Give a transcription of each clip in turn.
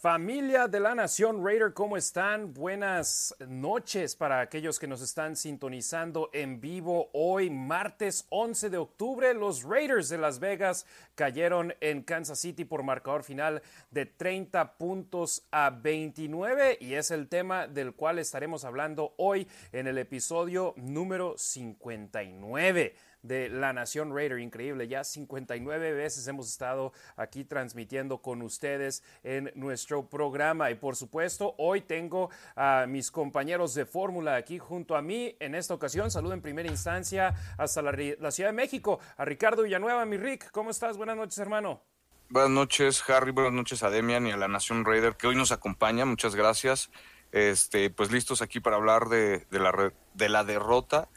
Familia de la Nación Raider, ¿cómo están? Buenas noches para aquellos que nos están sintonizando en vivo hoy, martes 11 de octubre. Los Raiders de Las Vegas cayeron en Kansas City por marcador final de 30 puntos a 29 y es el tema del cual estaremos hablando hoy en el episodio número 59 de la Nación Raider. Increíble, ya 59 veces hemos estado aquí transmitiendo con ustedes en nuestro programa. Y por supuesto, hoy tengo a mis compañeros de fórmula aquí junto a mí. En esta ocasión, saludo en primera instancia hasta la, Ciudad de México a Ricardo Villanueva. Mi Rick, ¿cómo estás? Buenas noches, hermano. Buenas noches, Harry. Buenas noches a Demian y a la Nación Raider que hoy nos acompaña. Muchas gracias. Este, pues listos aquí para hablar de, de la, de la derrota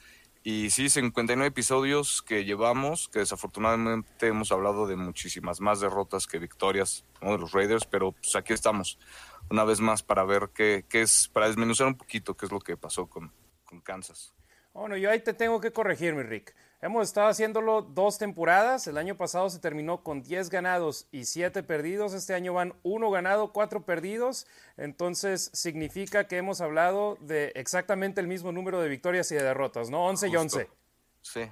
y sí, 59 episodios que llevamos, que desafortunadamente hemos hablado de muchísimas más derrotas que victorias de los Raiders, pero pues aquí estamos una vez más para ver qué, qué es, para desmenuzar un poquito qué es lo que pasó con, con Kansas. Bueno, yo ahí te tengo que corregir, mi Rick. Hemos estado haciéndolo dos temporadas. El año pasado se terminó con 10 ganados y 7 perdidos. Este año van 1 ganado, 4 perdidos. Entonces significa que hemos hablado de exactamente el mismo número de victorias y de derrotas, ¿no? 11 y 11. Sí.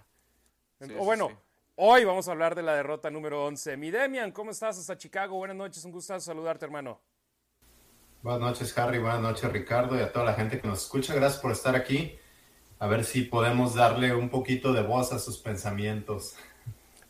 o bueno, hoy vamos a hablar de la derrota número 11. Mi Demian, ¿cómo estás hasta Chicago? Buenas noches, un gusto saludarte, hermano. Buenas noches, Harry. Buenas noches, Ricardo, y a toda la gente que nos escucha. Gracias por estar aquí a ver si podemos darle un poquito de voz a sus pensamientos.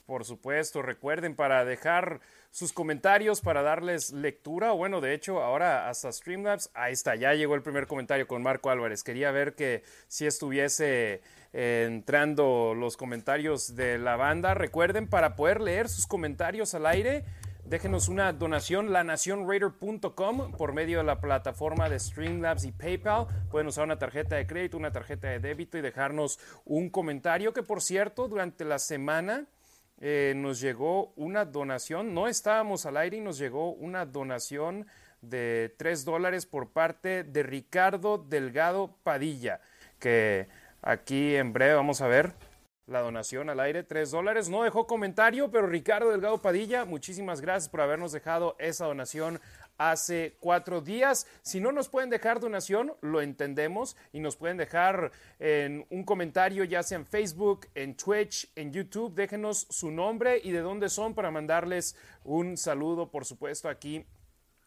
Por supuesto, recuerden para dejar sus comentarios, para darles lectura. Bueno, de hecho, ahora hasta Streamlabs, ahí está, ya llegó el primer comentario con Marco Álvarez. Quería ver que si estuviese eh, entrando los comentarios de la banda. Recuerden, para poder leer sus comentarios al aire, Déjenos una donación, lanacionraider.com, por medio de la plataforma de Streamlabs y PayPal. Pueden usar una tarjeta de crédito, una tarjeta de débito y dejarnos un comentario que, por cierto, durante la semana eh, nos llegó una donación. No estábamos al aire y nos llegó una donación de 3 dólares por parte de Ricardo Delgado Padilla, que aquí en breve vamos a ver la donación al aire, 3 dólares. No dejó comentario, pero Ricardo Delgado Padilla, muchísimas gracias por habernos dejado esa donación hace cuatro días. Si no nos pueden dejar donación, lo entendemos y nos pueden dejar en un comentario, ya sea en Facebook, en Twitch, en YouTube. Déjenos su nombre y de dónde son para mandarles un saludo, por supuesto, aquí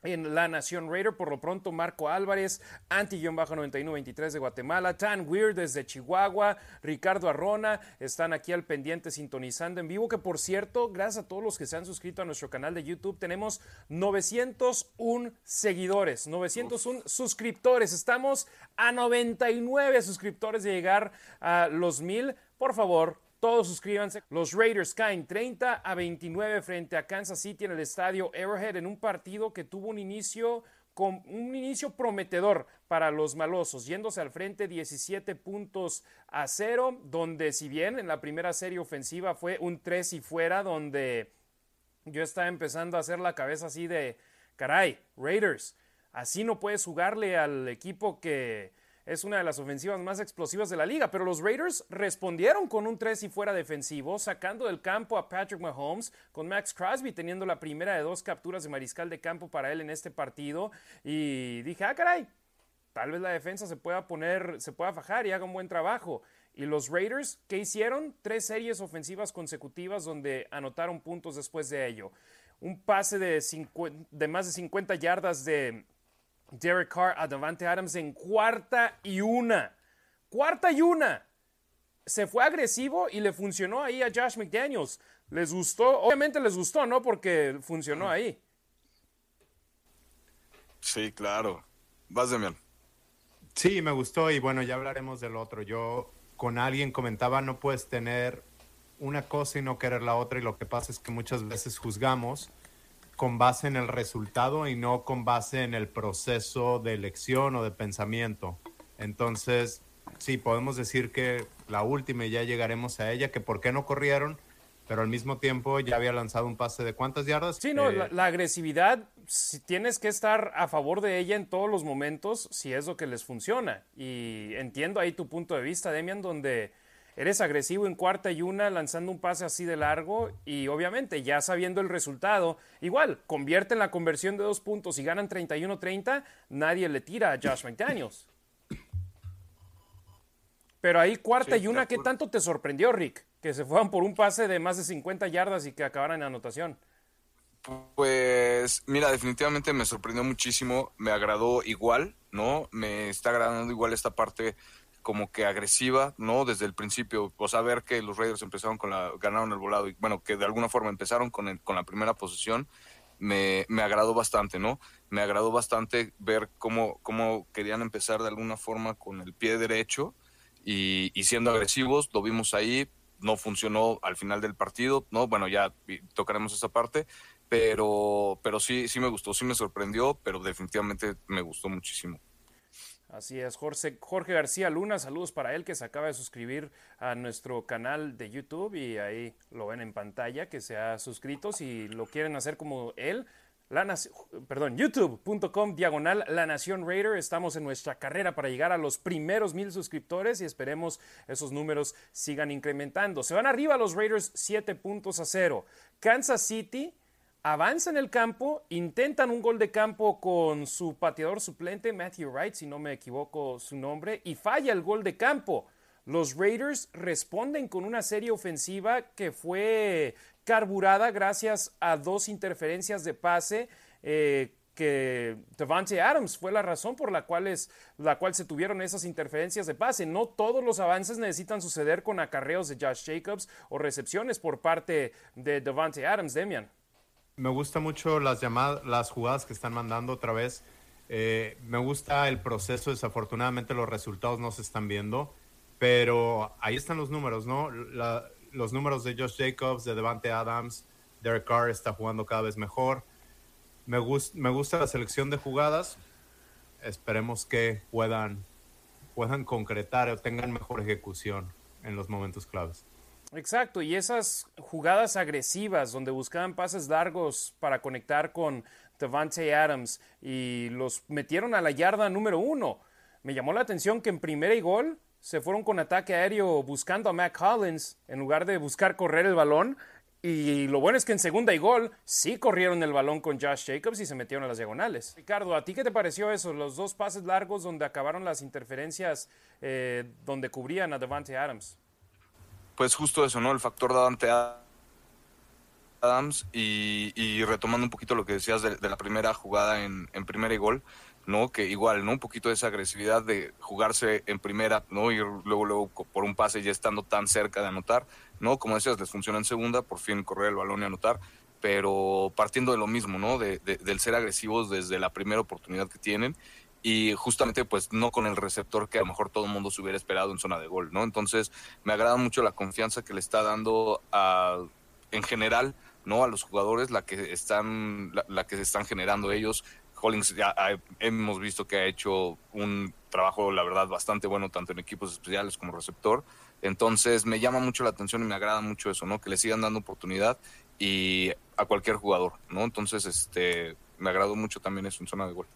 en La Nación Raider. Por lo pronto, Marco Álvarez, Anti-9123 de Guatemala, Tan Weird desde Chihuahua, Ricardo Arrona, están aquí al pendiente sintonizando en vivo. Que por cierto, gracias a todos los que se han suscrito a nuestro canal de YouTube, tenemos 901 seguidores, 901 suscriptores. Estamos a 99 suscriptores de llegar a los mil. Por favor, todos suscríbanse. Los Raiders caen 30 a 29 frente a Kansas City en el estadio Arrowhead en un partido que tuvo un inicio con un inicio prometedor para los malosos, yéndose al frente 17 puntos a cero, donde si bien en la primera serie ofensiva fue un 3 y fuera, donde yo estaba empezando a hacer la cabeza así de, caray, Raiders, así no puedes jugarle al equipo que es una de las ofensivas más explosivas de la liga, pero los Raiders respondieron con un 3 y fuera defensivo, sacando del campo a Patrick Mahomes, con Max Crosby teniendo la primera de dos capturas de mariscal de campo para él en este partido. Y dije, ah, caray, tal vez la defensa se pueda poner, se pueda fajar y haga un buen trabajo. Y los Raiders, ¿qué hicieron? Tres series ofensivas consecutivas donde anotaron puntos después de ello. Un pase de, de más de 50 yardas de Derek Carr a Davante Adams en cuarta y una. Cuarta y una. Se fue agresivo y le funcionó ahí a Josh McDaniels. Les gustó, obviamente les gustó, ¿no? Porque funcionó ahí. Sí, claro. Vas, Demian. Sí, me gustó y bueno, ya hablaremos del otro. Yo con alguien comentaba, no puedes tener una cosa y no querer la otra y lo que pasa es que muchas veces juzgamos con base en el resultado y no con base en el proceso de elección o de pensamiento. Entonces, sí, podemos decir que la última, y ya llegaremos a ella, que por qué no corrieron, pero al mismo tiempo ya había lanzado un pase de cuántas yardas. Sí, no, la, eh, la, agresividad, si tienes que estar a favor de ella en todos los momentos, si es lo que les funciona. Y entiendo ahí tu punto de vista, Demian, donde eres agresivo en cuarta y una lanzando un pase así de largo y obviamente ya sabiendo el resultado, igual, convierte en la conversión de dos puntos y ganan 31-30, nadie le tira a Josh McDaniels. Pero ahí cuarta y una, ¿qué tanto te sorprendió, Rick? Que se fueran por un pase de más de 50 yardas y que acabaran en anotación. Pues mira, definitivamente me sorprendió muchísimo, me agradó igual, ¿no? Me está agradando igual esta parte como que agresiva, ¿no? Desde el principio, o sea, ver que los Raiders empezaron con la, ganaron el volado y bueno, que de alguna forma empezaron con, con la primera posición, me, me, agradó bastante, ¿no? Me agradó bastante ver cómo, cómo querían empezar de alguna forma con el pie derecho y, y siendo agresivos, lo vimos ahí, no funcionó al final del partido, ¿no? Bueno, ya tocaremos esa parte, pero, pero sí, sí me gustó, sí me sorprendió, pero definitivamente me gustó muchísimo. Así es, Jorge, García Luna, saludos para él que se acaba de suscribir a nuestro canal de YouTube y ahí lo ven en pantalla, que se ha suscrito. Si lo quieren hacer como él, perdón, youtube.com diagonal La Nación Raider. Estamos en nuestra carrera para llegar a los primeros mil suscriptores y esperemos esos números sigan incrementando. Se van arriba los Raiders 7 puntos a 0. Kansas City avanza en el campo, intentan un gol de campo con su pateador suplente, Matthew Wright, si no me equivoco su nombre, y falla el gol de campo. Los Raiders responden con una serie ofensiva que fue carburada gracias a dos interferencias de pase. Eh, que Devante Adams fue la razón por la cual, es, la cual se tuvieron esas interferencias de pase. No todos los avances necesitan suceder con acarreos de Josh Jacobs o recepciones por parte de Devante Adams, Demian. Me gusta mucho las llamadas, las jugadas que están mandando otra vez. Eh, me gusta el proceso, desafortunadamente los resultados no se están viendo, pero ahí están los números, ¿no? los números de Josh Jacobs, de Devante Adams, Derek Carr está jugando cada vez mejor. Me, me gusta la selección de jugadas. Esperemos que puedan, puedan concretar o tengan mejor ejecución en los momentos claves. Exacto, y esas jugadas agresivas donde buscaban pases largos para conectar con Devante Adams y los metieron a la yarda número uno. Me llamó la atención que en primera y gol se fueron con ataque aéreo buscando a Matt Collins en lugar de buscar correr el balón. Y lo bueno es que en segunda y gol sí corrieron el balón con Josh Jacobs y se metieron a las diagonales. Ricardo, ¿a ti qué te pareció eso? Los dos pases largos donde acabaron las interferencias eh, donde cubrían a Devante Adams pues justo eso, ¿no? El factor Davante Adams y, retomando un poquito lo que decías de, la primera jugada en, en, primera y gol, ¿no? Que igual, ¿no? Un poquito de esa agresividad de jugarse en primera, ¿no? Ir luego, luego por un pase ya estando tan cerca de anotar, ¿no? Como decías, les funciona en segunda, por fin correr el balón y anotar, pero partiendo de lo mismo, ¿no? De, del ser agresivos desde la primera oportunidad que tienen y justamente pues no con el receptor que a lo mejor todo el mundo se hubiera esperado en zona de gol, ¿no? Entonces me agrada mucho la confianza que le está dando a, en general, ¿no? A los jugadores, la que están, la, que se están generando ellos. Hollings ya hemos visto que ha hecho un trabajo, la verdad, bastante bueno tanto en equipos especiales como receptor. Entonces me llama mucho la atención y me agrada mucho eso, ¿no? Que le sigan dando oportunidad y a cualquier jugador, ¿no? Entonces, este, me agradó mucho también eso en zona de gol.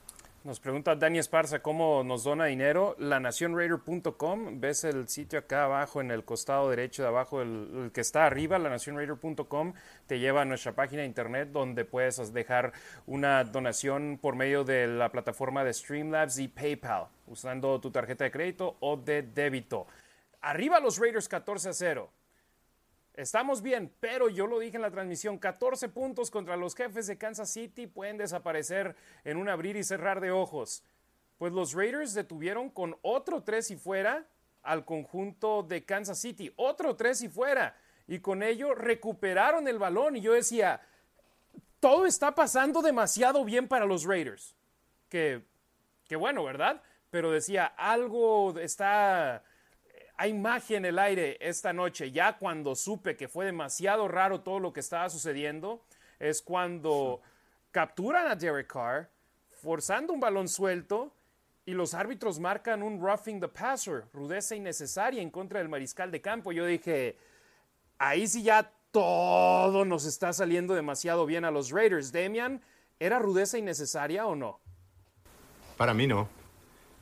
Nos pregunta Dani Esparza cómo nos dona dinero. Lanacionraider.com. Ves el sitio acá abajo en el costado derecho de abajo, el, que está arriba, lanacionraider.com. Te lleva a nuestra página de internet donde puedes dejar una donación por medio de la plataforma de Streamlabs y PayPal, usando tu tarjeta de crédito o de débito. Arriba los Raiders 14 a 0. Estamos bien, pero yo lo dije en la transmisión, 14 puntos contra los jefes de Kansas City pueden desaparecer en un abrir y cerrar de ojos. Pues los Raiders detuvieron con otro 3 y fuera al conjunto de Kansas City, otro 3 y fuera, y con ello recuperaron el balón y yo decía, todo está pasando demasiado bien para los Raiders. Que, que bueno, ¿verdad? Pero decía, algo está hay magia en el aire esta noche. Ya cuando supe que fue demasiado raro todo lo que estaba sucediendo, es cuando capturan a Derek Carr, forzando un balón suelto, y los árbitros marcan un roughing the passer, rudeza innecesaria en contra del mariscal de campo. Yo dije, ahí sí ya todo nos está saliendo demasiado bien a los Raiders. Demian, ¿era rudeza innecesaria o no? Para mí no.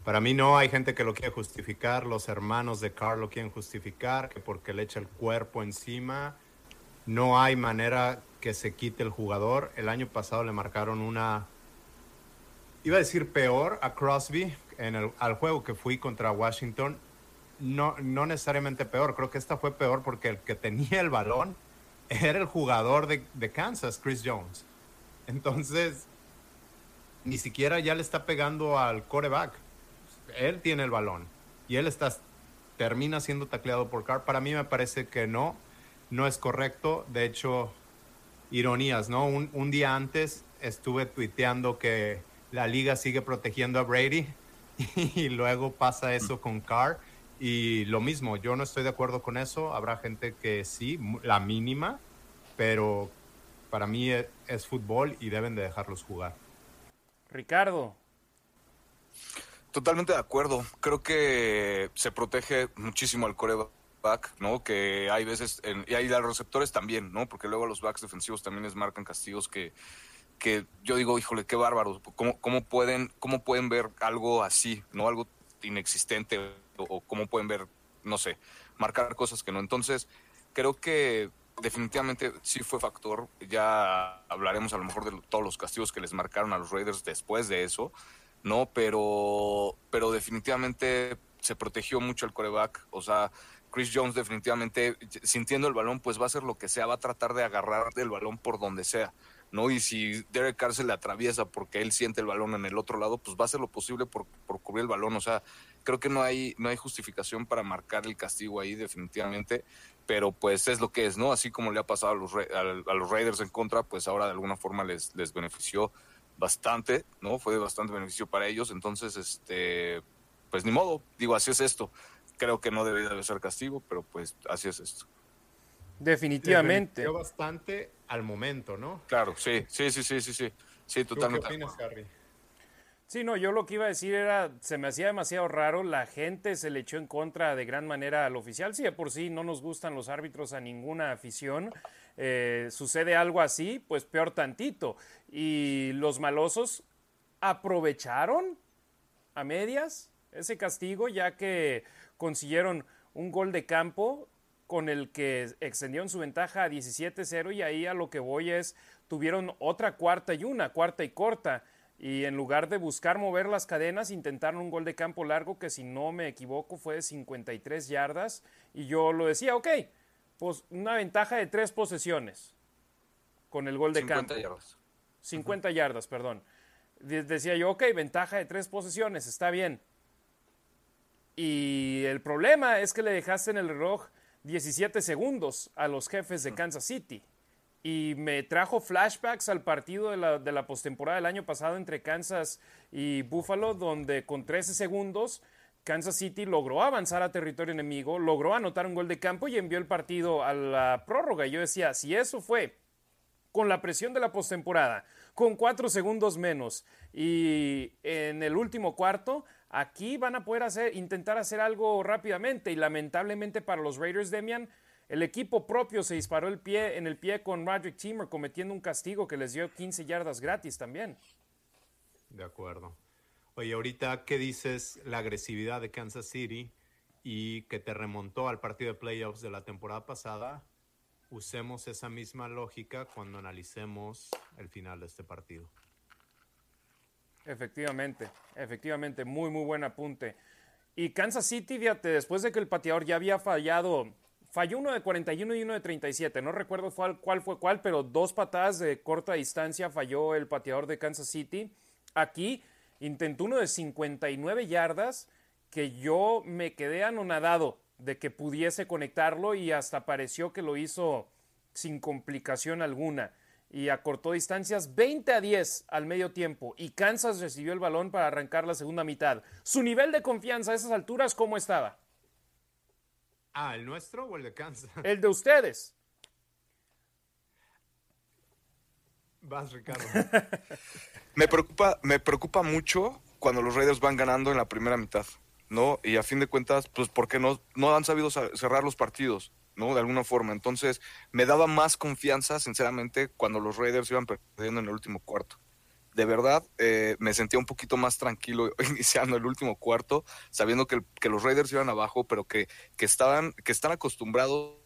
Para mí no, hay gente que lo quiere justificar, los hermanos de Carr lo quieren justificar, que porque le echa el cuerpo encima, no hay manera que se quite el jugador. El año pasado le marcaron una, iba a decir peor a Crosby en el, al juego que fui contra Washington. No, no necesariamente peor, creo que esta fue peor porque el que tenía el balón era el jugador de, de Kansas, Chris Jones. Entonces, ni siquiera ya le está pegando al coreback él tiene el balón y él está, termina siendo tacleado por Carr. Para mí me parece que no, no es correcto. De hecho, ironías, ¿no? Un, un día antes estuve tuiteando que la liga sigue protegiendo a Brady y luego pasa eso con Carr. Y lo mismo, yo no estoy de acuerdo con eso. Habrá gente que sí, la mínima, pero para mí es, es fútbol y deben de dejarlos jugar. Ricardo, Totalmente de acuerdo. Creo que se protege muchísimo al coreback, ¿no? Que hay veces, en, y hay los receptores también, ¿no? Porque luego los backs defensivos también les marcan castigos que, que yo digo, híjole, qué bárbaro. ¿Cómo, cómo, pueden, ¿Cómo pueden ver algo así, ¿no? Algo inexistente o cómo pueden ver, no sé, marcar cosas que no. Entonces, creo que definitivamente sí fue factor. Ya hablaremos a lo mejor de todos los castigos que les marcaron a los Raiders después de eso. ¿No? Pero, pero definitivamente se protegió mucho el coreback. O sea, Chris Jones definitivamente, sintiendo el balón, pues va a hacer lo que sea, va a tratar de agarrar el balón por donde sea. ¿no? Y si Derek Carr se le atraviesa porque él siente el balón en el otro lado, pues va a hacer lo posible por, por cubrir el balón. O sea, creo que no hay, no hay justificación para marcar el castigo ahí, definitivamente. Pero pues es lo que es, ¿no? Así como le ha pasado a los, a, a los Raiders en contra, pues ahora de alguna forma les, les benefició bastante, ¿no? Fue de bastante beneficio para ellos, entonces, este, pues ni modo, digo, así es esto. Creo que no debería de ser castigo, pero pues así es esto. Definitivamente. bastante al momento, ¿no? Claro, sí, sí, sí, sí, sí, sí, sí, totalmente. ¿Qué opinas, Harry? Sí, no, yo lo que iba a decir era, se me hacía demasiado raro, la gente se le echó en contra de gran manera al oficial, sí, de por sí no nos gustan los árbitros a ninguna afición, eh, sucede algo así, pues peor tantito. Y los malosos aprovecharon a medias ese castigo ya que consiguieron un gol de campo con el que extendieron su ventaja a 17-0 y ahí a lo que voy es, tuvieron otra cuarta y una, cuarta y corta y en lugar de buscar mover las cadenas, intentaron un gol de campo largo que si no me equivoco fue de 53 yardas. Y yo lo decía, ok, pues una ventaja de tres posesiones con el gol de 50 campo. yardas. 50 yardas, perdón. Decía yo, ok, ventaja de tres posesiones, está bien. Y el problema es que le dejaste en el reloj 17 segundos a los jefes de Kansas City y me trajo flashbacks al partido de la, de la postemporada del año pasado entre Kansas y Buffalo, donde con 13 segundos Kansas City logró avanzar a territorio enemigo, logró anotar un gol de campo y envió el partido a la prórroga. Yo decía, si eso fue con la presión de la postemporada, con cuatro segundos menos y en el último cuarto, aquí van a poder hacer, intentar hacer algo rápidamente y lamentablemente para los Raiders, Demian, el equipo propio se disparó el pie en el pie con Roderick Teamer cometiendo un castigo que les dio 15 yardas gratis también. De acuerdo. Oye, ahorita, ¿qué dices la agresividad de Kansas City y que te remontó al partido de playoffs de la temporada pasada? Usemos esa misma lógica cuando analicemos el final de este partido. Efectivamente, efectivamente, muy, muy buen apunte. Y Kansas City, fíjate, después de que el pateador ya había fallado Falló uno de 41 y uno de 37. No recuerdo cuál fue cuál, pero dos patadas de corta distancia falló el pateador de Kansas City. Aquí intentó uno de 59 yardas que yo me quedé anonadado de que pudiese conectarlo y hasta pareció que lo hizo sin complicación alguna. Y acortó distancias 20 a 10 al medio tiempo. Y Kansas recibió el balón para arrancar la segunda mitad. Su nivel de confianza a esas alturas, ¿cómo estaba? Ah, ¿el nuestro o el de Kansas? El de ustedes. Vas, Ricardo. me preocupa, me preocupa mucho cuando los Raiders van ganando en la primera mitad, ¿no? Y a fin de cuentas, pues porque no, no han sabido cerrar los partidos, ¿no? De alguna forma. Entonces, me daba más confianza, sinceramente, cuando los Raiders iban perdiendo en el último cuarto. de verdad eh, me sentía un poquito más tranquilo iniciando el último cuarto, sabiendo que, que los Raiders iban abajo, pero que, que, estaban, que están acostumbrados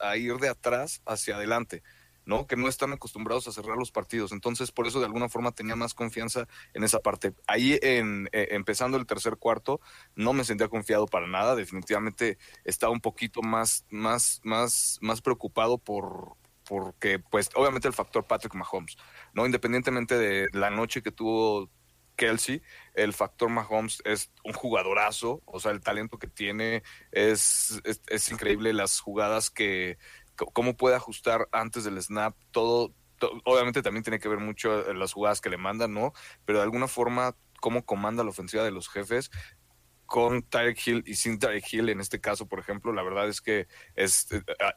a ir de atrás hacia adelante. ¿No? Que no están acostumbrados a cerrar los partidos. Entonces, por eso de alguna forma tenía más confianza en esa parte. Ahí, en, eh, empezando el tercer cuarto, no me sentía confiado para nada. Definitivamente estaba un poquito más, más, más, más preocupado por porque, pues, obviamente el factor Patrick Mahomes, ¿no? Independientemente de la noche que tuvo Kelsey, el factor Mahomes es un jugadorazo, o sea, el talento que tiene es, es increíble, las jugadas que, cómo puede ajustar antes del snap, todo, obviamente también tiene que ver mucho en las jugadas que le mandan, ¿no? Pero de alguna forma, cómo comanda la ofensiva de los jefes con Tyreek Hill y sin Tyreek Hill, en este caso, por ejemplo, la verdad es que es,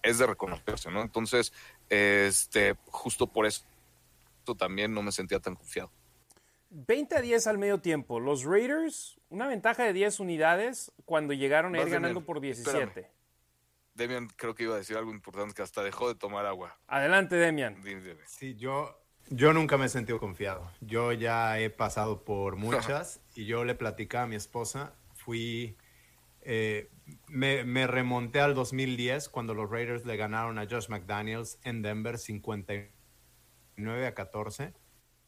es de reconocerse, ¿no? Entonces, este, justo por eso también no me sentía tan confiado. 20 a 10 al medio tiempo. Los Raiders, una ventaja de 10 unidades cuando llegaron a ir ganando por 17. Demian creo que iba a decir algo importante que hasta dejó de tomar agua. Adelante, Demian. Sí, yo, yo nunca me he sentido confiado. Yo ya he pasado por muchas y yo le platicaba a mi esposa, fui, eh, me, me, remonté al 2010 cuando los Raiders le ganaron a Josh McDaniels en Denver 59 a 14.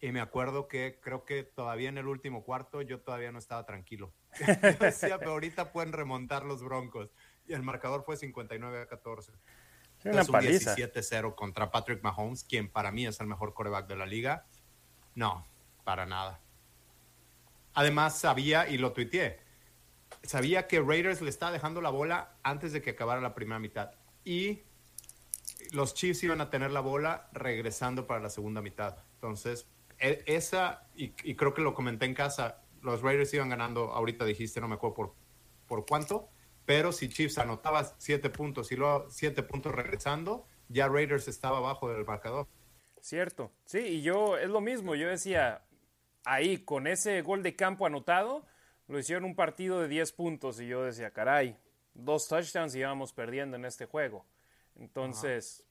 Y me acuerdo que creo que todavía en el último cuarto yo todavía no estaba tranquilo. decía, pero ahorita pueden remontar los Broncos y el marcador fue 59 a 14. Es un 17-0 contra Patrick Mahomes, quien para mí es el mejor coreback de la liga. No, para nada. Además, sabía, y lo tuiteé, sabía que Raiders le estaba dejando la bola antes de que acabara la primera mitad. Y los Chiefs iban a tener la bola regresando para la segunda mitad. Entonces, e, esa, y, y creo que lo comenté en casa, los Raiders iban ganando, ahorita dijiste, no me acuerdo por, por cuánto, pero si Chiefs anotaba siete puntos y luego siete puntos regresando, ya Raiders estaba abajo del marcador. Cierto, sí, y yo es lo mismo, yo decía, ahí con ese gol de campo anotado, lo hicieron un partido de 10 puntos y yo decía, caray, dos touchdowns y íbamos perdiendo en este juego. Entonces,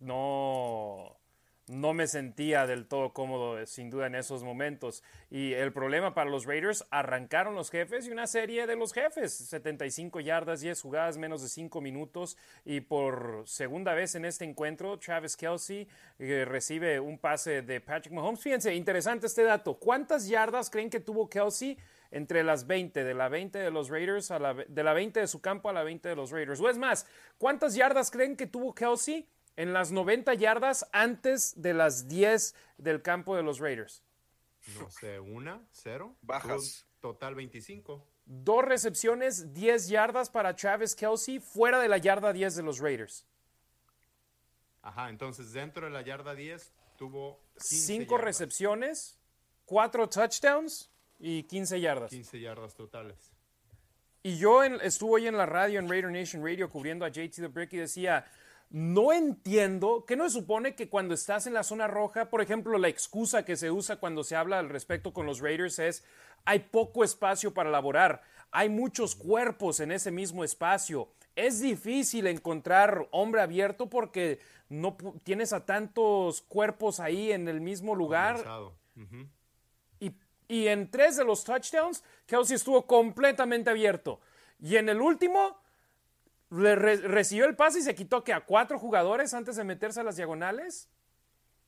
no, no me sentía del todo cómodo, sin duda, en esos momentos. Y el problema para los Raiders, arrancaron los jefes y una serie de los jefes, 75 yardas, 10 jugadas, menos de 5 minutos. Y por segunda vez en este encuentro, Travis Kelsey eh, recibe un pase de Patrick Mahomes. Fíjense, interesante este dato. ¿Cuántas yardas creen que tuvo Kelsey? entre las 20, de la 20 de los Raiders de la 20 de su campo a la 20 de los Raiders. O es más, ¿cuántas yardas creen que tuvo Kelsey en las 90 yardas antes de las 10 del campo de los Raiders. No sé, una, cero. Bajas. Total 25. Dos recepciones, 10 yardas para Travis Kelsey, fuera de la yarda 10 de los Raiders. Ajá, entonces dentro de la yarda 10 tuvo 5 recepciones, 4 touchdowns y 15 yardas. 15 yardas totales. Y yo estuve hoy en la radio, en Raider Nation Radio, cubriendo a JT The Brick y decía, no entiendo que no se supone que cuando estás en la zona roja, por ejemplo, la excusa que se usa cuando se habla al respecto con los Raiders es hay poco espacio para laborar, hay muchos cuerpos en ese mismo espacio. Es difícil encontrar hombre abierto porque no tienes a tantos cuerpos ahí en el mismo lugar. y, y en tres de los touchdowns, Kelsey estuvo completamente abierto. Y en el último, recibió el pase y se quitó que a cuatro jugadores antes de meterse a las diagonales.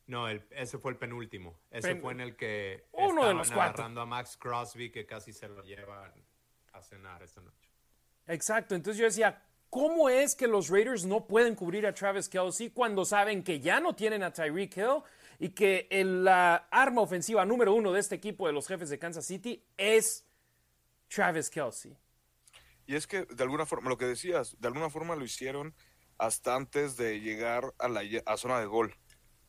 No, ese fue el penúltimo. Ese fue en el que uno de los cuatro. a Max Crosby que casi se lo llevan a cenar esta noche. Exacto. Entonces yo decía, ¿cómo es que los Raiders no pueden cubrir a Travis Kelsey cuando saben que ya no tienen a Tyreek Hill y que la arma ofensiva número uno de este equipo de los jefes de Kansas City es Travis Kelsey? Y es que de alguna forma, lo que decías, de alguna forma lo hicieron hasta antes de llegar a la zona de gol,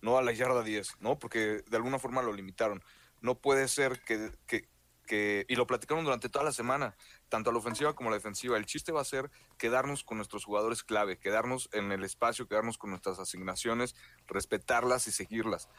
no a la yarda 10, ¿no? Porque de alguna forma lo limitaron. No puede ser que, que, que, y lo platicaron durante toda la semana, tanto a la ofensiva como a la defensiva. El chiste va a ser quedarnos con nuestros jugadores clave, quedarnos en el espacio, quedarnos con nuestras asignaciones, respetarlas y seguirlas.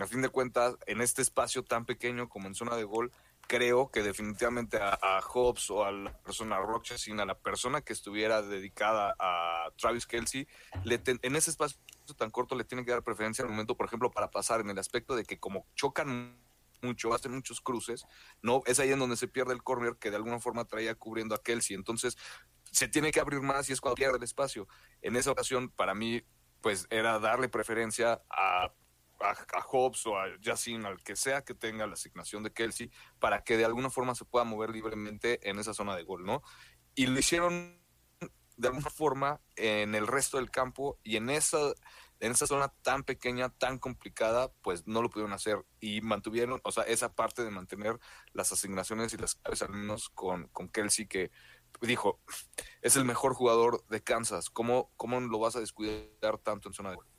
A fin de cuentas, en este espacio tan pequeño como en zona de gol, creo que definitivamente a, Hobbs o a la persona Rocha, sino a la persona que estuviera dedicada a Travis Kelsey, le en ese espacio tan corto le tiene que dar preferencia al momento, por ejemplo, para pasar en el aspecto de que como chocan mucho, hacen muchos cruces, no es ahí en donde se pierde el corner que de alguna forma traía cubriendo a Kelsey. Entonces, se tiene que abrir más y es cuando pierde el espacio. En esa ocasión, para mí, pues era darle preferencia a a, Hobbs o a Yacine, al que sea que tenga la asignación de Kelsey, para que de alguna forma se pueda mover libremente en esa zona de gol, ¿no? Y lo hicieron de alguna forma en el resto del campo y en esa, en esa zona tan pequeña, tan complicada, pues no lo pudieron hacer y mantuvieron, o sea, esa parte de mantener las asignaciones y las claves al menos con, con Kelsey que dijo, es el mejor jugador de Kansas, ¿cómo, cómo lo vas a descuidar tanto en zona de gol?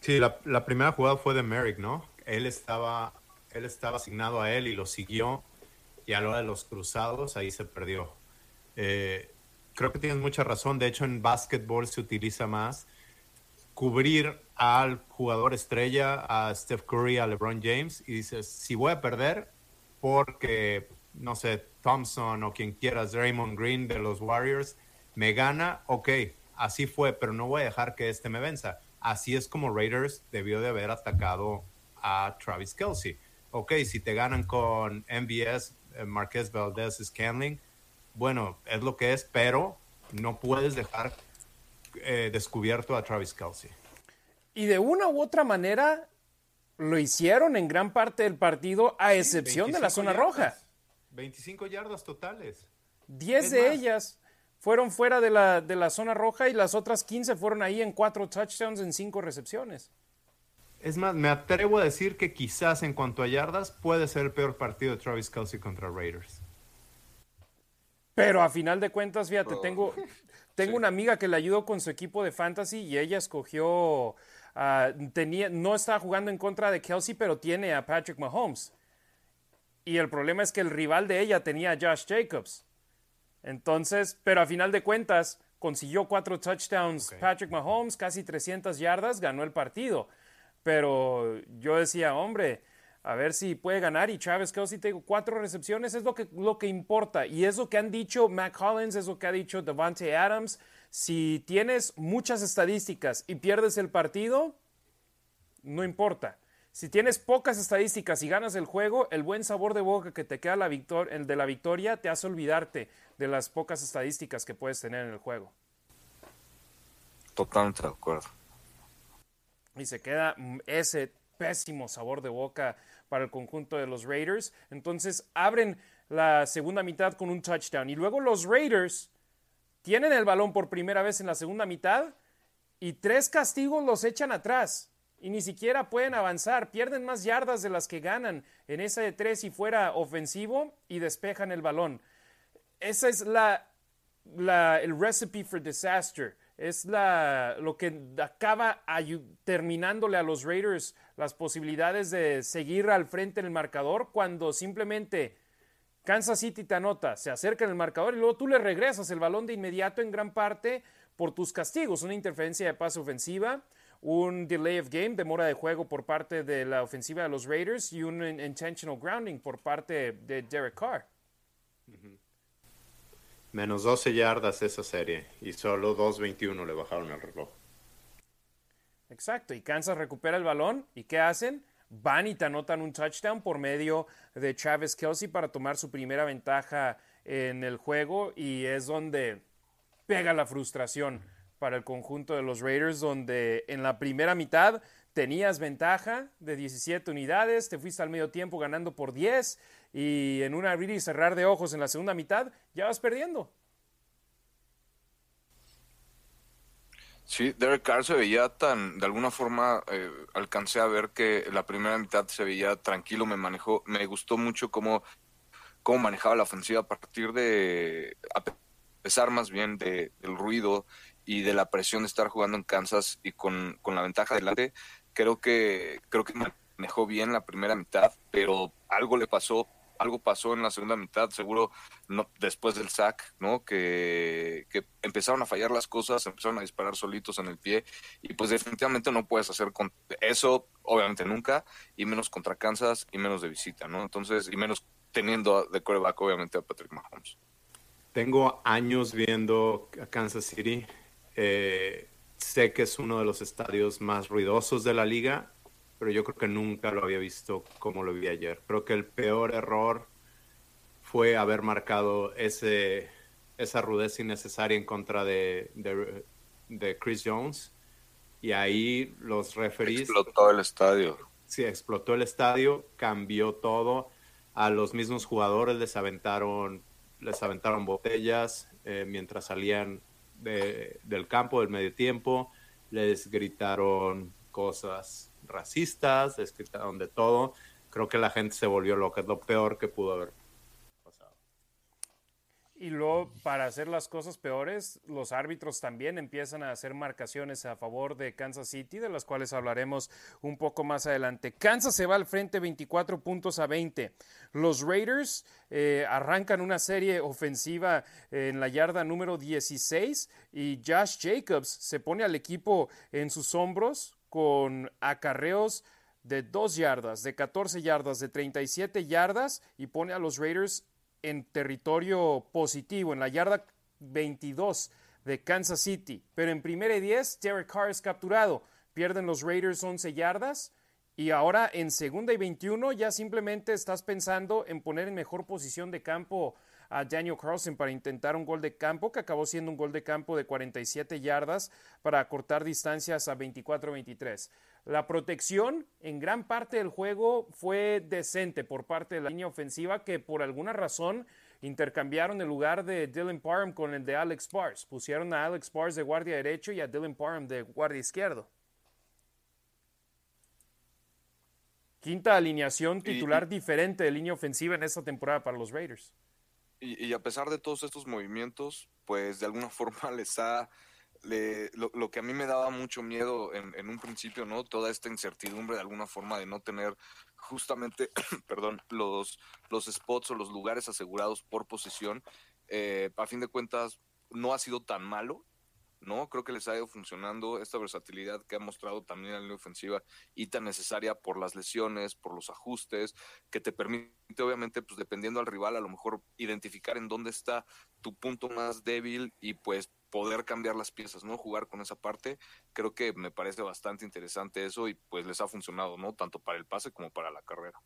Sí, la, primera jugada fue de Merrick, ¿no? Él estaba, él estaba asignado a él y lo siguió y a la hora de los cruzados ahí se perdió. Eh, creo que tienes mucha razón. De hecho, en básquetbol se utiliza más cubrir al jugador estrella, a Steph Curry, a LeBron James, y dices, si voy a perder porque, no sé, Thompson o quien quieras, Raymond Green de los Warriors, me gana, ok, así fue, pero no voy a dejar que este me venza. Así es como Raiders debió de haber atacado a Travis Kelsey. Ok, si te ganan con MBS, eh, Marquez Valdez Scanling, bueno, es lo que es, pero no puedes dejar eh, descubierto a Travis Kelsey. Y de una u otra manera lo hicieron en gran parte del partido, a excepción de la zona roja. 25 yardas totales. 10 de ellas fueron fuera de la, de la zona roja y las otras 15 fueron ahí en cuatro touchdowns en cinco recepciones. Es más, me atrevo a decir que quizás en cuanto a yardas puede ser el peor partido de Travis Kelsey contra Raiders. Pero a final de cuentas, fíjate, oh. tengo, tengo una amiga que le ayudó con su equipo de fantasy y ella escogió, ah, tenía, no estaba jugando en contra de Kelsey, pero tiene a Patrick Mahomes. Y el problema es que el rival de ella tenía a Josh Jacobs. Entonces, pero a final de cuentas, consiguió cuatro touchdowns Patrick Mahomes, casi 300 yardas, ganó el partido. Pero yo decía, hombre, a ver si puede ganar. Y Travis Kelsey, tengo cuatro recepciones, es lo que, lo que importa. Y es lo que han dicho Matt Collins, es lo que ha dicho Devante Adams. Si tienes muchas estadísticas y pierdes el partido, no importa. Si tienes pocas estadísticas y ganas el juego, el buen sabor de boca que te queda la el de la victoria te hace olvidarte de las pocas estadísticas que puedes tener en el juego. Totalmente de acuerdo. Y se queda ese pésimo sabor de boca para el conjunto de los Raiders. Entonces abren la segunda mitad con un touchdown. Y luego los Raiders tienen el balón por primera vez en la segunda mitad y tres castigos los echan atrás y ni siquiera pueden avanzar, pierden más yardas de las que ganan en esa de tres y fuera ofensivo y despejan el balón. Esa es la, la el recipe for disaster. Es la, lo que acaba terminándole a los Raiders las posibilidades de seguir al frente en el marcador cuando simplemente Kansas City te anota, se acerca en el marcador y luego tú le regresas el balón de inmediato en gran parte por tus castigos, una interferencia de pase ofensiva, un delay of game, demora de juego por parte de la ofensiva de los Raiders y un intentional grounding por parte de Derek Carr. Menos 12 yardas esa serie y solo 2.21 le bajaron el reloj. Exacto, y Kansas recupera el balón y ¿qué hacen? Van y te anotan un touchdown por medio de Travis Kelsey para tomar su primera ventaja en el juego y es donde pega la frustración para el conjunto de los Raiders, donde en la primera mitad tenías ventaja de 17 unidades, te fuiste al medio tiempo ganando por 10 y en un abrir y cerrar de ojos en la segunda mitad ya vas perdiendo. Sí, Derek Carr se veía tan, de alguna forma, eh, alcancé a ver que la primera mitad se veía tranquilo, me manejó, me gustó mucho cómo, cómo manejaba la ofensiva a partir de, a pesar más bien de, del ruido y de la presión de estar jugando en Kansas y con, con la ventaja delante, creo que, creo que manejó bien la primera mitad, pero algo le pasó algo pasó en la segunda mitad, seguro no, después del sack, ¿no? Que, que empezaron a fallar las cosas, empezaron a disparar solitos en el pie y pues definitivamente no puedes hacer con eso, obviamente nunca, y menos contra Kansas y menos de visita, ¿no? Entonces, y menos teniendo de coreback obviamente a Patrick Mahomes. Tengo años viendo a Kansas City. Eh, sé que es uno de los estadios más ruidosos de la liga, pero yo creo que nunca lo había visto como lo vi ayer. Creo que el peor error fue haber marcado ese, esa rudeza innecesaria en contra de, de, Chris Jones. Y ahí los referees... Explotó el estadio. Sí, explotó el estadio, cambió todo. A los mismos jugadores les aventaron, les aventaron botellas eh, mientras salían del campo del medio tiempo. Les gritaron cosas racistas, escrita de todo. Creo que la gente se volvió loca, es lo peor que pudo haber. Y luego, para hacer las cosas peores, los árbitros también empiezan a hacer marcaciones a favor de Kansas City, de las cuales hablaremos un poco más adelante. Kansas se va al frente 24 puntos a 20. Los Raiders eh, arrancan una serie ofensiva en la yarda número 16 y Josh Jacobs se pone al equipo en sus hombros con acarreos de 2 yardas, de 14 yardas, de 37 yardas y pone a los Raiders en territorio positivo, en la yarda 22 de Kansas City. Pero en primera y 10, Derek Carr es capturado. Pierden los Raiders 11 yardas. Y ahora en segunda y 21 ya simplemente estás pensando en poner en mejor posición de campo a Daniel Carlson para intentar un gol de campo, que acabó siendo un gol de campo de 47 yardas para cortar distancias a 24-23. La protección en gran parte del juego fue decente por parte de la línea ofensiva que por alguna razón intercambiaron el lugar de Dylan Parham con el de Alex Pars. Pusieron a Alex Pars de guardia derecho y a Dylan Parham de guardia izquierdo. Quinta alineación titular diferente de línea ofensiva en esta temporada para los Raiders. Y, a pesar de todos estos movimientos, pues de alguna forma les ha... Le, lo, que a mí me daba mucho miedo en, un principio, ¿no? Toda esta incertidumbre de alguna forma de no tener justamente, perdón, los, los spots o los lugares asegurados por posición, eh, a fin de cuentas no ha sido tan malo, ¿no? Creo que les ha ido funcionando esta versatilidad que ha mostrado también en la ofensiva y tan necesaria por las lesiones, por los ajustes, que te permite, obviamente, pues dependiendo al rival, a lo mejor identificar en dónde está tu punto más débil y pues poder cambiar las piezas, ¿no? Jugar con esa parte. Creo que me parece bastante interesante eso y pues les ha funcionado, ¿no? Tanto para el pase como para la carrera.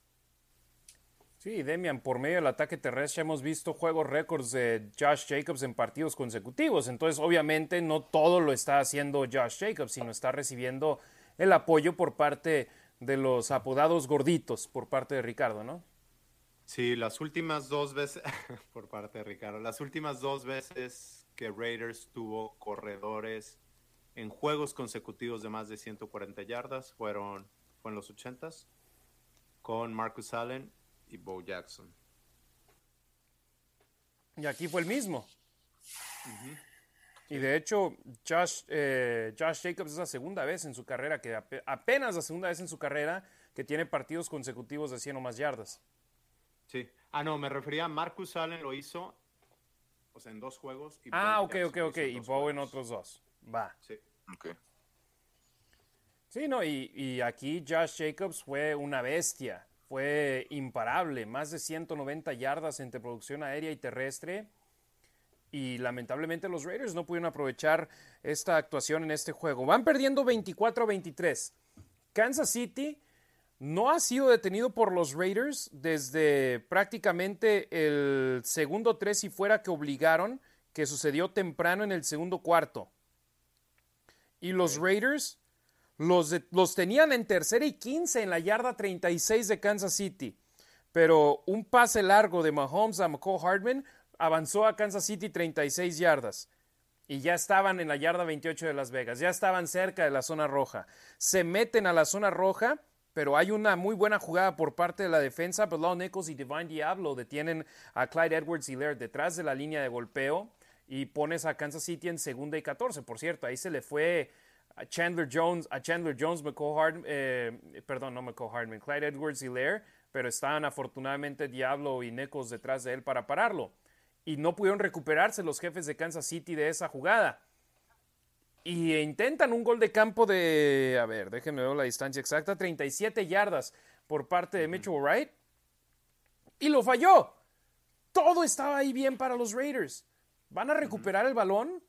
Sí, Demian, por medio del ataque terrestre hemos visto juegos récords de Josh Jacobs en partidos consecutivos. Entonces, obviamente, no todo lo está haciendo Josh Jacobs, sino está recibiendo el apoyo por parte de los apodados gorditos, por parte de Ricardo, ¿no? Sí, las últimas dos veces, por parte de Ricardo, las últimas dos veces que Raiders tuvo corredores en juegos consecutivos de más de 140 yardas fueron, fueron los 80s con Marcus Allen y Bo Jackson. Y aquí fue el mismo. Y de hecho, Josh, eh, Josh, Jacobs es la segunda vez en su carrera, que apenas la segunda vez en su carrera que tiene partidos consecutivos de 100 o más yardas. Sí. Ah, no, me refería a Marcus Allen lo hizo, o sea, en dos juegos. Y ah, ok, ok, ok. Y Bo en otros dos. Va. Sí. Ok. Sí, no, y, y aquí Josh Jacobs fue una bestia fue imparable, más de 190 yardas entre producción aérea y terrestre. Y lamentablemente los Raiders no pudieron aprovechar esta actuación en este juego. Van perdiendo 24 a 23. Kansas City no ha sido detenido por los Raiders desde prácticamente el segundo tres y fuera que obligaron, que sucedió temprano en el segundo cuarto. Y los Raiders los, los tenían en tercera y quince en la yarda 36 de Kansas City. Pero un pase largo de Mahomes a McCall Hardman avanzó a Kansas City 36 yardas. Y ya estaban en la yarda 28 de Las Vegas, ya estaban cerca de la zona roja. Se meten a la zona roja, pero hay una muy buena jugada por parte de la defensa. Bilal Nichols y Divine Diablo detienen a Clyde Edwards y Laird detrás de la línea de golpeo y pones a Kansas City en segunda y 14. Por cierto, ahí se le fue a Chandler Jones, a Chandler Jones, McCall Hardman, eh, perdón, no McCall Hardman, Clyde Edwards Hilaire, pero estaban afortunadamente Diablo y Necos detrás de él para pararlo. Y no pudieron recuperarse los jefes de Kansas City de esa jugada. Y intentan un gol de campo de, a ver, déjenme ver la distancia exacta, 37 yardas por parte de Mitchell Wright. Y lo falló. Todo estaba ahí bien para los Raiders. ¿Van a recuperar el balón?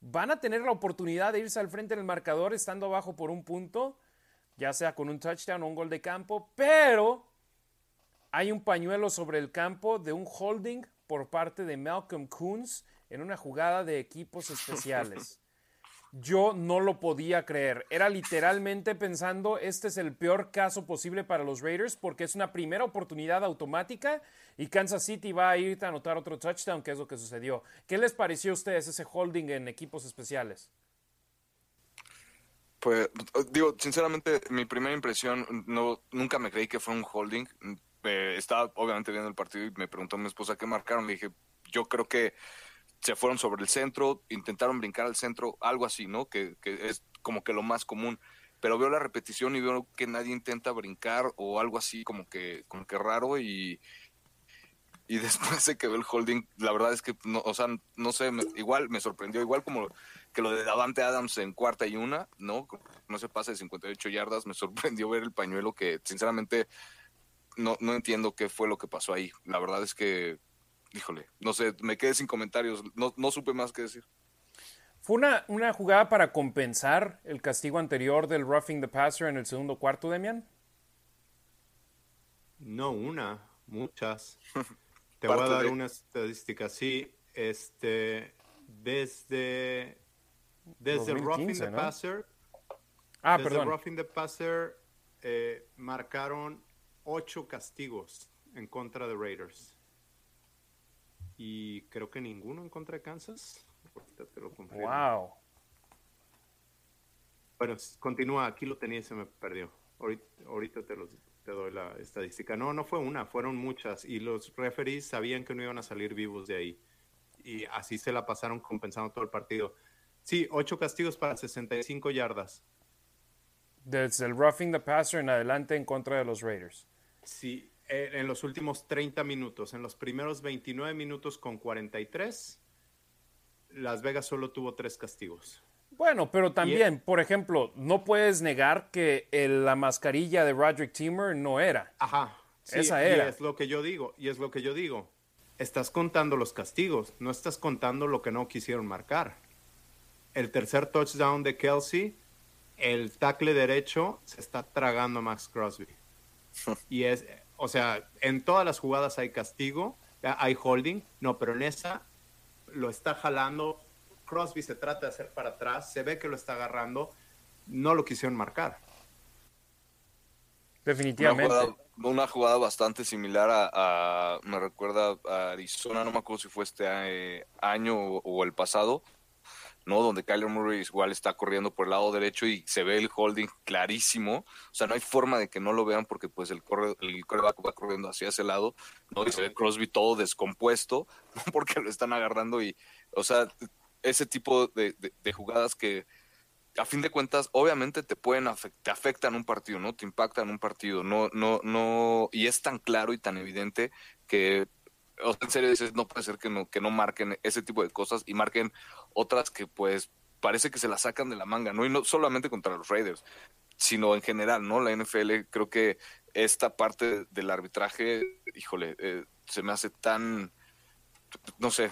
¿Van a tener la oportunidad de irse al frente del marcador estando abajo por un punto? Ya sea con un touchdown o un gol de campo. Pero hay un pañuelo sobre el campo de un holding por parte de Malcolm Coons en una jugada de equipos especiales. Yo no lo podía creer. Era literalmente pensando, este es el peor caso posible para los Raiders porque es una primera oportunidad automática y Kansas City va a ir a anotar otro touchdown, que es lo que sucedió. ¿Qué les pareció a ustedes ese holding en equipos especiales? Pues, digo, sinceramente, mi primera impresión, no, nunca me creí que fue un holding. Eh, estaba obviamente viendo el partido y me preguntó mi esposa qué marcaron. Le dije, yo creo que se fueron sobre el centro, intentaron brincar al centro, algo así, ¿no? Que, es como que lo más común. Pero veo la repetición y veo que nadie intenta brincar o algo así como que, como que raro y, y después se quedó el holding. La verdad es que, no, o sea, no sé, igual me sorprendió, igual como que lo de Davante Adams en cuarta y una, ¿no? No se pasa de 58 yardas, me sorprendió ver el pañuelo que sinceramente no, no entiendo qué fue lo que pasó ahí. La verdad es que híjole, no sé, me quedé sin comentarios, no, no supe más que decir. ¿Fue una, una, jugada para compensar el castigo anterior del roughing the passer en el segundo cuarto, Demian? No una, muchas. Te voy a dar una estadística. Sí, este, desde, desde el roughing the passer, ah, desde perdón. roughing the passer eh, marcaron ocho castigos en contra de Raiders y creo que ninguno en contra de Kansas. Ahorita te lo confirmo. Wow. Bueno, continúa, aquí lo tenía y se me perdió. Ahorita, te, te doy la estadística. No, no fue una, fueron muchas. Y los referees sabían que no iban a salir vivos de ahí. Y así se la pasaron compensando todo el partido. Sí, ocho castigos para 65 yardas. Desde el roughing the passer en adelante en contra de los Raiders. Sí, eh, en los últimos 30 minutos. En los primeros 29 minutos con 43, Las Vegas solo tuvo tres castigos. Bueno, pero también, por ejemplo, no puedes negar que la mascarilla de Roderick Timmer no era. Ajá. Esa era. Y es lo que yo digo, y es lo que yo digo. Estás contando los castigos, no estás contando lo que no quisieron marcar. El tercer touchdown de Kelsey, el tackle derecho se está tragando a Max Crosby. y es, o sea, en todas las jugadas hay castigo, hay holding, no, pero en esa lo está jalando. Crosby se trata de hacer para atrás, se ve que lo está agarrando, no lo quisieron marcar. Definitivamente. Una jugada, una jugada bastante similar a, me recuerda a Arizona, no me acuerdo si fue este eh, año o el pasado, ¿no? Donde Kyler Murray igual está corriendo por el lado derecho y se ve el holding clarísimo. O sea, no hay forma de que no lo vean porque pues el, corre, el coreback va corriendo hacia ese lado, ¿no? Y se ve Crosby todo descompuesto. Porque lo están agarrando y, o sea, ese tipo de, jugadas que a fin de cuentas, obviamente te pueden afectar, te afectan un partido, ¿no? Te impactan un partido, no, no, no, y es tan claro y tan evidente que o en serio dices, no puede ser que no, que no marquen ese tipo de cosas y marquen otras que pues parece que se las sacan de la manga, ¿no? Y no solamente contra los Raiders, sino en general, ¿no? La NFL creo que esta parte del arbitraje, híjole, eh, se me hace tan, no sé,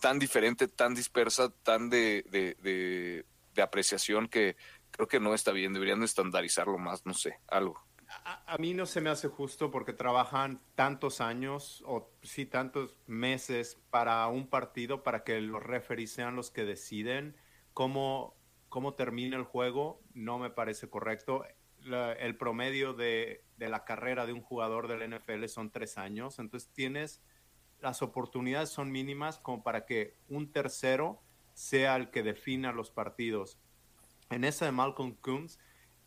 tan diferente, tan dispersa, tan de, de, de, de apreciación que creo que no está bien, deberían estandarizarlo más, no sé, algo. A, mí no se me hace justo porque trabajan tantos años o sí tantos meses para un partido para que los referees sean los que deciden cómo, cómo termina el juego. No me parece correcto. el promedio de, de, la carrera de un jugador del NFL son tres años, entonces tienes las oportunidades son mínimas como para que un tercero sea el que defina los partidos. En esa de Malcolm Coons,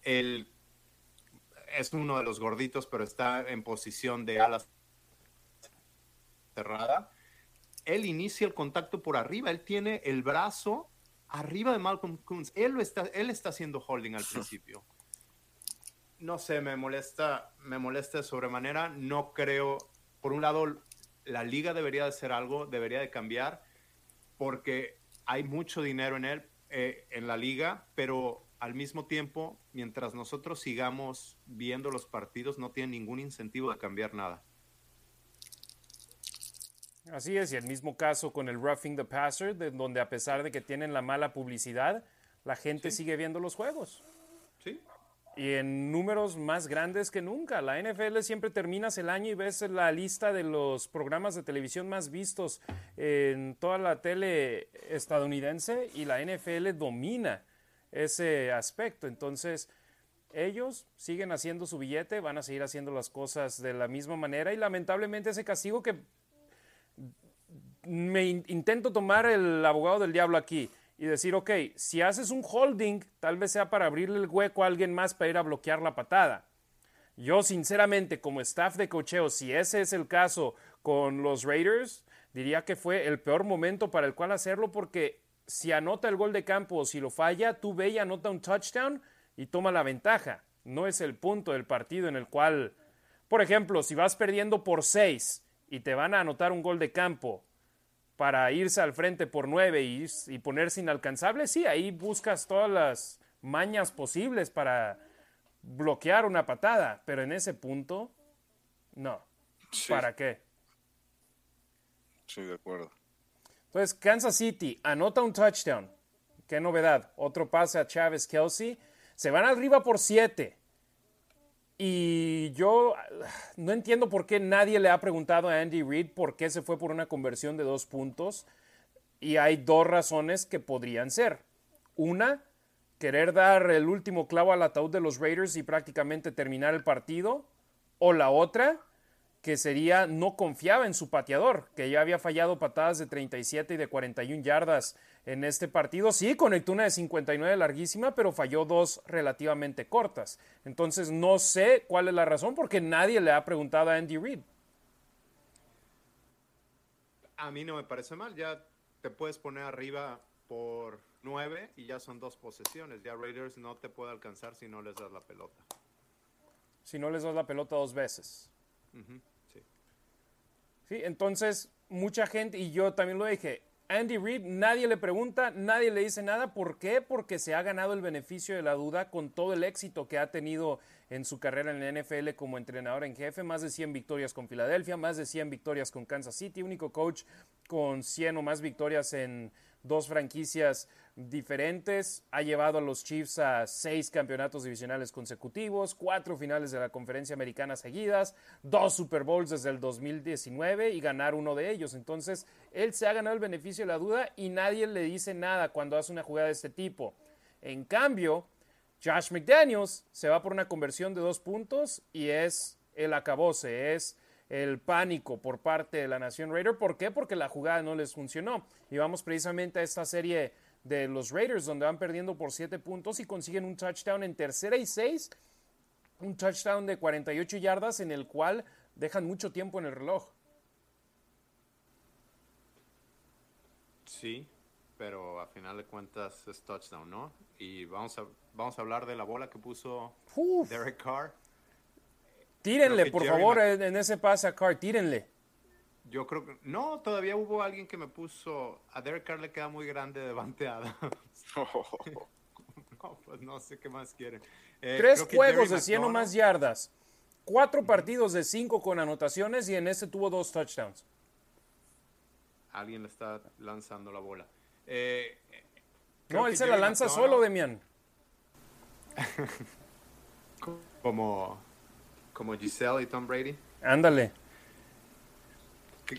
el es uno de los gorditos, pero está en posición de alas cerrada. Él inicia el contacto por arriba, él tiene el brazo arriba de Malcolm Coons. Él, está, él está haciendo holding al principio. no sé, me molesta, me molesta de sobremanera. No creo, por un lado, la liga debería de hacer algo, debería de cambiar, porque hay mucho dinero en él, eh, en la liga, pero al mismo tiempo, mientras nosotros sigamos viendo los partidos, no tiene ningún incentivo de cambiar nada. Así es, y el mismo caso con el roughing the passer, de donde a pesar de que tienen la mala publicidad, la gente sigue viendo los juegos. Sí. Y en números más grandes que nunca. La NFL siempre terminas el año y ves la lista de los programas de televisión más vistos en toda la tele estadounidense y la NFL domina ese aspecto. Entonces, ellos siguen haciendo su billete, van a seguir haciendo las cosas de la misma manera y lamentablemente ese castigo que me intento tomar el abogado del diablo aquí y decir, ok, si haces un holding, tal vez sea para abrirle el hueco a alguien más para ir a bloquear la patada. Yo, sinceramente, como staff de cocheo, si ese es el caso con los Raiders, diría que fue el peor momento para el cual hacerlo porque si anota el gol de campo o si lo falla, tú ve y anota un touchdown y toma la ventaja. No es el punto del partido en el cual, por ejemplo, si vas perdiendo por seis y te van a anotar un gol de campo para irse al frente por nueve y, y ponerse inalcanzable, sí, ahí buscas todas las mañas posibles para bloquear una patada, pero en ese punto, no. ¿Para qué? Sí, de acuerdo. Entonces, Kansas City anota un touchdown. Qué novedad. Otro pase a Chávez Kelsey. Se van arriba por siete. Y yo no entiendo por qué nadie le ha preguntado a Andy Reid por qué se fue por una conversión de dos puntos. Y hay dos razones que podrían ser. Una, querer dar el último clavo al ataúd de los Raiders y prácticamente terminar el partido. O la otra, que sería no confiaba en su pateador, que ya había fallado patadas de 37 y de 41 yardas en este partido. Sí, conectó una de 59 larguísima, pero falló dos relativamente cortas. Entonces no sé cuál es la razón porque nadie le ha preguntado a Andy Reid. A mí no me parece mal, ya te puedes poner arriba por 9 y ya son dos posesiones. Ya Raiders no te puede alcanzar si no les das la pelota. Si no les das la pelota dos veces. Sí, entonces mucha gente, y yo también lo dije, Andy Reid, nadie le pregunta, nadie le dice nada. ¿Por qué? Porque se ha ganado el beneficio de la duda con todo el éxito que ha tenido en su carrera en la NFL como entrenador en jefe. Más de 100 victorias con Filadelfia, más de 100 victorias con Kansas City, único coach con 100 o más victorias en dos franquicias diferentes. Ha llevado a los Chiefs a seis campeonatos divisionales consecutivos, cuatro finales de la conferencia americana seguidas, dos Super Bowls desde el 2019 y ganar uno de ellos. Entonces, él se ha ganado el beneficio de la duda y nadie le dice nada cuando hace una jugada de este tipo. En cambio, Josh McDaniels se va por una conversión de dos puntos y es el acabose, es el pánico por parte de la Nación Raider. ¿Por qué? Porque la jugada no les funcionó. Y vamos precisamente a esta serie de los Raiders, donde van perdiendo por siete puntos y consiguen un touchdown en tercera y seis. Un touchdown de 48 yardas en el cual dejan mucho tiempo en el reloj. Sí, pero a final de cuentas es touchdown, ¿no? Y vamos a, vamos a hablar de la bola que puso Derek Carr. Tírenle, por favor, en ese pase a Carr, tírenle. Yo creo que. No, todavía hubo alguien que me puso. A Derek Carr le queda muy grande de banteada. no, pues no sé qué más quieren. Eh, Tres juegos de 100 o más yardas. Cuatro partidos de cinco con anotaciones y en ese tuvo dos touchdowns. Alguien le está lanzando la bola. Eh, no, él se la lanza solo, Demian. como como Giselle y Tom Brady. Ándale.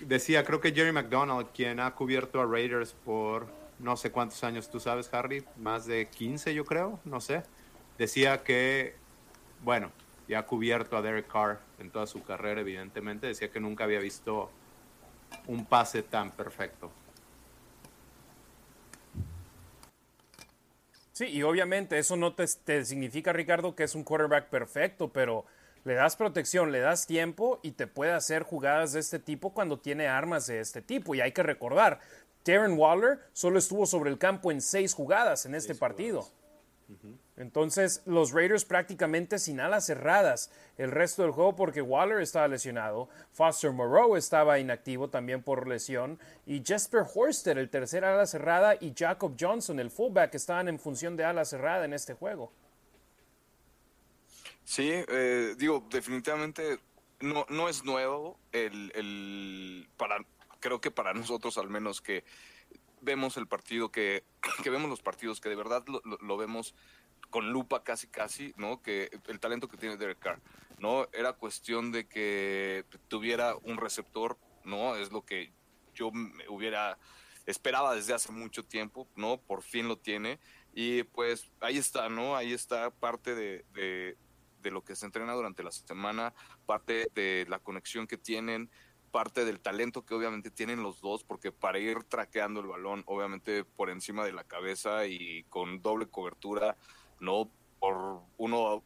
Decía, creo que Jerry McDonald, quien ha cubierto a Raiders por no sé cuántos años, tú sabes, Harry, más de 15 yo creo, no sé. Decía que, bueno, ya ha cubierto a Derek Carr en toda su carrera, evidentemente. Decía que nunca había visto un pase tan perfecto. Sí, y obviamente eso no te, te significa, Ricardo, que es un quarterback perfecto, pero le das protección, le das tiempo y te puede hacer jugadas de este tipo cuando tiene armas de este tipo. Y hay que recordar, Darren Waller solo estuvo sobre el campo en seis jugadas en este partido. Entonces, los Raiders prácticamente sin alas cerradas el resto del juego porque Waller estaba lesionado, Foster Moreau estaba inactivo también por lesión, y Jesper Horster, el tercer ala cerrada, y Jacob Johnson, el fullback, estaban en función de ala cerrada en este juego. Sí, eh, digo, definitivamente no, no es nuevo el, para, creo que para nosotros al menos que vemos el partido que, que vemos los partidos que de verdad lo, vemos con lupa casi casi, ¿no? Que el talento que tiene Derek Carr, ¿no? Era cuestión de que tuviera un receptor, ¿no? Es lo que yo hubiera esperaba desde hace mucho tiempo, ¿no? Por fin lo tiene y pues ahí está, ¿no? Ahí está parte de, de lo que se entrena durante la semana, parte de la conexión que tienen, parte del talento que obviamente tienen los dos, porque para ir traqueando el balón, obviamente por encima de la cabeza y con doble cobertura, no por uno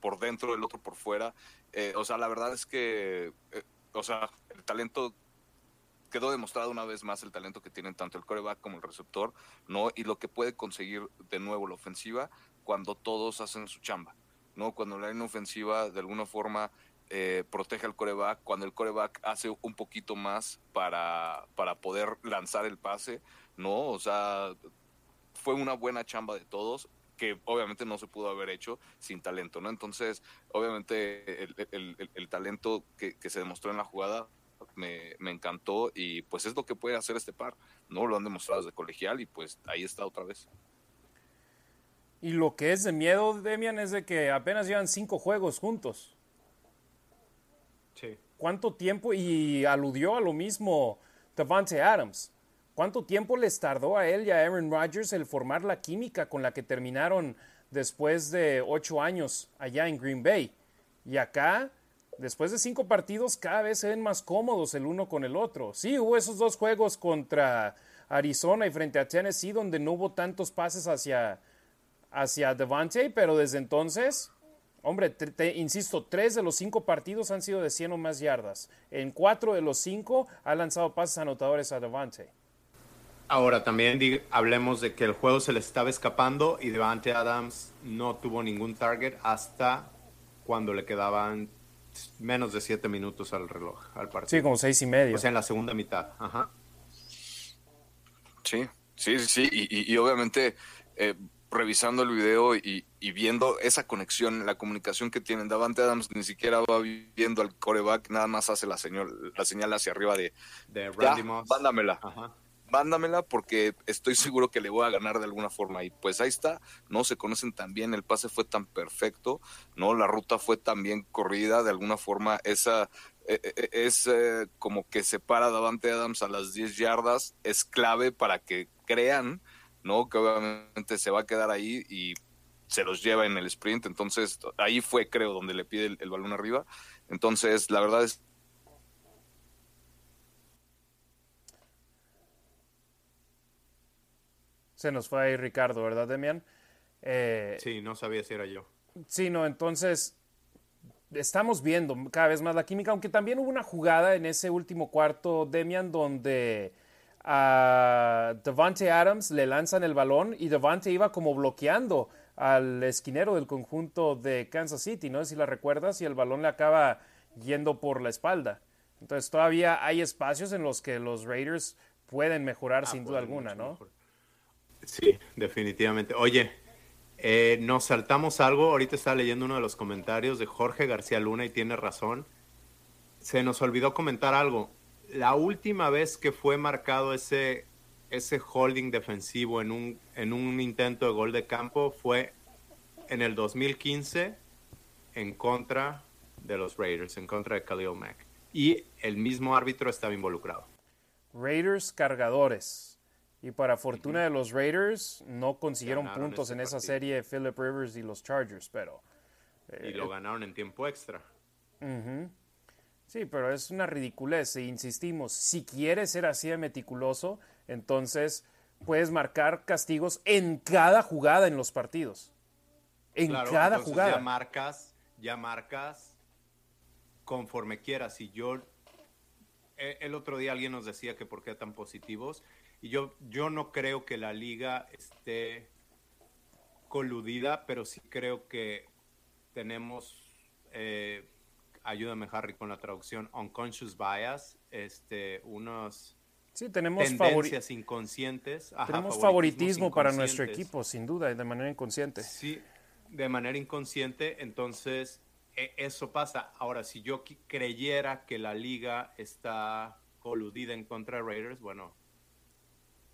por dentro, el otro por fuera. Eh, o sea, la verdad es que, eh, o sea, el talento quedó demostrado una vez más el talento que tienen tanto el coreback como el receptor, ¿no? Y lo que puede conseguir de nuevo la ofensiva cuando todos hacen su chamba, ¿no? Cuando la línea ofensiva de alguna forma eh, protege al coreback, cuando el coreback hace un poquito más para, para poder lanzar el pase, ¿no? O sea, fue una buena chamba de todos que obviamente no se pudo haber hecho sin talento, ¿no? Entonces, obviamente el, talento que, se demostró en la jugada me, encantó y pues es lo que puede hacer este par, ¿no? Lo han demostrado desde colegial y pues ahí está otra vez. Y lo que es de miedo, Demian, es de que apenas llevan cinco juegos juntos. Sí. ¿Cuánto tiempo? Y aludió a lo mismo Devante Adams. ¿Cuánto tiempo les tardó a él y a Aaron Rodgers el formar la química con la que terminaron después de ocho años allá en Green Bay? Y acá, después de cinco partidos, cada vez se ven más cómodos el uno con el otro. Sí, hubo esos dos juegos contra Arizona y frente a Tennessee donde no hubo tantos pases hacia, hacia Devante, pero desde entonces Hombre, te, insisto, tres de los cinco partidos han sido de 100 o más yardas. En cuatro de los cinco ha lanzado pases anotadores a Devante. Ahora también hablemos de que el juego se le estaba escapando y Devante Adams no tuvo ningún target hasta cuando le quedaban menos de siete minutos al reloj, al partido. Sí, como seis y medio. O sea, en la segunda mitad. Ajá. Sí, sí, sí, y, obviamente eh, revisando el video y, viendo esa conexión, la comunicación que tienen. Davante Adams ni siquiera va viendo al coreback, nada más hace la señal, la señal hacia arriba de, de Randy Mándamela. Ajá mándamela porque estoy seguro que le voy a ganar de alguna forma. Y pues ahí está, ¿no? Se conocen tan bien, el pase fue tan perfecto, ¿no? La ruta fue tan bien corrida, de alguna forma esa e, e, e, es eh, como que separa Davante Adams a las 10 yardas, es clave para que crean, ¿no? Que obviamente se va a quedar ahí y se los lleva en el sprint. Entonces ahí fue, creo, donde le pide el balón arriba. Entonces, la verdad es Se nos fue ahí Ricardo, ¿verdad, Demian? Eh, sí, no sabía si era yo. Sí, no, entonces estamos viendo cada vez más la química, aunque también hubo una jugada en ese último cuarto, Demian, donde a Devante Adams le lanzan el balón y Devante iba como bloqueando al esquinero del conjunto de Kansas City, ¿no? Si la recuerdas, y el balón le acaba yendo por la espalda. Entonces todavía hay espacios en los que los Raiders pueden mejorar ah, sin duda alguna, ¿no? Sí, definitivamente. Oye, eh, nos saltamos algo. Ahorita estaba leyendo uno de los comentarios de Jorge García Luna y tiene razón. Se nos olvidó comentar algo. La última vez que fue marcado ese, ese holding defensivo en un, en un intento de gol de campo fue en el 2015 en contra de los Raiders, en contra de Khalil Mack. Y el mismo árbitro estaba involucrado. Raiders cargadores. Y para fortuna de los Raiders, no consiguieron puntos en esa serie Philip Rivers y los Chargers, pero... y lo eh, ganaron en tiempo extra. Sí, pero es una ridiculez. E insistimos, si quieres ser así de meticuloso, entonces puedes marcar castigos en cada jugada en los partidos. En cada jugada. Ya marcas, ya marcas conforme quieras. Y yo, e, el otro día alguien nos decía que por qué tan positivos. Y yo, yo no creo que la liga esté coludida, pero sí creo que tenemos, eh, ayúdame Harry con la traducción, unconscious bias, este, unos sí, tenemos tendencias inconscientes. tenemos favoritismo para nuestro equipo, sin duda, de manera inconsciente. Sí, de manera inconsciente, entonces e, eso pasa. Ahora, si yo creyera que la liga está coludida en contra de Raiders, bueno,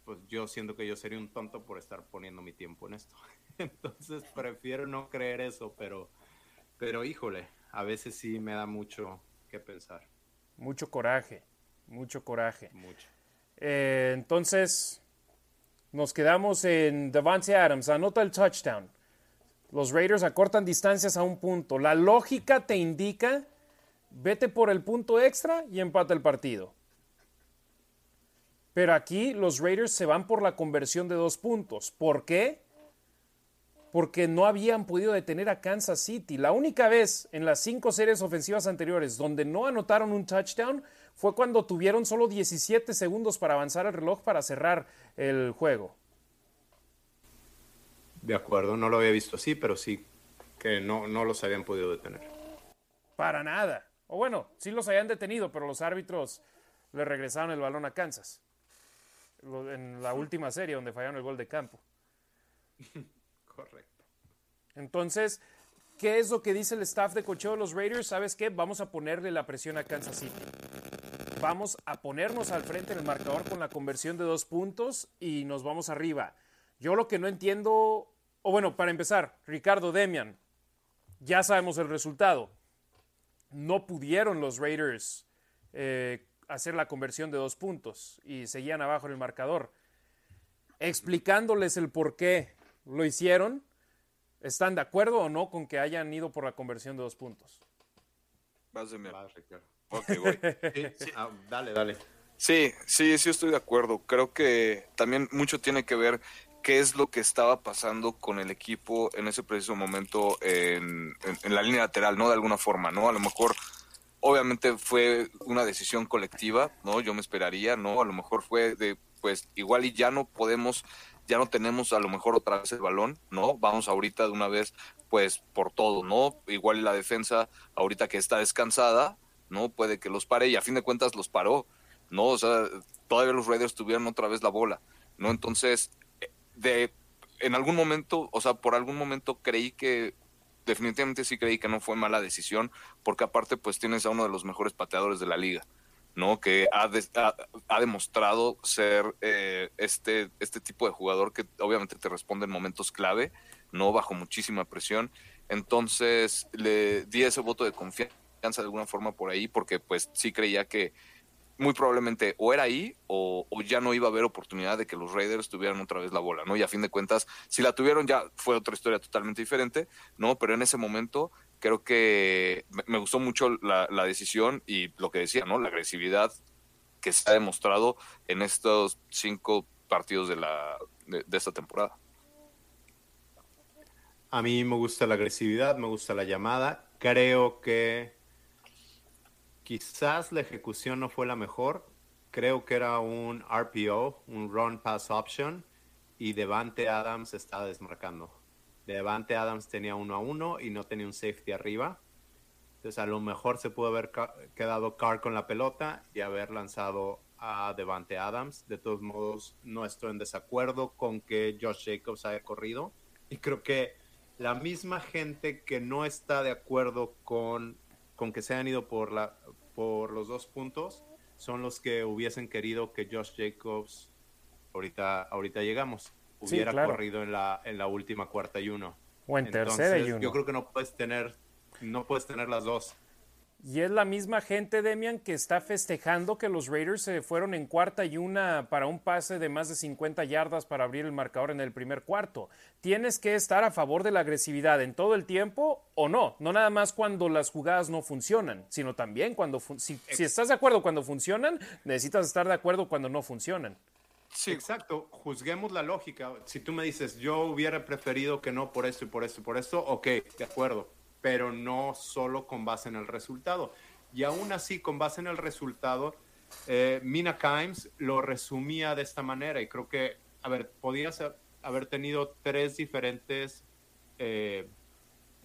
pues yo siento que yo sería un tonto por estar poniendo mi tiempo en esto. Entonces prefiero no creer eso, pero, pero híjole, a veces sí me da mucho que pensar. Mucho coraje, mucho coraje. Mucho. Eh, entonces, nos quedamos en Devante Adams, anota el touchdown. Los Raiders acortan distancias a un punto. La lógica te indica, vete por el punto extra y empata el partido. Pero aquí los Raiders se van por la conversión de dos puntos. ¿Por qué? Porque no habían podido detener a Kansas City. La única vez en las cinco series ofensivas anteriores donde no anotaron un touchdown fue cuando tuvieron solo 17 segundos para avanzar el reloj para cerrar el juego. De acuerdo, no lo había visto así, pero sí que no, no los habían podido detener. Para nada. O bueno, sí los habían detenido, pero los árbitros le regresaron el balón a Kansas en la última serie donde fallaron el gol de campo. Correcto. Entonces, ¿qué es lo que dice el staff de cocheo de los Raiders? ¿Sabes qué? Vamos a ponerle la presión a Kansas City. Vamos a ponernos al frente del marcador con la conversión de dos puntos y nos vamos arriba. Yo lo que no entiendo, o bueno, para empezar, Ricardo Demian, ya sabemos el resultado. No pudieron los Raiders eh, hacer la conversión de dos puntos y seguían abajo en el marcador. Explicándoles el por qué lo hicieron, ¿están de acuerdo o no con que hayan ido por la conversión de dos puntos? Vas de sí, ah, dale, dale. Sí, sí, sí estoy de acuerdo. Creo que también mucho tiene que ver qué es lo que estaba pasando con el equipo en ese preciso momento en, en la línea lateral, ¿no? De alguna forma, ¿no? A lo mejor obviamente fue una decisión colectiva, ¿no? Yo me esperaría, ¿no? A lo mejor fue de, pues igual y ya no podemos, ya no tenemos a lo mejor otra vez el balón, ¿no? Vamos ahorita de una vez, pues por todo, ¿no? Igual la defensa, ahorita que está descansada, ¿no? Puede que los pare y a fin de cuentas los paró, ¿no? O sea, todavía los Raiders tuvieron otra vez la bola, ¿no? Entonces, de, en algún momento, o sea, por algún momento creí que definitivamente sí creí que no fue mala decisión, porque aparte pues tienes a uno de los mejores pateadores de la liga, ¿no? Que ha, ha, demostrado ser eh, este, este tipo de jugador que obviamente te responde en momentos clave, ¿no? Bajo muchísima presión. Entonces le di ese voto de confianza de alguna forma por ahí, porque pues sí creía que muy probablemente o era ahí o, ya no iba a haber oportunidad de que los Raiders tuvieran otra vez la bola, ¿no? Y a fin de cuentas, si la tuvieron ya fue otra historia totalmente diferente, ¿no? Pero en ese momento creo que me, gustó mucho la, decisión y lo que decía, ¿no? La agresividad que se ha demostrado en estos cinco partidos de, la, de esta temporada. A mí me gusta la agresividad, me gusta la llamada. Creo que Quizás la ejecución no fue la mejor. Creo que era un RPO, un Run Pass Option, y Devante Adams estaba desmarcando. Devante Adams tenía uno a uno y no tenía un safety arriba. Entonces a lo mejor se pudo haber quedado Carr con la pelota y haber lanzado a Devante Adams. De todos modos, no estoy en desacuerdo con que Josh Jacobs haya corrido. Y creo que la misma gente que no está de acuerdo con con que se han ido por, la, por los dos puntos son los que hubiesen querido que Josh Jacobs, ahorita, ahorita llegamos, hubiera corrido en la, en la última cuarta y uno. O en tercera y uno. Yo creo que no puedes tener, no puedes tener las dos. Y es la misma gente, Demian, que está festejando que los Raiders se fueron en cuarta y una para un pase de más de 50 yardas para abrir el marcador en el primer cuarto. Tienes que estar a favor de la agresividad en todo el tiempo o no. No nada más cuando las jugadas no funcionan, sino también cuando... Si, si estás de acuerdo cuando funcionan, necesitas estar de acuerdo cuando no funcionan. Sí, exacto. Juzguemos la lógica. Si tú me dices, yo hubiera preferido que no por esto y por esto y por esto, ok, de acuerdo pero no solo con base en el resultado. Y aún así, con base en el resultado, eh, Mina Kimes lo resumía de esta manera y creo que, a ver, podías haber tenido tres diferentes eh,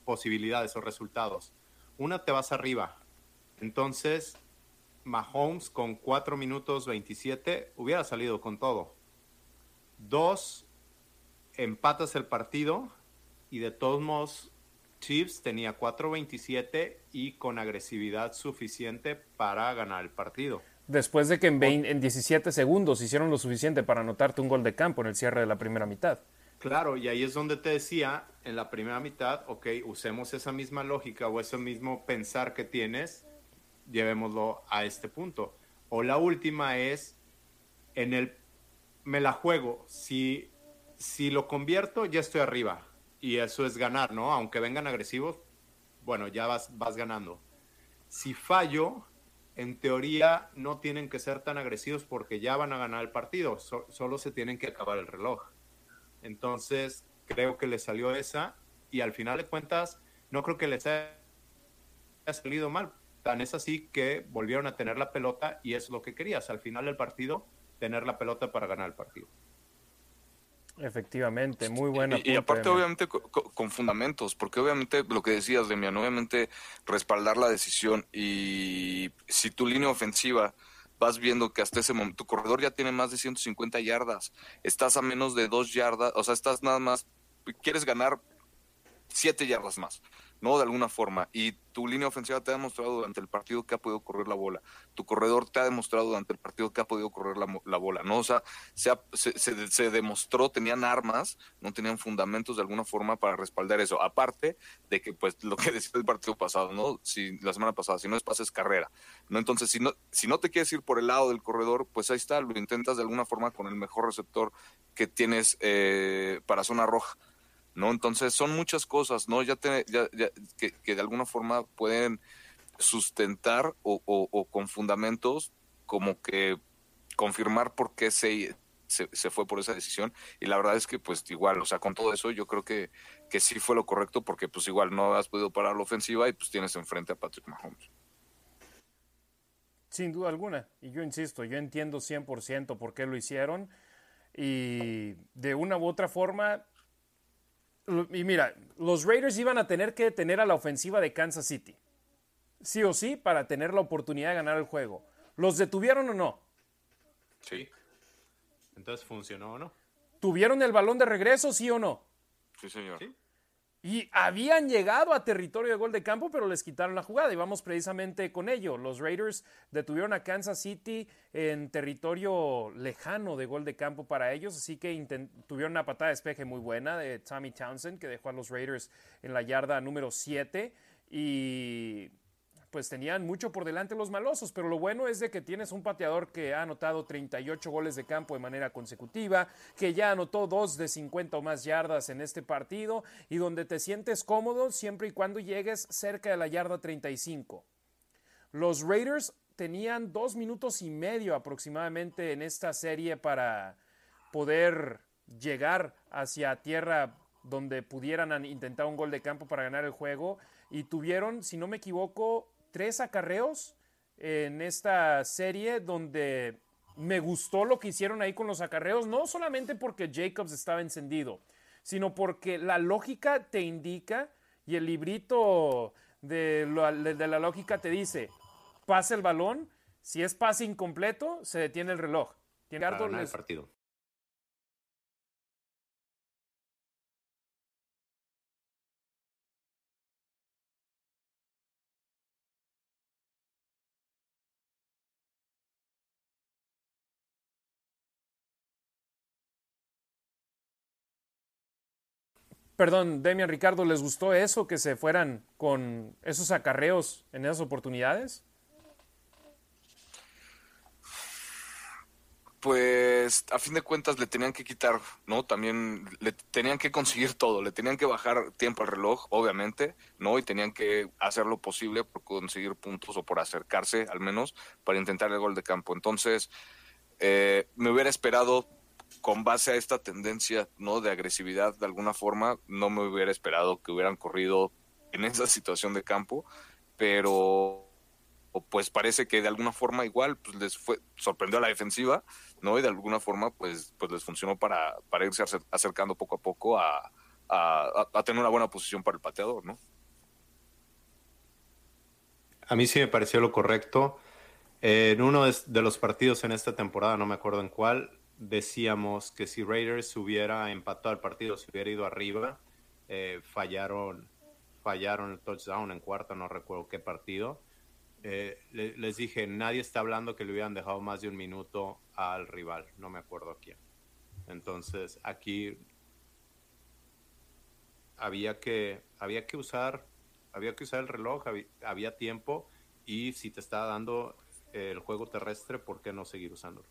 posibilidades o resultados. Una, te vas arriba. Entonces, Mahomes con 4 minutos 27 hubiera salido con todo. Dos, empatas el partido y de todos modos Chiefs tenía 4.27 y con agresividad suficiente para ganar el partido. Después de que en, 20, en 17 segundos hicieron lo suficiente para anotarte un gol de campo en el cierre de la primera mitad. Claro, y ahí es donde te decía, en la primera mitad, ok, usemos esa misma lógica o ese mismo pensar que tienes, llevémoslo a este punto. O la última es, en el, me la juego, si, si lo convierto, ya estoy arriba. Y eso es ganar, ¿no? Aunque vengan agresivos, bueno, ya vas, vas ganando. Si fallo, en teoría no tienen que ser tan agresivos porque ya van a ganar el partido, solo se tienen que acabar el reloj. Entonces, creo que le salió esa y al final de cuentas, no creo que les haya salido mal. Tan es así que volvieron a tener la pelota y es lo que querías. Al final del partido, tener la pelota para ganar el partido. Efectivamente, muy buena. Y, aparte, obviamente, con, fundamentos, porque obviamente lo que decías, Demian, obviamente respaldar la decisión y si tu línea ofensiva vas viendo que hasta ese momento tu corredor ya tiene más de 150 yardas, estás a menos de dos yardas, o sea, estás nada más, quieres ganar siete yardas más. ¿No? De alguna forma. Y tu línea ofensiva te ha demostrado durante el partido que ha podido correr la bola. Tu corredor te ha demostrado durante el partido que ha podido correr la, bola, ¿no? O sea, se, se, demostró, tenían armas, no tenían fundamentos de alguna forma para respaldar eso. Aparte de que, pues, lo que decía el partido pasado, ¿no? Si, la semana pasada, si no es pase, es carrera, ¿no? Entonces, si no, si no te quieres ir por el lado del corredor, pues ahí está, lo intentas de alguna forma con el mejor receptor que tienes eh, para zona roja. ¿No? Entonces son muchas cosas, ¿no? Ya, que, de alguna forma pueden sustentar o, con fundamentos como que confirmar por qué se, se, fue por esa decisión y la verdad es que pues igual, o sea, con todo eso yo creo que, que sí fue lo correcto porque pues igual no has podido parar la ofensiva y pues tienes enfrente a Patrick Mahomes. Sin duda alguna, y yo insisto, yo entiendo 100% por qué lo hicieron y de una u otra forma y mira, los Raiders iban a tener que detener a la ofensiva de Kansas City. Sí o sí, para tener la oportunidad de ganar el juego. ¿Los detuvieron o no? Sí. Entonces, ¿funcionó o no? ¿Tuvieron el balón de regreso, sí o no? Sí, señor. ¿Sí? Y habían llegado a territorio de gol de campo, pero les quitaron la jugada. Y vamos precisamente con ello. Los Raiders detuvieron a Kansas City en territorio lejano de gol de campo para ellos. Así que tuvieron una patada de despeje muy buena de Tommy Townsend, que dejó a los Raiders en la yarda número 7. Y pues tenían mucho por delante los malosos, pero lo bueno es de que tienes un pateador que ha anotado 38 goles de campo de manera consecutiva, que ya anotó dos de 50 o más yardas en este partido y donde te sientes cómodo siempre y cuando llegues cerca de la yarda 35. Los Raiders tenían dos minutos y medio aproximadamente en esta serie para poder llegar hacia tierra donde pudieran intentar un gol de campo para ganar el juego y tuvieron, si no me equivoco, tres acarreos en esta serie donde me gustó lo que hicieron ahí con los acarreos, no solamente porque Jacobs estaba encendido, sino porque la lógica te indica y el librito de, la lógica te dice, pasa el balón, si es pase incompleto, se detiene el reloj. Tiene el partido. Perdón, Demian Ricardo, ¿les gustó eso que se fueran con esos acarreos en esas oportunidades? Pues a fin de cuentas le tenían que quitar, ¿no? También le tenían que conseguir todo, le tenían que bajar tiempo al reloj, obviamente, ¿no? Y tenían que hacer lo posible por conseguir puntos o por acercarse al menos para intentar el gol de campo. Entonces, eh, me hubiera esperado con base a esta tendencia no de agresividad de alguna forma no me hubiera esperado que hubieran corrido en esa situación de campo pero pues parece que de alguna forma igual pues les fue sorprendió a la defensiva no y de alguna forma pues pues les funcionó para para irse acercando poco a poco a, a, tener una buena posición para el pateador, ¿no? A mí sí me pareció lo correcto. en uno de, los partidos en esta temporada, no me acuerdo en cuál, decíamos que si Raiders hubiera empatado el partido, si hubiera ido arriba, eh, fallaron, fallaron el touchdown en cuarto, no recuerdo qué partido. Eh, les dije, nadie está hablando que le hubieran dejado más de un minuto al rival, no me acuerdo quién. Entonces, aquí había que, había que usar, había que usar el reloj, había, tiempo y si te está dando el juego terrestre, ¿por qué no seguir usándolo?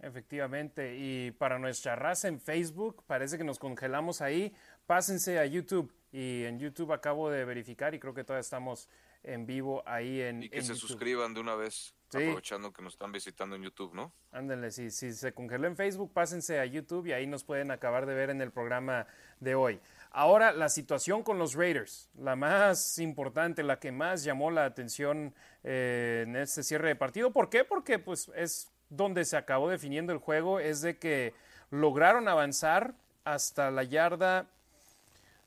Efectivamente, y para nuestra raza en Facebook, parece que nos congelamos ahí. Pásense a YouTube y en YouTube acabo de verificar y creo que todavía estamos en vivo ahí en. Y que se suscriban de una vez, aprovechando que nos están visitando en YouTube, ¿no? Ándenle, si, si se congeló en Facebook, pásense a YouTube y ahí nos pueden acabar de ver en el programa de hoy. Ahora, la situación con los Raiders, la más importante, la que más llamó la atención eh, en este cierre de partido. ¿Por qué? Porque pues es donde se acabó definiendo el juego, es de que lograron avanzar hasta la yarda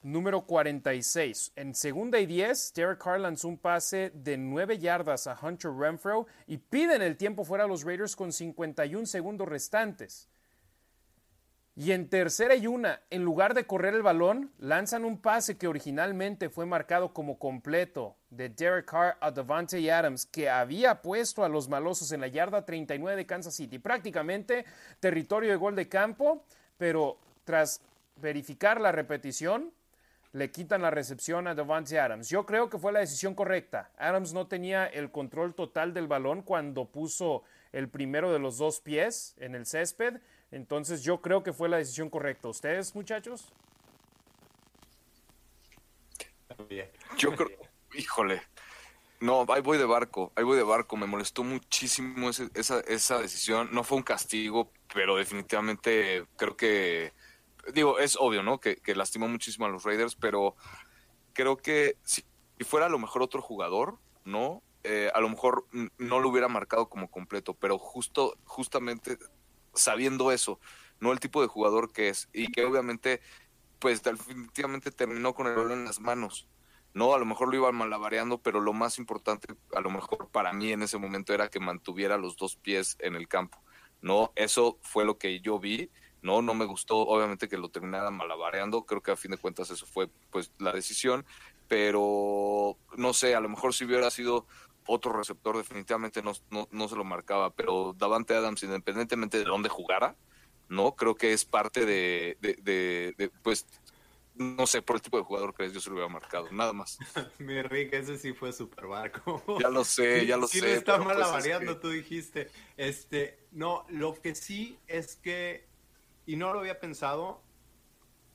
número 46. En segunda y 10, Derek Carr lanzó un pase de 9 yardas a Hunter Renfro y piden el tiempo fuera a los Raiders con 51 segundos restantes. Y en tercera y una, en lugar de correr el balón, lanzan un pase que originalmente fue marcado como completo de Derek Carr a Devante Adams, que había puesto a los malosos en la yarda 39 de Kansas City, prácticamente territorio de gol de campo, pero tras verificar la repetición, le quitan la recepción a Devante Adams. Yo creo que fue la decisión correcta. Adams no tenía el control total del balón cuando puso el primero de los dos pies en el césped. Entonces yo creo que fue la decisión correcta. ¿Ustedes, muchachos? Yo creo, híjole, no, ahí voy de barco, ahí voy de barco. Me molestó muchísimo esa, esa decisión. No fue un castigo, pero definitivamente creo que digo, es obvio, ¿no? Que, lastimó muchísimo a los Raiders, pero creo que si, fuera a lo mejor otro jugador, ¿no? Eh, a lo mejor no lo hubiera marcado como completo, pero justo, justamente sabiendo eso, no el tipo de jugador que es, y que obviamente, pues definitivamente terminó con el balón en las manos. No, a lo mejor lo iba malabareando, pero lo más importante, a lo mejor para mí en ese momento era que mantuviera los dos pies en el campo. No, eso fue lo que yo vi. No, no me gustó, obviamente que lo terminara malabareando, creo que a fin de cuentas eso fue pues la decisión, pero no sé, a lo mejor si hubiera sido otro receptor definitivamente no, no, se lo marcaba, pero Davante Adams, independientemente de dónde jugara, no, creo que es parte de, de, pues, no sé, por el tipo de jugador que es, yo se lo hubiera marcado, nada más. Mi Rick, ese sí fue super barco. Ya lo sé, ya lo sé. Sí está pues, malabareando, tú dijiste. Este, no, lo que sí es que y no lo había pensado.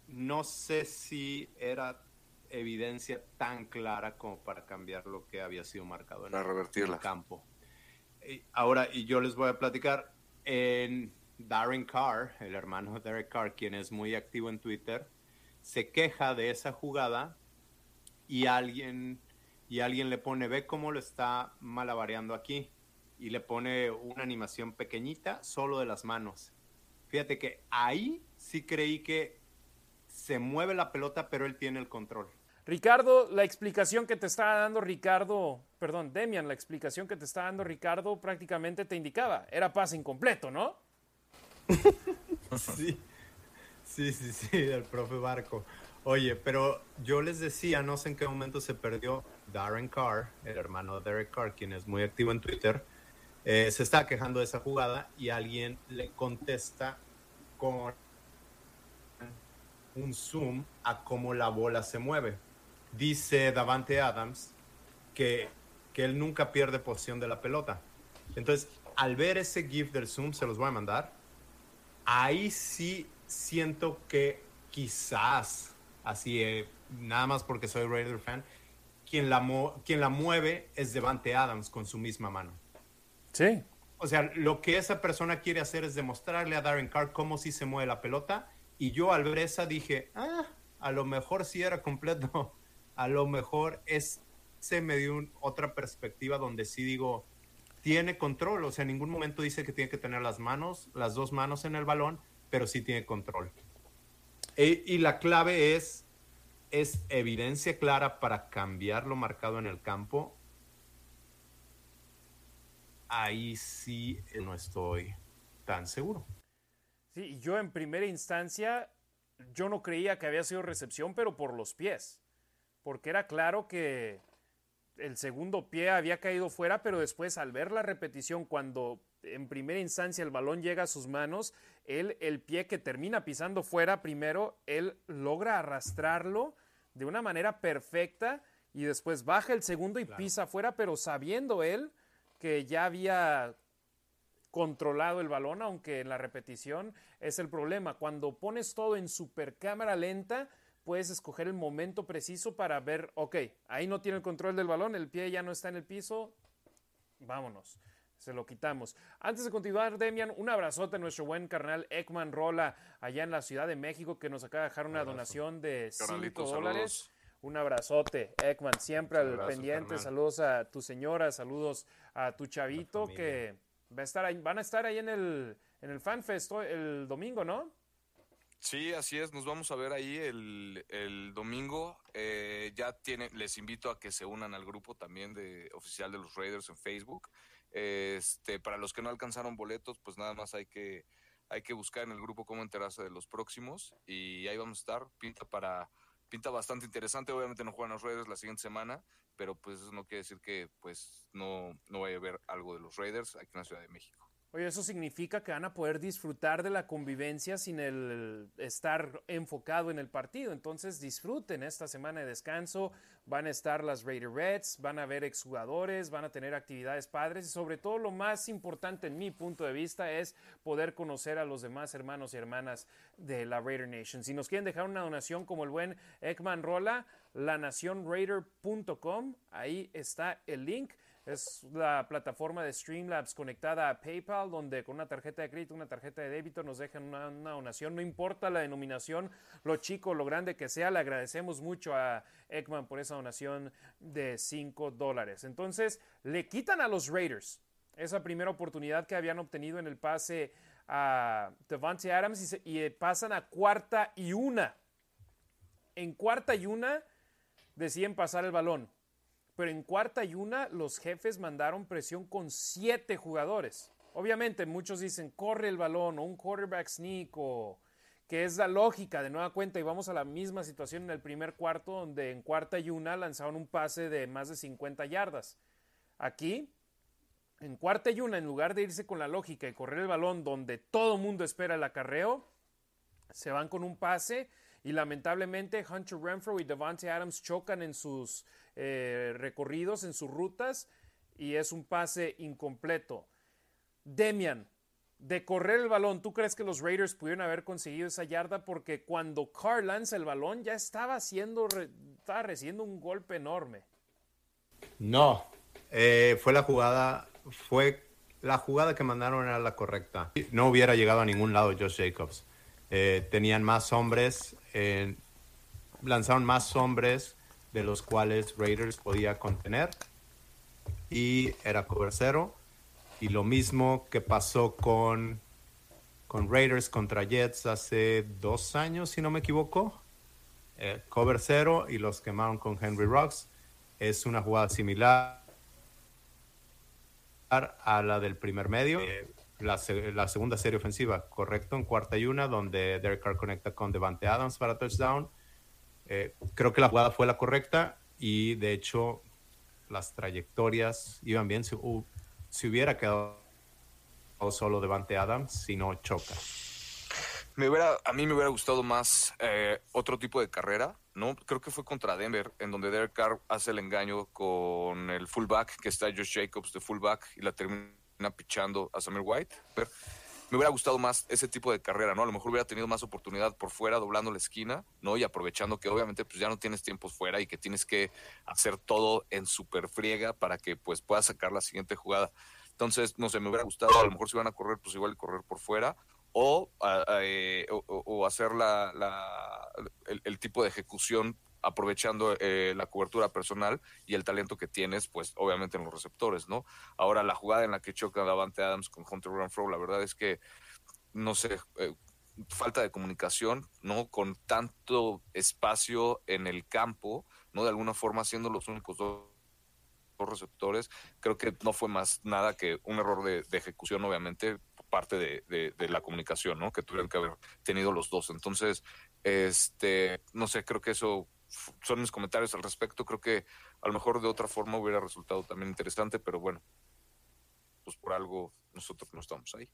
No sé si era evidencia tan clara como para cambiar lo que había sido marcado en, el, campo. ahora, y yo les voy a platicar, en Darren Carr, el hermano de Derek Carr, quien es muy activo en Twitter, se queja de esa jugada y alguien, y alguien le pone, ve cómo lo está malabareando aquí, y le pone una animación pequeñita solo de las manos. Fíjate que ahí sí creí que se mueve la pelota, pero él tiene el control. Ricardo, la explicación que te estaba dando Ricardo, perdón, Demian, la explicación que te estaba dando Ricardo prácticamente te indicaba, era pase incompleto, ¿no? sí, sí, sí, sí, el profe Barco. Oye, pero yo les decía, no sé en qué momento se perdió Darren Carr, el hermano de Derek Carr, quien es muy activo en Twitter, eh, se está quejando de esa jugada y alguien le contesta con un zoom a cómo la bola se mueve. Dice Davante Adams que, que él nunca pierde posición de la pelota. Entonces, al ver ese GIF del zoom, se los voy a mandar, ahí sí siento que quizás, así, eh, nada más porque soy Raider fan, quien la, quien la mueve es Davante Adams con su misma mano. Sí. O sea, lo que esa persona quiere hacer es demostrarle a Darren Carr cómo sí se mueve la pelota. Y yo al ver esa dije, ah, a lo mejor sí era completo. A lo mejor es, se me dio otra perspectiva donde sí digo, tiene control. O sea, en ningún momento dice que tiene que tener las manos, las dos manos en el balón, pero sí tiene control. E, y la clave es, es evidencia clara para cambiar lo marcado en el campo. Ahí sí no estoy tan seguro. Sí, yo en primera instancia, yo no creía que había sido recepción, pero por los pies. Porque era claro que el segundo pie había caído fuera, pero después al ver la repetición, cuando en primera instancia el balón llega a sus manos, él, el pie que termina pisando fuera primero, él logra arrastrarlo de una manera perfecta y después baja el segundo y pisa fuera, pero sabiendo él que ya había controlado el balón, aunque en la repetición es el problema. Cuando pones todo en super cámara lenta, puedes escoger el momento preciso para ver, ok, ahí no tiene el control del balón, el pie ya no está en el piso, vámonos se lo quitamos. Antes de continuar, Demian, un abrazote a nuestro buen carnal Ekman Rola, allá en la Ciudad de México, que nos acaba de dejar una donación de 5 dólares. Un abrazote, Ekman, siempre al pendiente. Saludos a tu señora, saludos a tu chavito, que va a estar ahí, van a estar ahí en el, en el FanFest el domingo, ¿no? Sí, así es, nos vamos a ver ahí el, el domingo. Eh, ya tiene, les invito a que se unan al grupo también de oficial de los Raiders en Facebook. Este, para los que no alcanzaron boletos, pues nada más hay que, hay que buscar en el grupo cómo enterarse de los próximos y ahí vamos a estar. Pinta para pinta bastante interesante. Obviamente no juegan los Raiders la siguiente semana, pero pues eso no quiere decir que pues no, no vaya a haber algo de los Raiders aquí en la Ciudad de México. Oye, eso significa que van a poder disfrutar de la convivencia sin el estar enfocado en el partido. Entonces disfruten esta semana de descanso. Van a estar las Raider Reds, van a ver exjugadores, van a tener actividades padres y sobre todo lo más importante en mi punto de vista es poder conocer a los demás hermanos y hermanas de la Raider Nation. Si nos quieren dejar una donación como el buen Ekman Rola, lanacionraider.com, ahí está el link. Es la plataforma de Streamlabs conectada a PayPal, donde con una tarjeta de crédito, una tarjeta de débito nos dejan una, donación. No importa la denominación, lo chico, lo grande que sea, le agradecemos mucho a Ekman por esa donación de 5 dólares. Entonces, le quitan a los Raiders esa primera oportunidad que habían obtenido en el pase a Devante Adams y, y pasan a cuarta y una. En cuarta y una deciden pasar el balón pero en cuarta y una los jefes mandaron presión con siete jugadores. Obviamente muchos dicen corre el balón o un quarterback sneak o que es la lógica de nueva cuenta y vamos a la misma situación en el primer cuarto donde en cuarta y una lanzaron un pase de más de 50 yardas. Aquí, en cuarta y una, en lugar de irse con la lógica y correr el balón donde todo mundo espera el acarreo, se van con un pase y lamentablemente Hunter Renfro y Devante Adams chocan en sus eh, recorridos, en sus rutas, y es un pase incompleto. Demian, de correr el balón, ¿tú crees que los Raiders pudieron haber conseguido esa yarda? Porque cuando Carr lanza el balón ya estaba haciendo, estaba recibiendo un golpe enorme. No, eh, fue la jugada, fue la jugada que mandaron era la correcta. No hubiera llegado a ningún lado Josh Jacobs. Eh, tenían más hombres, lanzaron más hombres de los cuales Raiders podía contener y era cover cero. Y lo mismo que pasó con, con Raiders contra Jets hace dos años, si no me equivoco. Eh, cover cero y los quemaron con Henry Rocks. Es una jugada similar a la del primer medio. Eh, la, la, segunda serie ofensiva, correcto, en cuarta y una, donde Derek Carr conecta con Devante Adams para touchdown. Eh, creo que la jugada fue la correcta y de hecho las trayectorias iban bien si, si hubiera quedado solo Devante Adams, si no choca. Me hubiera, a mí me hubiera gustado más eh, otro tipo de carrera, ¿no? Creo que fue contra Denver, en donde Derek Carr hace el engaño con el fullback, que está Josh Jacobs de fullback, y la termina pichando a Summer White. Pero me hubiera gustado más ese tipo de carrera, ¿no? A lo mejor hubiera tenido más oportunidad por fuera, doblando la esquina, ¿no? Y aprovechando que obviamente pues ya no tienes tiempos fuera y que tienes que hacer todo en super friega para que pues puedas sacar la siguiente jugada. Entonces, no sé, me hubiera gustado, a lo mejor si van a correr, pues igual correr por fuera o, eh, o, hacer la, el, tipo de ejecución aprovechando eh, la cobertura personal y el talento que tienes, pues obviamente en los receptores, ¿no? Ahora la jugada en la que choca Davante Adams con Hunter Renfro, la verdad es que no sé, eh, falta de comunicación, ¿no? Con tanto espacio en el campo, ¿no? De alguna forma siendo los únicos dos, receptores, creo que no fue más nada que un error de, ejecución, obviamente, parte de, de, la comunicación, ¿no? Que tuvieron que haber tenido los dos. Entonces, este, no sé, creo que eso son mis comentarios al respecto. Creo que a lo mejor de otra forma hubiera resultado también interesante, pero bueno, pues por algo nosotros no estamos ahí.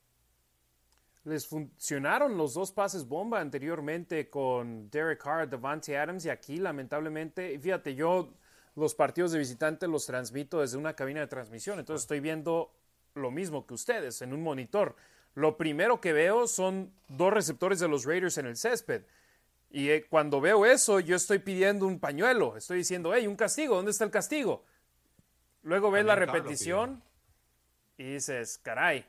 Les funcionaron los dos pases bomba anteriormente con Derek Carr, Devante Adams y aquí lamentablemente, fíjate, yo los partidos de visitante los transmito desde una cabina de transmisión, entonces estoy viendo lo mismo que ustedes en un monitor. Lo primero que veo son dos receptores de los Raiders en el césped. Y eh, cuando veo eso, yo estoy pidiendo un pañuelo. Estoy diciendo, hey, un castigo, ¿dónde está el castigo? Luego ves la repetición y dices, caray,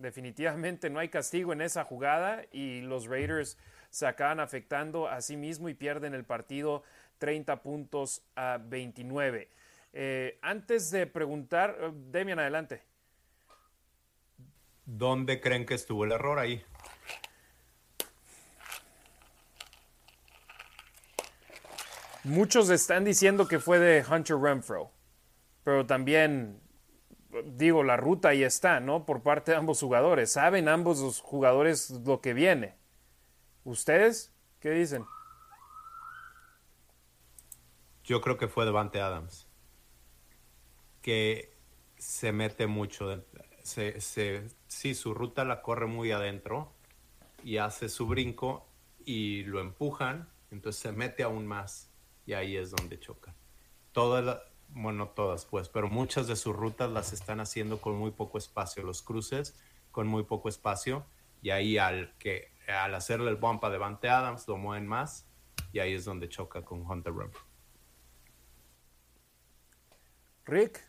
Definitivamente no hay castigo en esa jugada y los Raiders se acaban afectando a sí mismo y pierden el partido 30 puntos a 29. Eh, antes de preguntar, eh, Demian, adelante. ¿Dónde creen que estuvo el error ahí? Muchos están diciendo que fue de Hunter Renfro, pero también digo, la ruta ahí está, ¿no? Por parte de ambos jugadores. Saben ambos los jugadores lo que viene. ¿Ustedes qué dicen? Yo creo que fue Devante Adams. Que se mete mucho. Se, se, sí, su ruta la corre muy adentro y hace su brinco y lo empujan, entonces se mete aún más y ahí es donde choca. Toda la, bueno, todas pues, pero muchas de sus rutas las están haciendo con muy poco espacio, los cruces con muy poco espacio y ahí al que al hacerle el bump a Devante Adams lo mueven más y ahí es donde choca con Hunter Renfro. Rick,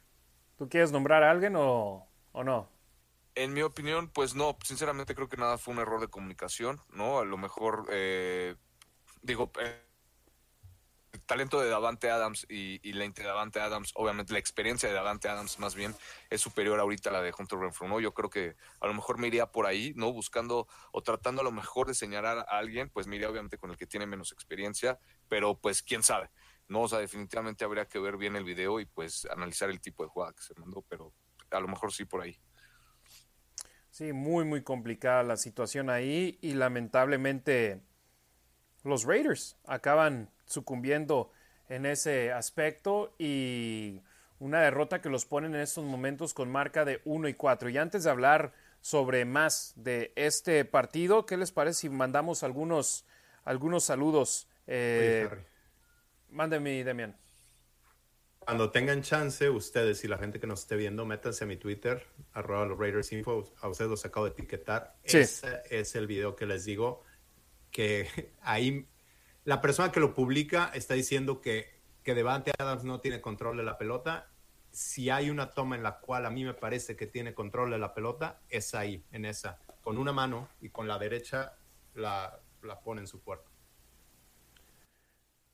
¿tú quieres nombrar a alguien o, o no? En mi opinión, pues no, sinceramente creo que nada fue un error de comunicación, ¿no? A lo mejor, eh, digo, eh, talento de Davante Adams y, la de Davante Adams, obviamente la experiencia de Davante Adams más bien es superior ahorita a la de Hunter Renfrew, ¿no? Yo creo que a lo mejor me iría por ahí, ¿no? Buscando o tratando a lo mejor de señalar a alguien, pues me iría obviamente con el que tiene menos experiencia, pero pues quién sabe, ¿no? O sea, definitivamente habría que ver bien el video y pues analizar el tipo de jugada que se mandó, pero a lo mejor sí por ahí. Sí, muy, muy complicada la situación ahí y lamentablemente los Raiders acaban sucumbiendo en ese aspecto y una derrota que los pone en estos momentos con marca de 1 y 4. Y antes de hablar sobre más de este partido, ¿qué les parece si mandamos algunos, algunos saludos? Eh, mándeme, Demian. Cuando tengan chance, ustedes y la gente que nos esté viendo, métanse a mi Twitter, arroba los Raiders Info, a ustedes los acabo de etiquetar. Ese es el video que les digo que ahí la persona que lo publica está diciendo que, que Devante Adams no tiene control de la pelota. Si hay una toma en la cual a mí me parece que tiene control de la pelota, es ahí, en esa. Con una mano y con la derecha la, la pone en su cuerpo.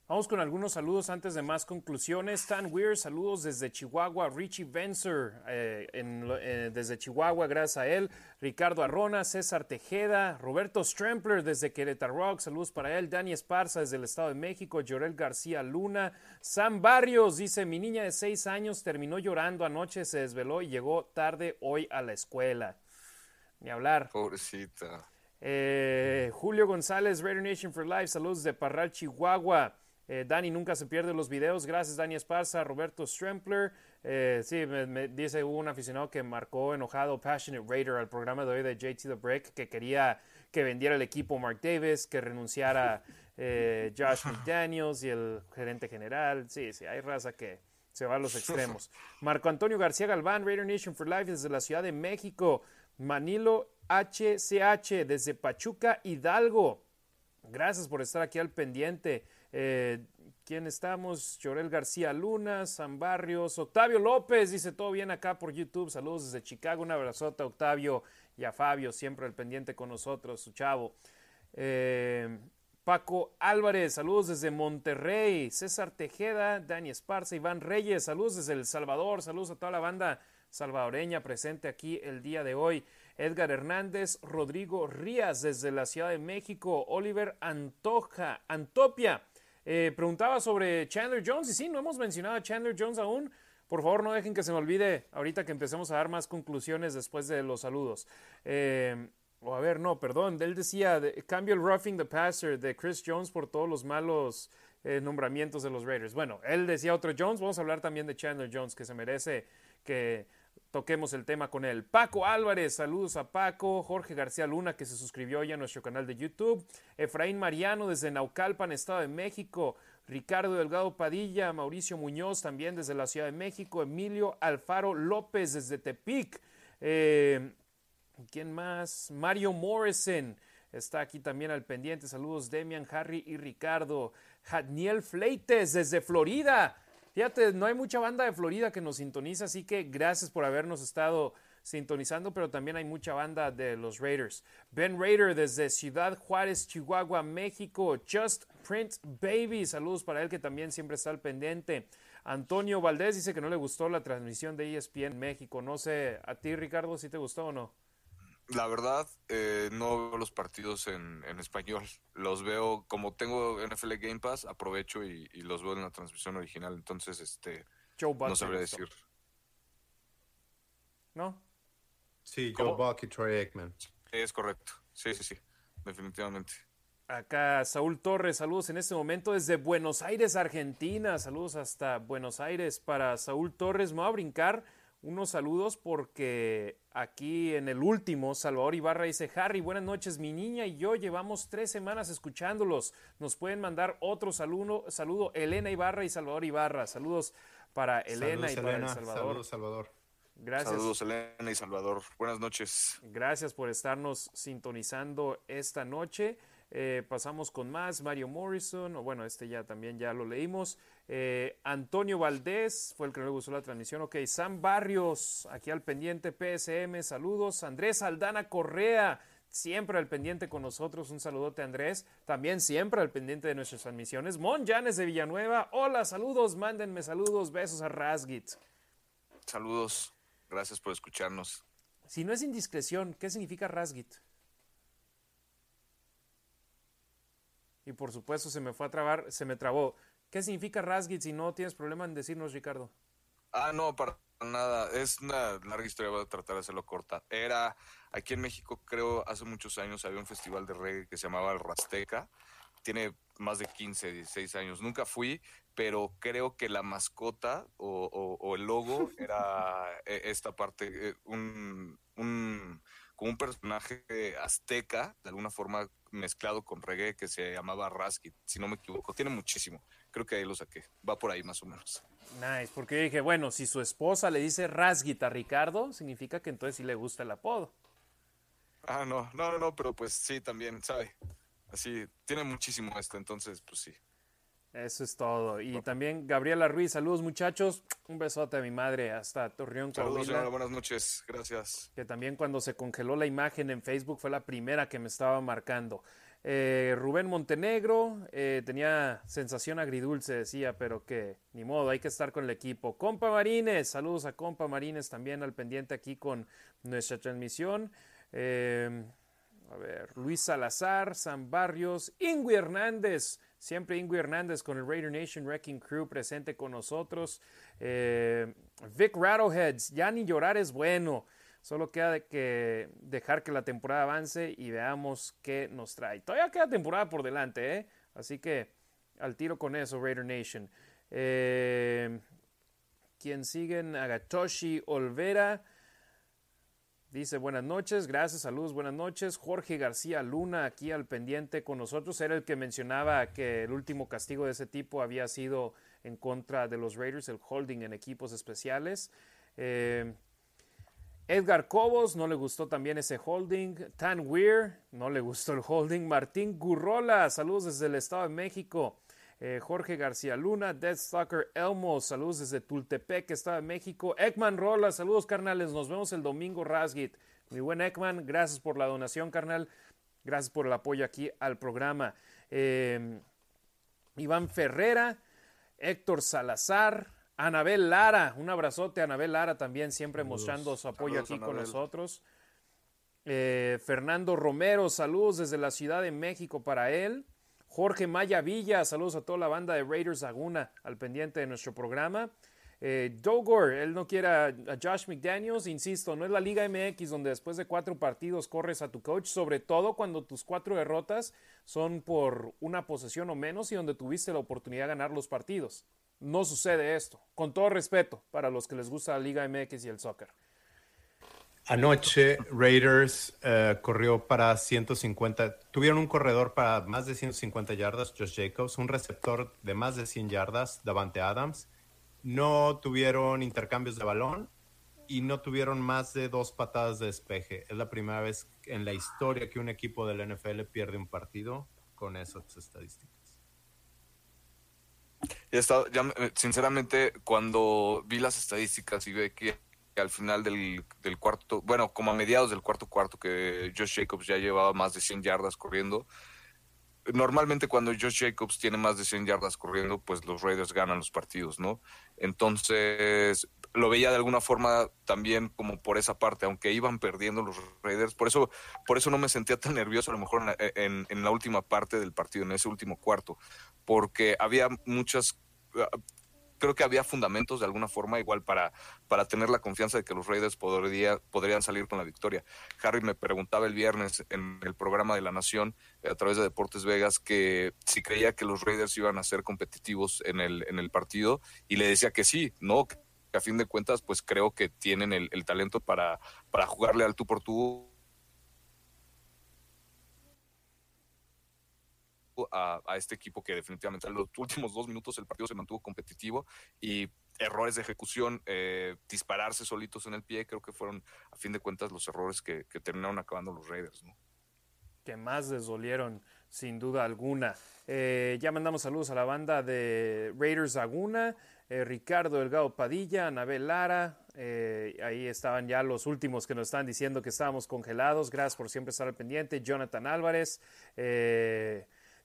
Vamos con algunos saludos antes de más conclusiones. Stan Weir, saludos desde Chihuahua. Richie Vencer, eh, eh, desde Chihuahua, gracias a él. Ricardo Arrona, César Tejeda, Roberto Strempler desde Querétaro Rock, saludos para él. Dani Esparza desde el Estado de México. Llorel García Luna. Sam Barrios dice: Mi niña de seis años terminó llorando anoche, se desveló y llegó tarde hoy a la escuela. Ni hablar. Pobrecita. Eh, Julio González, Radio Nation for Life, saludos de Parral, Chihuahua. Eh, Dani nunca se pierde los videos. Gracias, Dani Esparza, Roberto Strempler. Eh, sí, me, dice hubo un aficionado que marcó enojado Passionate Raider al programa de hoy de JT The Break que quería que vendiera el equipo Mark Davis, que renunciara eh, Josh McDaniels y el gerente general. Sí, sí, hay raza que se va a los extremos. Marco Antonio García Galván, Raider Nation for Life desde la Ciudad de México. Manilo HCH desde Pachuca, Hidalgo. Gracias por estar aquí al pendiente. Eh, ¿Quién estamos? Llorel García Luna, San Barrios, Octavio López, dice todo bien acá por YouTube. Saludos desde Chicago, un abrazote a Octavio y a Fabio, siempre al pendiente con nosotros, su chavo. Eh, Paco Álvarez, saludos desde Monterrey. César Tejeda, Dani Esparza, Iván Reyes, saludos desde El Salvador, saludos a toda la banda salvadoreña presente aquí el día de hoy. Edgar Hernández, Rodrigo Rías desde la Ciudad de México, Oliver Antoja, Antopia. Eh, preguntaba sobre Chandler Jones y sí, no hemos mencionado a Chandler Jones aún. Por favor, no dejen que se me olvide ahorita que empecemos a dar más conclusiones después de los saludos. Eh, o a ver, no, perdón. Él decía, cambio el roughing the passer de Chris Jones por todos los malos eh, nombramientos de los Raiders. Bueno, él decía otro Jones. Vamos a hablar también de Chandler Jones, que se merece que toquemos el tema con él. Paco Álvarez, saludos a Paco. Jorge García Luna, que se suscribió ya a nuestro canal de YouTube. Efraín Mariano desde Naucalpan, Estado de México. Ricardo Delgado Padilla, Mauricio Muñoz también desde la Ciudad de México. Emilio Alfaro López desde Tepic. Eh, ¿Quién más? Mario Morrison está aquí también al pendiente. Saludos Demian, Harry y Ricardo. Jadniel Fleites desde Florida. Fíjate, no hay mucha banda de Florida que nos sintoniza, así que gracias por habernos estado sintonizando, pero también hay mucha banda de los Raiders. Ben Raider desde Ciudad Juárez, Chihuahua, México. Just Print Baby, saludos para él que también siempre está al pendiente. Antonio Valdés dice que no le gustó la transmisión de ESPN México. No sé, ¿a ti Ricardo si te gustó o no? La verdad, eh, no veo los partidos en, español. Los veo, como tengo NFL Game Pass, aprovecho y, los veo en la transmisión original. Entonces, este, no sabré decir. ¿No? Sí, Joe Buck y Troy Aikman. Es correcto. Sí, sí, sí. Definitivamente. Acá Saúl Torres, saludos en este momento desde Buenos Aires, Argentina. Saludos hasta Buenos Aires para Saúl Torres. Me voy a brincar unos saludos porque aquí en el último, Salvador Ibarra dice, Harry, buenas noches, mi niña y yo llevamos tres semanas escuchándolos. Nos pueden mandar otro saludo, saludo Elena Ibarra y Salvador Ibarra. Saludos para Elena y para Salvador. Saludos, Salvador. Gracias. Saludos, Elena y Salvador. Buenas noches. Gracias por estarnos sintonizando esta noche. Eh, pasamos con más, Mario Morrison, o bueno, este ya también ya lo leímos. Eh, Antonio Valdés fue el que no le gustó la transmisión. Ok, Sam Barrios, aquí al pendiente, PSM, saludos. Andrés Aldana Correa, siempre al pendiente con nosotros. Un saludote, Andrés. También siempre al pendiente de nuestras transmisiones. Mon Llanes de Villanueva, hola, saludos, mándenme saludos, besos a Rasgit. Saludos, gracias por escucharnos. Si no es indiscreción, ¿qué significa Rasgit? Y por supuesto se me fue a trabar, se me trabó. ¿Qué significa Rasgit si no tienes problema en decirnos, Ricardo? Ah, no, para nada. Es una larga historia, voy a tratar de hacerlo corta. Era, aquí en México, creo, hace muchos años había un festival de reggae que se llamaba el Rasteca. Tiene más de 15, 16 años. Nunca fui, pero creo que la mascota o, el logo era e, esta parte, eh, un, un, como un personaje azteca, de alguna forma mezclado con reggae que se llamaba Raskit, si no me equivoco. Tiene muchísimo. Creo que ahí lo saqué. Va por ahí más o menos. Nice, porque dije, bueno, si su esposa le dice Rasgit a Ricardo, significa que entonces sí le gusta el apodo. Ah, no, no, no, pero pues sí, también, ¿sabe? Así, tiene muchísimo esto, entonces, pues sí. Eso es todo. Y también Gabriela Ruiz, saludos muchachos. Un besote a mi madre hasta Torreón, Saludos, señora, buenas noches. Gracias. Que también cuando se congeló la imagen en Facebook fue la primera que me estaba marcando. Eh, Rubén Montenegro eh, tenía sensación agridulce, decía, pero que ni modo, hay que estar con el equipo. Compa Marines, saludos a Compa Marines también al pendiente aquí con nuestra transmisión. Eh, a ver, Luis Salazar, San Barrios, Ingui Hernández. Siempre Ingui Hernández con el Raider Nation Wrecking Crew presente con nosotros. Eh, Vic Rattleheads, ya ni llorar es bueno. Solo queda que dejar que la temporada avance y veamos qué nos trae. Todavía queda temporada por delante, ¿eh? Así que al tiro con eso, Raider Nation. Eh, ¿Quién siguen? Agatoshi Olvera. Dice buenas noches, gracias, saludos, buenas noches. Jorge García Luna aquí al pendiente con nosotros. Era el que mencionaba que el último castigo de ese tipo había sido en contra de los Raiders, el holding en equipos especiales. Eh, Edgar Cobos, no le gustó también ese holding. Tan Weir, no le gustó el holding. Martín Gurrola, saludos desde el Estado de México. Eh, Jorge García Luna, Deathstalker Elmo, saludos desde Tultepec, Estado de México. Ekman Rola, saludos carnales, nos vemos el domingo, Rasgit. Mi buen Ekman, gracias por la donación, carnal. Gracias por el apoyo aquí al programa. Eh, Iván Ferrera, Héctor Salazar, Anabel Lara, un abrazote a Anabel Lara también, siempre mostrando su apoyo aquí con nosotros. Eh, Fernando Romero, saludos desde la Ciudad de México para él. Jorge Maya Villa, saludos a toda la banda de Raiders Laguna al pendiente de nuestro programa. Eh, Dogor, él no quiere a, Josh McDaniels, insisto, no es la Liga MX donde después de cuatro partidos corres a tu coach, sobre todo cuando tus cuatro derrotas son por una posesión o menos y donde tuviste la oportunidad de ganar los partidos. No sucede esto, con todo respeto para los que les gusta la Liga MX y el soccer. Anoche Raiders eh, corrió para 150, tuvieron un corredor para más de 150 yardas, Josh Jacobs, un receptor de más de 100 yardas, Davante Adams, no tuvieron intercambios de balón y no tuvieron más de dos patadas de despeje. Es la primera vez en la historia que un equipo del NFL pierde un partido con esas estadísticas. Sinceramente, cuando vi las estadísticas y ve que al final del, del, cuarto, bueno, como a mediados del cuarto cuarto, que Josh Jacobs ya llevaba más de 100 yardas corriendo, normalmente cuando Josh Jacobs tiene más de 100 yardas corriendo, pues los Raiders ganan los partidos, ¿no? Entonces, lo veía de alguna forma también como por esa parte, aunque iban perdiendo los Raiders, por eso, por eso no me sentía tan nervioso a lo mejor en en la última parte del partido, en ese último cuarto, porque había muchas creo que había fundamentos de alguna forma igual para, para tener la confianza de que los Raiders podría, podrían salir con la victoria. Harry me preguntaba el viernes en el programa de La Nación a través de Deportes Vegas que si creía que los Raiders iban a ser competitivos en el, en el partido y le decía que sí, no, que a fin de cuentas pues creo que tienen el, el talento para, para jugarle al tú por tú a, este equipo que definitivamente en los últimos dos minutos el partido se mantuvo competitivo y errores de ejecución, eh, dispararse solitos en el pie, creo que fueron a fin de cuentas los errores que, terminaron acabando los Raiders. Que más les dolieron, sin duda alguna. Eh, ya mandamos saludos a la banda de Raiders Laguna, eh, Ricardo Delgado Padilla, Anabel Lara, ahí estaban ya los últimos que nos están diciendo que estábamos congelados. Gracias por siempre estar al pendiente. Jonathan Álvarez,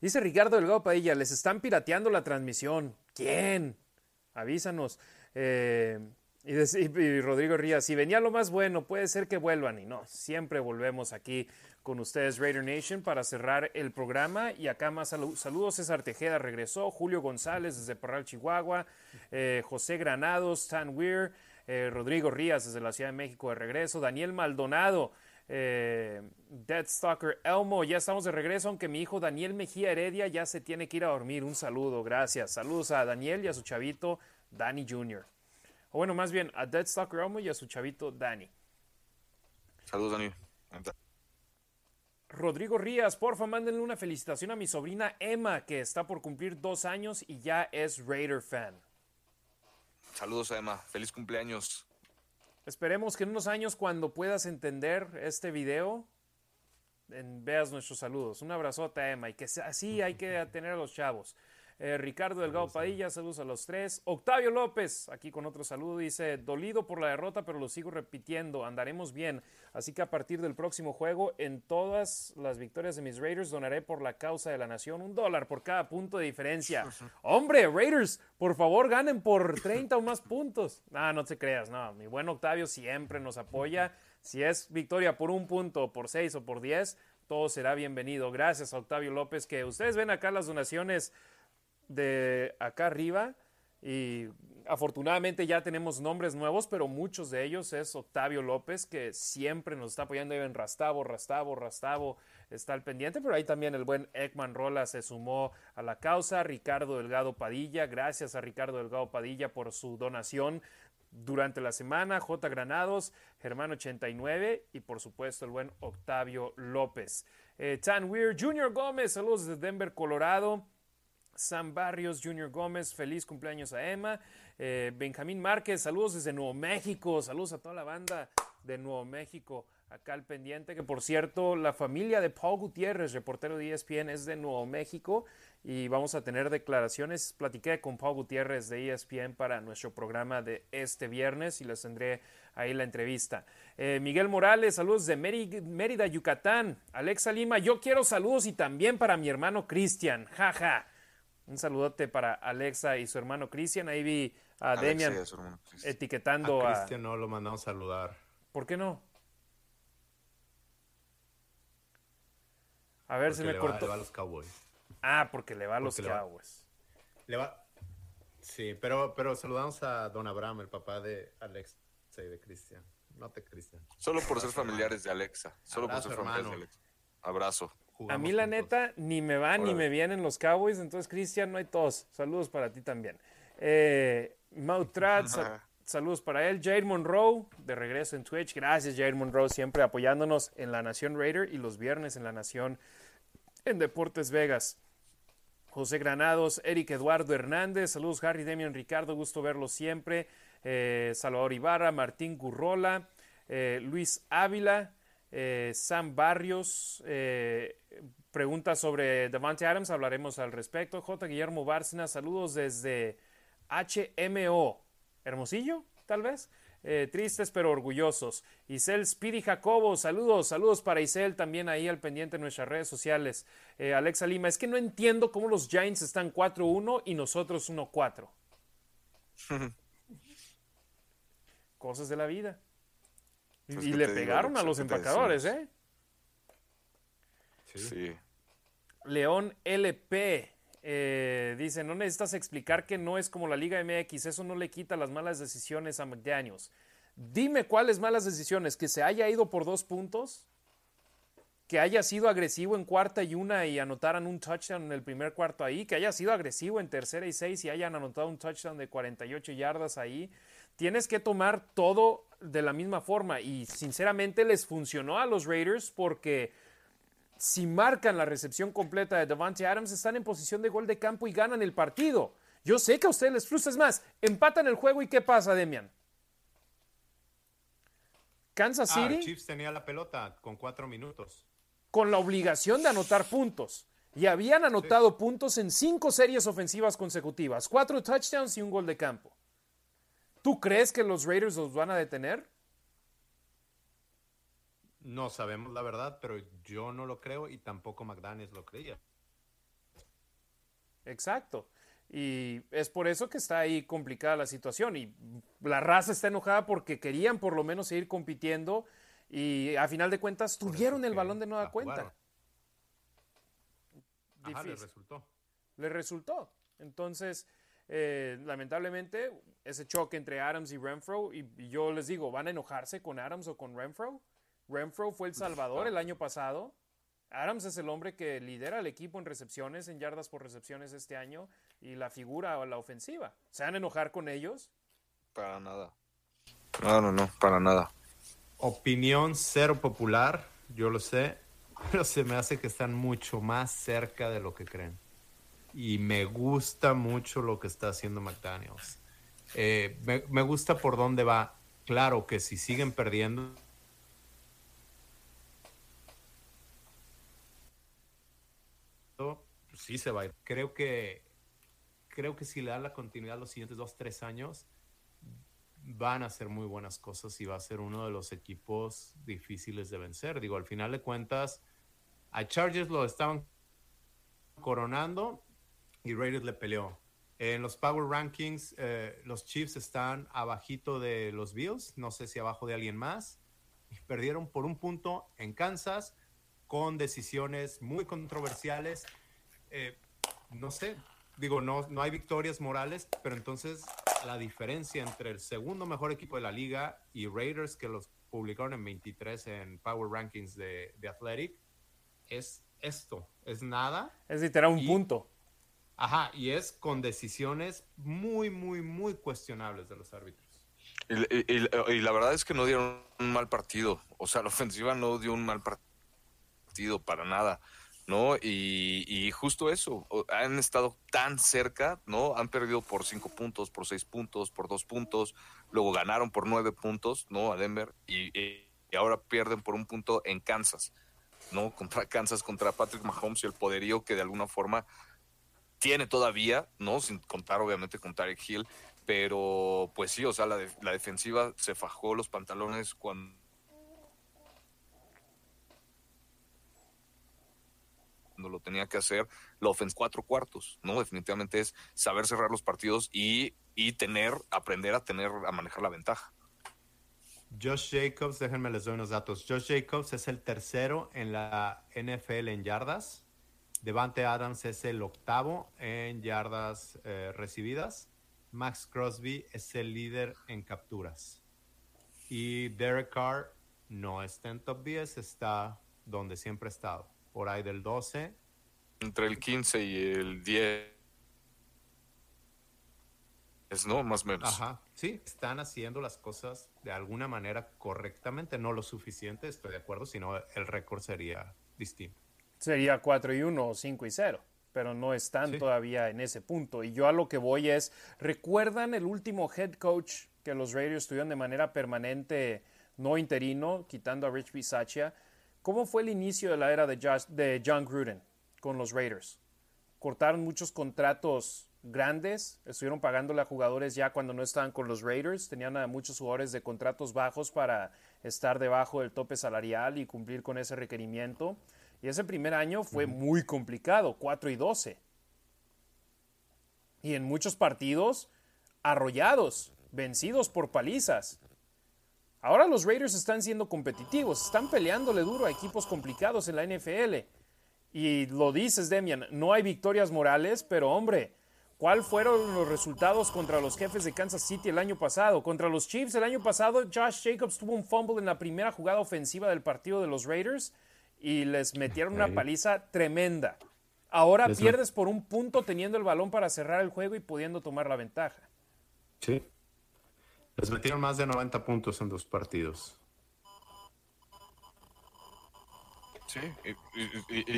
Dice Ricardo Delgado Padilla, les están pirateando la transmisión. ¿Quién? Avísanos. Eh, y, Rodrigo Rías, si venía lo más bueno, puede ser que vuelvan. Y no, siempre volvemos aquí con ustedes, Raider Nation, para cerrar el programa. Y acá más saludos. César Tejeda regresó. Julio González desde Parral, Chihuahua. Eh, José Granados, Stan Weir. Eh, Rodrigo Rías desde la Ciudad de México de regreso. Daniel Maldonado eh, Elmo, ya estamos de regreso, aunque mi hijo Daniel Mejía Heredia ya se tiene que ir a dormir. Un saludo, gracias. Saludos a Daniel y a su chavito Danny Jr. O bueno, más bien a Stalker Elmo y a su chavito Danny. Saludos, Dani. Rodrigo Rías, porfa, mándenle una felicitación a mi sobrina Emma, que está por cumplir dos años y ya es Raider fan. Saludos a Emma, feliz cumpleaños. Esperemos que en unos años cuando puedas entender este video, veas nuestros saludos. Un abrazote Emma y que así hay que tener a los chavos. Eh, Ricardo Delgado Padilla, saludos a los tres. Octavio López, aquí con otro saludo, dice, dolido por la derrota, pero lo sigo repitiendo, andaremos bien. Así que a partir del próximo juego, en todas las victorias de mis Raiders, donaré por la causa de la nación un dólar por cada punto de diferencia. Hombre, Raiders, por favor, ganen por 30 o más puntos. No, no te creas, no, mi buen Octavio siempre nos apoya. Si es victoria por un punto, por seis o por diez, todo será bienvenido. Gracias a Octavio López, que ustedes ven acá las donaciones de acá arriba y afortunadamente ya tenemos nombres nuevos, pero muchos de ellos es Octavio López, que siempre nos está apoyando en Rastavo, Rastavo, Rastavo está al pendiente, pero ahí también el buen Ekman Rola se sumó a la causa, Ricardo Delgado Padilla, gracias a Ricardo Delgado Padilla por su donación durante la semana, J. Granados, Germán 89 y por supuesto el buen Octavio López. Eh, Tan Weir, Junior Gómez, saludos desde Denver, Colorado. Sam Barrios, Junior Gómez, feliz cumpleaños a Emma. Eh, Benjamín Márquez, saludos desde Nuevo México, saludos a toda la banda de Nuevo México, acá al pendiente, que por cierto, la familia de Paul Gutiérrez, reportero de ESPN, es de Nuevo México y vamos a tener declaraciones. Platiqué con Paul Gutiérrez de ESPN para nuestro programa de este viernes y les tendré ahí la entrevista. Eh, Miguel Morales, saludos de Mérida, Yucatán. Alexa Lima, yo quiero saludos y también para mi hermano Cristian, jaja. Un saludote para Alexa y su hermano Cristian. Ahí vi a Demian etiquetando a... Cristian no lo mandamos a saludar. ¿Por qué no? A ver, si me cortó. le va a los Cowboys. Ah, porque le va a los Cowboys. Le va... Sí, pero, pero saludamos a Don Abraham, el papá de Alexa y de Cristian. No te, Cristian. Solo por ser familiares de Alexa. Solo por ser familiares de Alexa. Abrazo. A mí, la neta, ni me van ni me vienen los Cowboys. Entonces, Cristian, no hay tos. Saludos para ti también. Eh, Mautrat, saludos para él. Jair Monroe, de regreso en Twitch. Gracias, Jair Monroe, siempre apoyándonos en la Nación Raider y los viernes en la Nación en Deportes Vegas. José Granados, Eric Eduardo Hernández, saludos Harry, Demian, Ricardo, gusto verlos siempre. Eh, Salvador Ibarra, Martín Gurrola, eh, Luis Ávila, eh, Sam Barrios, pregunta sobre Devante Adams, hablaremos al respecto. J. Guillermo Bárcena, saludos desde HMO, Hermosillo, tal vez. Eh, tristes pero orgullosos. Isel Speedy Jacobo, saludos, saludos para Isel también ahí al pendiente en nuestras redes sociales. Eh, Alexa Lima, es que no entiendo cómo los Giants están 4-1 y nosotros 1-4. Cosas de la vida. Y pues, le pegaron a los empacadores, ¿eh? Sí. León LP. Eh, dice, no necesitas explicar que no es como la Liga MX, eso no le quita las malas decisiones a McDaniels. Dime cuáles malas decisiones, que se haya ido por dos puntos, que haya sido agresivo en cuarta y una y anotaran un touchdown en el primer cuarto ahí, que haya sido agresivo en tercera y seis y hayan anotado un touchdown de 48 yardas ahí. Tienes que tomar todo de la misma forma y sinceramente les funcionó a los Raiders porque si marcan la recepción completa de Devante Adams, están en posición de gol de campo y ganan el partido. Yo sé que a ustedes les frustra, es más, empatan el juego y ¿qué pasa, Demian? Kansas ah, City. Chiefs tenía la pelota con cuatro minutos. Con la obligación de anotar puntos. Y habían anotado puntos en cinco series ofensivas consecutivas: cuatro touchdowns y un gol de campo. ¿Tú crees que los Raiders los van a detener? No sabemos la verdad, pero yo no lo creo y tampoco McDaniels lo creía. Exacto. Y es por eso que está ahí complicada la situación. Y la raza está enojada porque querían por lo menos seguir compitiendo y a final de cuentas tuvieron el balón de nueva cuenta. Ajá, le resultó. Le resultó. Entonces, eh, lamentablemente, ese choque entre Adams y Renfro, y, y, yo les digo, ¿van a enojarse con Adams o con Renfro? Renfro fue el salvador el año pasado. Adams es el hombre que lidera el equipo en recepciones, en yardas por recepciones este año y la figura o la ofensiva. ¿Se van a enojar con ellos? Para nada. No, no, no, para nada. Opinión cero popular, yo lo sé, pero se me hace que están mucho más cerca de lo que creen. Y me gusta mucho lo que está haciendo McDaniels. Eh, me gusta por dónde va. Claro que si siguen perdiendo, sí se va a ir. Creo que, creo que si le da la continuidad los siguientes dos, tres años, van a ser muy buenas cosas y va a ser uno de los equipos difíciles de vencer. Digo, al final de cuentas, a Chargers lo estaban coronando y Raiders le peleó. En los Power Rankings, eh, los Chiefs están abajito de los Bills, no sé si abajo de alguien más. Y perdieron por un punto en Kansas con decisiones muy controversiales eh, no sé, digo, no, no hay victorias morales, pero entonces la diferencia entre el segundo mejor equipo de la liga y Raiders, que los publicaron en 23 en Power Rankings de, de Athletic, es esto, es nada. Es literal un punto. Ajá, y es con decisiones muy, muy, muy cuestionables de los árbitros. Y, la verdad es que no dieron un mal partido. O sea, la ofensiva no dio un mal partido para nada. ¿no? Y, justo eso, han estado tan cerca, ¿no? Han perdido por cinco puntos, por seis puntos, por dos puntos, luego ganaron por nueve puntos, ¿no? A Denver y, ahora pierden por un punto en Kansas, ¿no? Contra Kansas, contra Patrick Mahomes y el poderío que de alguna forma tiene todavía, ¿no? Sin contar obviamente con Tarek Hill, pero pues sí, o sea, la, la defensiva se fajó los pantalones cuando lo tenía que hacer la ofensa cuatro cuartos, ¿no? Definitivamente es saber cerrar los partidos y, y tener, aprender a tener, a manejar la ventaja. Josh Jacobs, déjenme les doy unos datos. Josh Jacobs es el tercero en la NFL en yardas. Devante Adams es el octavo en yardas eh, recibidas. Max Crosby es el líder en capturas. Y Derek Carr no está en top 10, está donde siempre ha estado, por ahí del 12. Entre el 15 y el 10. Es, ¿no? Más o menos. Ajá. Sí, están haciendo las cosas de alguna manera correctamente, no lo suficiente, estoy de acuerdo, sino el récord sería distinto. Sería 4 y 1 o 5 y 0, pero no están todavía en ese punto. Y yo a lo que voy es, ¿recuerdan el último head coach que los Raiders tuvieron de manera permanente, no interino, quitando a Rich Bisaccia? ¿Cómo fue el inicio de la era de, de John Gruden con los Raiders? Cortaron muchos contratos grandes, estuvieron pagándole a jugadores ya cuando no estaban con los Raiders, tenían a muchos jugadores de contratos bajos para estar debajo del tope salarial y cumplir con ese requerimiento. Y ese primer año fue muy complicado, 4 y 12. Y en muchos partidos arrollados, vencidos por palizas. Ahora los Raiders están siendo competitivos, están peleándole duro a equipos complicados en la NFL. Y lo dices, Demian, no hay victorias morales, pero hombre, ¿cuáles fueron los resultados contra los jefes de Kansas City el año pasado? Contra los Chiefs el año pasado, Josh Jacobs tuvo un fumble en la primera jugada ofensiva del partido de los Raiders y les metieron una paliza tremenda. Ahora pierdes por un punto teniendo el balón para cerrar el juego y pudiendo tomar la ventaja. Sí, les metieron más de 90 puntos en dos partidos. Sí,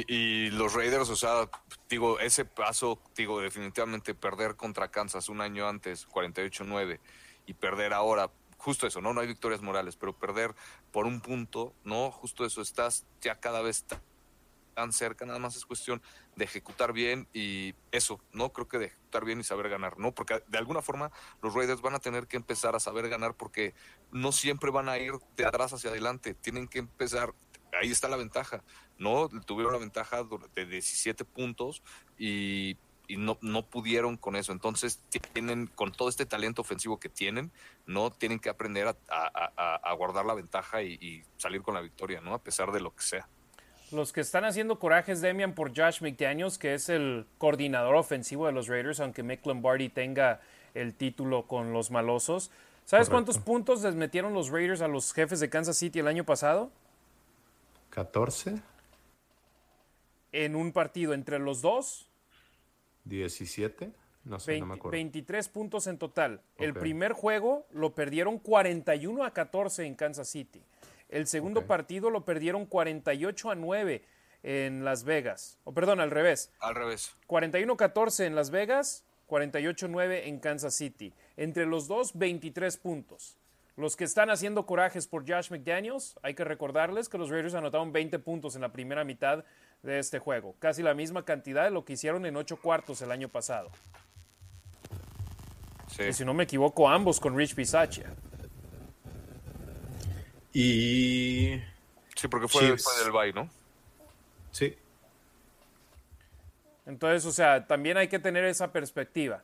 y, los Raiders, o sea, digo, ese paso, digo, definitivamente perder contra Kansas un año antes, 48-9, y perder ahora, justo eso, ¿no? No hay victorias morales, pero perder por un punto, ¿no? Justo eso, estás ya cada vez tan cerca, nada más es cuestión de ejecutar bien y eso, ¿no? Creo que de ejecutar bien y saber ganar, ¿no? Porque de alguna forma los Raiders van a tener que empezar a saber ganar porque no siempre van a ir de atrás hacia adelante, tienen que empezar, ahí está la ventaja, ¿no? Tuvieron la ventaja de 17 puntos y, no, no pudieron con eso, entonces tienen, con todo este talento ofensivo que tienen, ¿no? Tienen que aprender a, guardar la ventaja y, y salir con la victoria, ¿no? A pesar de lo que sea. Los que están haciendo corajes, Demian, por Josh McDaniels, que es el coordinador ofensivo de los Raiders, aunque Mick Lombardi tenga el título con los malosos. ¿Sabes cuántos puntos les metieron los Raiders a los jefes de Kansas City el año pasado? 14. En un partido entre los dos. 17. No sé, no me acuerdo. 23 puntos en total. El primer juego lo perdieron 41 a 14 en Kansas City. El segundo partido lo perdieron 48 a 9 en Las Vegas. O perdón, al revés. Al revés. 41-14 en Las Vegas, 48-9 en Kansas City. Entre los dos, 23 puntos. Los que están haciendo corajes por Josh McDaniels, hay que recordarles que los Raiders anotaron 20 puntos en la primera mitad de este juego. Casi la misma cantidad de lo que hicieron en 8 cuartos el año pasado. Sí. Y si no me equivoco, ambos con Rich Bisaccia. Y. Sí, porque fue después del bye, ¿no? Sí. Entonces, o sea, también hay que tener esa perspectiva.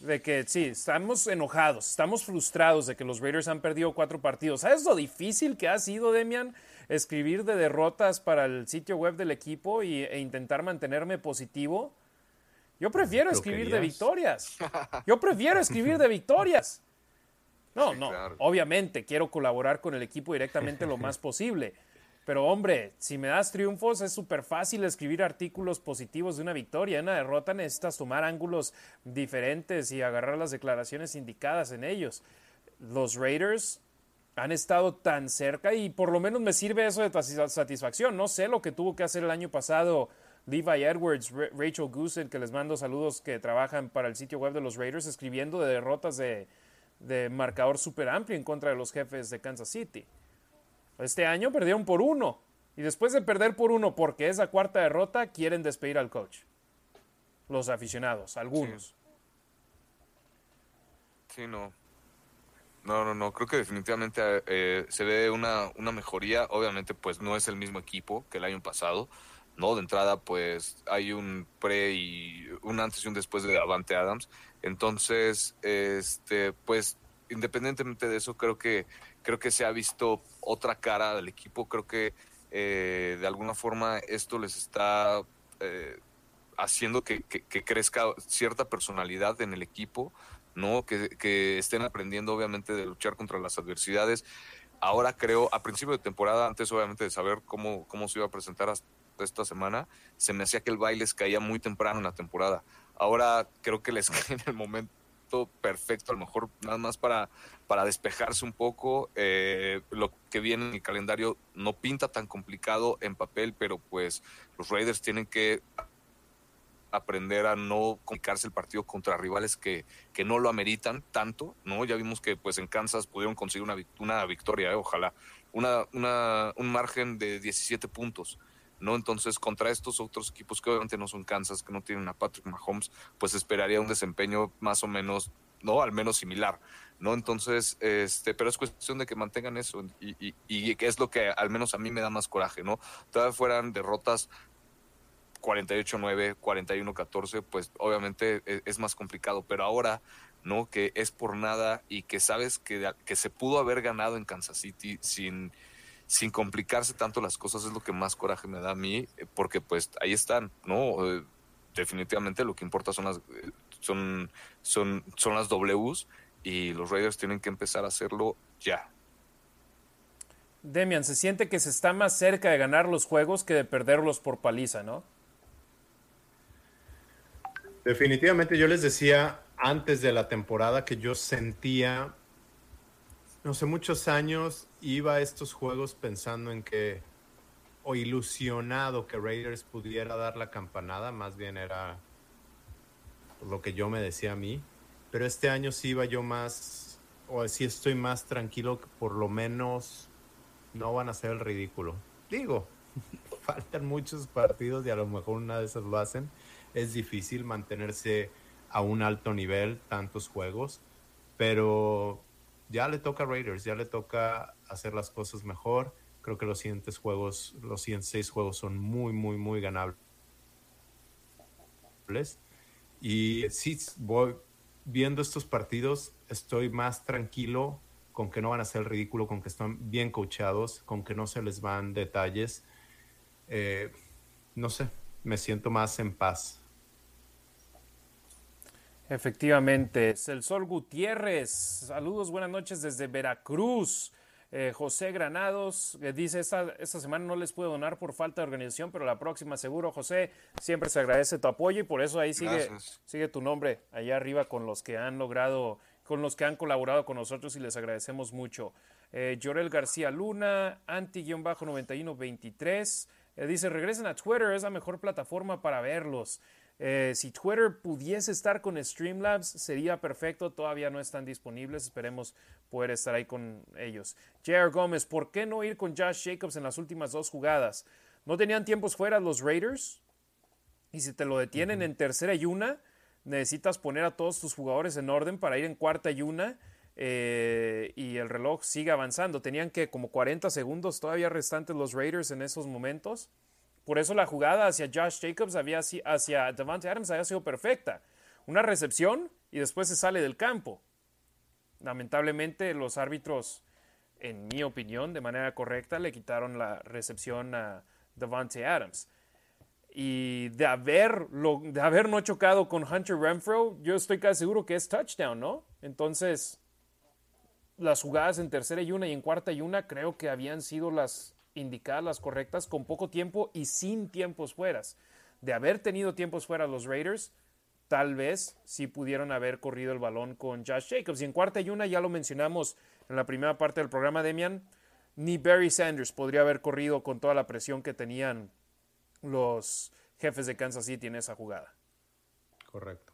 De que sí, estamos enojados, estamos frustrados de que los Raiders han perdido cuatro partidos. ¿Sabes lo difícil que ha sido, Demian, escribir de derrotas para el sitio web del equipo y, e intentar mantenerme positivo? Yo prefiero escribir de victorias. Yo prefiero escribir de victorias. No, no, obviamente quiero colaborar con el equipo directamente lo más posible. Pero hombre, si me das triunfos es súper fácil escribir artículos positivos de una victoria. En una derrota necesitas tomar ángulos diferentes y agarrar las declaraciones indicadas en ellos. Los Raiders han estado tan cerca y por lo menos me sirve eso de satisfacción. No sé lo que tuvo que hacer el año pasado Levi Edwards, Rachel Goosen, que les mando saludos que trabajan para el sitio web de los Raiders, escribiendo de derrotas de, de marcador súper amplio en contra de los jefes de Kansas City. Este año perdieron por uno. Y después de perder por uno, porque es la cuarta derrota, quieren despedir al coach. Los aficionados, algunos. Sí, no. No, no, no. Creo que definitivamente eh, se ve una, una mejoría. Obviamente, pues no es el mismo equipo que el año pasado. ¿no? De entrada, pues hay un pre y un antes y un después de Avante Adams. Entonces, este, pues independientemente de eso, creo que, creo que se ha visto otra cara del equipo. Creo que eh, de alguna forma esto les está eh, haciendo que, que, crezca cierta personalidad en el equipo, ¿no? Que, estén aprendiendo obviamente de luchar contra las adversidades. Ahora creo, a principio de temporada, antes obviamente de saber cómo, cómo se iba a presentar hasta esta semana, se me hacía que el baile caía muy temprano en la temporada. Ahora creo que les cae en el momento perfecto, a lo mejor nada más para, para despejarse un poco. Eh, lo que viene en el calendario no pinta tan complicado en papel, pero pues los Raiders tienen que aprender a no complicarse el partido contra rivales que, que no lo ameritan tanto, ¿no? Ya vimos que pues en Kansas pudieron conseguir una, una victoria, ¿eh? ojalá, una, una, un margen de 17 puntos. ¿no? Entonces, contra estos otros equipos que obviamente no son Kansas, que no tienen a Patrick Mahomes, pues esperaría un desempeño más o menos, ¿no? Al menos similar, ¿no? Entonces, este, pero es cuestión de que mantengan eso y, y, y que es lo que al menos a mí me da más coraje, ¿no? Todavía fueran derrotas 48-9, 41-14, pues obviamente es, es, más complicado, pero ahora, ¿no? Que es por nada y que sabes que, que se pudo haber ganado en Kansas City sin sin complicarse tanto las cosas es lo que más coraje me da a mí, eh, porque pues ahí están, ¿no? Eh, definitivamente lo que importa son las, eh, son, son, son las Ws y los Raiders tienen que empezar a hacerlo ya. Demian, se siente que se está más cerca de ganar los juegos que de perderlos por paliza, ¿no? Definitivamente yo les decía antes de la temporada que yo sentía no sé, muchos años iba a estos juegos pensando en que, o ilusionado que Raiders pudiera dar la campanada, más bien era lo que yo me decía a mí, pero este año sí iba yo más, o sí estoy más tranquilo que por lo menos no van a ser el ridículo. Digo, faltan muchos partidos y a lo mejor una de esas lo hacen. Es difícil mantenerse a un alto nivel tantos juegos, pero ya le toca a Raiders, ya le toca hacer las cosas mejor. Creo que los siguientes juegos, los siguientes seis juegos son muy, muy, muy ganables. Y sí, voy viendo estos partidos, estoy más tranquilo con que no van a ser ridículo, con que están bien coachados, con que no se les van detalles. Eh, no sé, me siento más en paz. Efectivamente, El Sol Gutiérrez, saludos, buenas noches desde Veracruz. Eh, José Granados eh, dice, esta, esta semana no les puedo donar por falta de organización, pero la próxima seguro, José, siempre se agradece tu apoyo y por eso ahí sigue, sigue tu nombre allá arriba con los que han logrado, con los que han colaborado con nosotros y les agradecemos mucho. Eh, Llorel García Luna, anti-9123, eh, dice, regresen a Twitter, es la mejor plataforma para verlos. Eh, si Twitter pudiese estar con Streamlabs, sería perfecto. Todavía no están disponibles. Esperemos poder estar ahí con ellos. J.R. Gómez, ¿por qué no ir con Josh Jacobs en las últimas dos jugadas? ¿No tenían tiempos fuera los Raiders? Y si te lo detienen en tercera y una, necesitas poner a todos tus jugadores en orden para ir en cuarta y una. Eh, y el reloj sigue avanzando. Tenían que como 40 segundos todavía restantes los Raiders en esos momentos. Por eso la jugada hacia Josh Jacobs, había, hacia Devante Adams había sido perfecta. Una recepción y después se sale del campo. Lamentablemente los árbitros, en mi opinión, de manera correcta, le quitaron la recepción a Devante Adams. Y de haber, de haber no chocado con Hunter Renfro, yo estoy casi seguro que es touchdown, ¿no? Entonces, las jugadas en tercera y una y en cuarta y una creo que habían sido las indicadas las correctas con poco tiempo y sin tiempos fueras. De haber tenido tiempos fuera los Raiders, tal vez sí pudieron haber corrido el balón con Josh Jacobs. Y en cuarta y una, ya lo mencionamos en la primera parte del programa, Demian, ni Barry Sanders podría haber corrido con toda la presión que tenían los jefes de Kansas City en esa jugada. Correcto.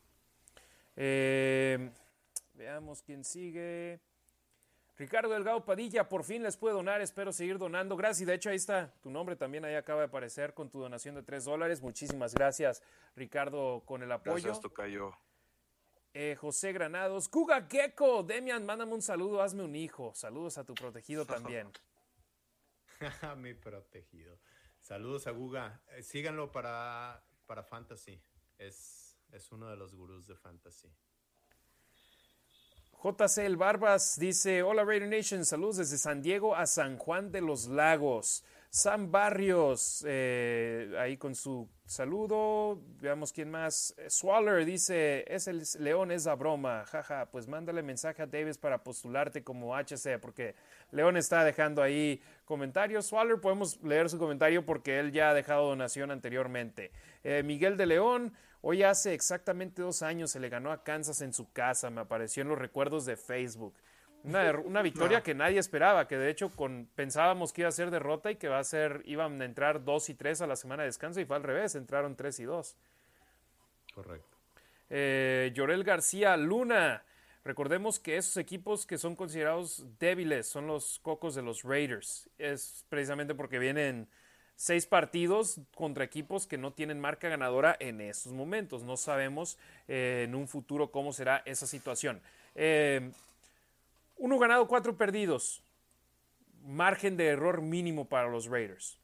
Eh, veamos quién sigue. Ricardo Delgado Padilla, por fin les puedo donar, espero seguir donando. Gracias, de hecho ahí está tu nombre también, ahí acaba de aparecer con tu donación de 3 dólares. Muchísimas gracias, Ricardo, con el apoyo. Gracias, Tocayo. Eh, José Granados, Kuga Gecko, Demian, mándame un saludo, hazme un hijo. Saludos a tu protegido también. Mi protegido. Saludos a Guga. Eh, síganlo para, para Fantasy. Es, es uno de los gurús de Fantasy. JC El Barbas dice, hola Raider Nation, saludos desde San Diego a San Juan de los Lagos. Sam Barrios, eh, ahí con su saludo. Veamos quién más. Swaller dice, es el León, es la broma. Jaja, pues mándale mensaje a Davis para postularte como HC, porque León está dejando ahí comentarios. Swaller, podemos leer su comentario porque él ya ha dejado donación anteriormente. Eh, Miguel de León, hoy hace exactamente dos años se le ganó a Kansas en su casa. Me apareció en los recuerdos de Facebook. Una, victoria que nadie esperaba, que de hecho con, pensábamos que iba a ser derrota y que va a ser, iban a entrar 2 y 3 a la semana de descanso y fue al revés, entraron 3 y 2. Correcto. Eh, Llorel García Luna. Recordemos que esos equipos que son considerados débiles son los cocos de los Raiders. Es precisamente porque vienen seis partidos contra equipos que no tienen marca ganadora en estos momentos. No sabemos eh, en un futuro cómo será esa situación. Eh, uno ganado, cuatro perdidos. Margen de error mínimo para los Raiders.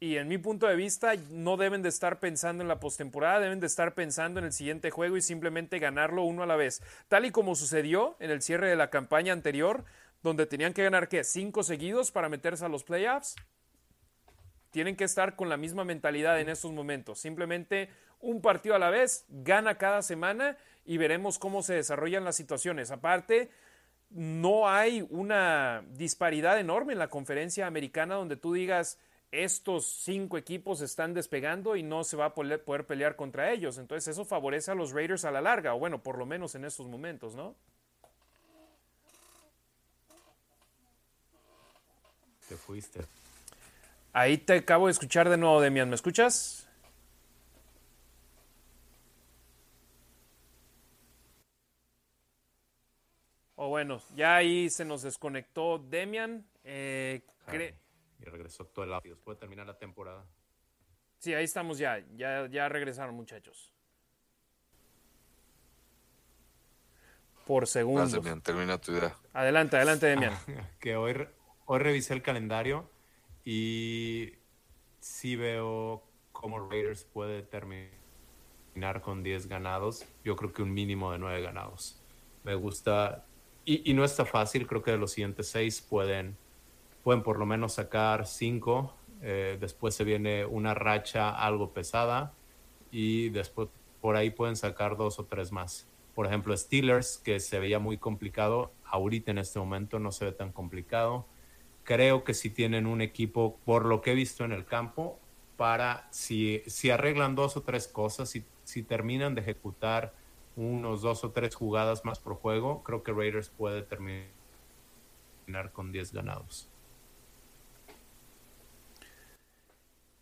Y en mi punto de vista, no deben de estar pensando en la postemporada, deben de estar pensando en el siguiente juego y simplemente ganarlo uno a la vez. Tal y como sucedió en el cierre de la campaña anterior, donde tenían que ganar, ¿qué? Cinco seguidos para meterse a los playoffs. Tienen que estar con la misma mentalidad en estos momentos. Simplemente un partido a la vez, gana cada semana y veremos cómo se desarrollan las situaciones. Aparte, no hay una disparidad enorme en la conferencia americana donde tú digas estos cinco equipos están despegando y no se va a poder, pelear contra ellos. Entonces eso favorece a los Raiders a la larga, o bueno, por lo menos en estos momentos, ¿no? Te fuiste. Ahí te acabo de escuchar de nuevo, Demian. ¿Me escuchas? O bueno, ya ahí se nos desconectó Demian. Eh, y regresó todo el audio. Después de terminar la temporada. Sí, ahí estamos ya. Ya, ya regresaron, muchachos. Por segundo. Demian, termina tu idea. Adelante, adelante, Demian. que hoy, hoy revisé el calendario y sí veo cómo Raiders puede terminar con 10 ganados. Yo creo que un mínimo de 9 ganados. Me gusta y, no está fácil, creo que de los siguientes seis pueden, pueden por lo menos sacar cinco. Eh, después se viene una racha algo pesada y después por ahí pueden sacar dos o tres más. Por ejemplo, Steelers, que se veía muy complicado, ahorita en este momento no se ve tan complicado. Creo que si tienen un equipo, por lo que he visto en el campo, para si, si arreglan dos o tres cosas, si, si terminan de ejecutar unos dos o tres jugadas más por juego, creo que Raiders puede terminar con 10 ganados.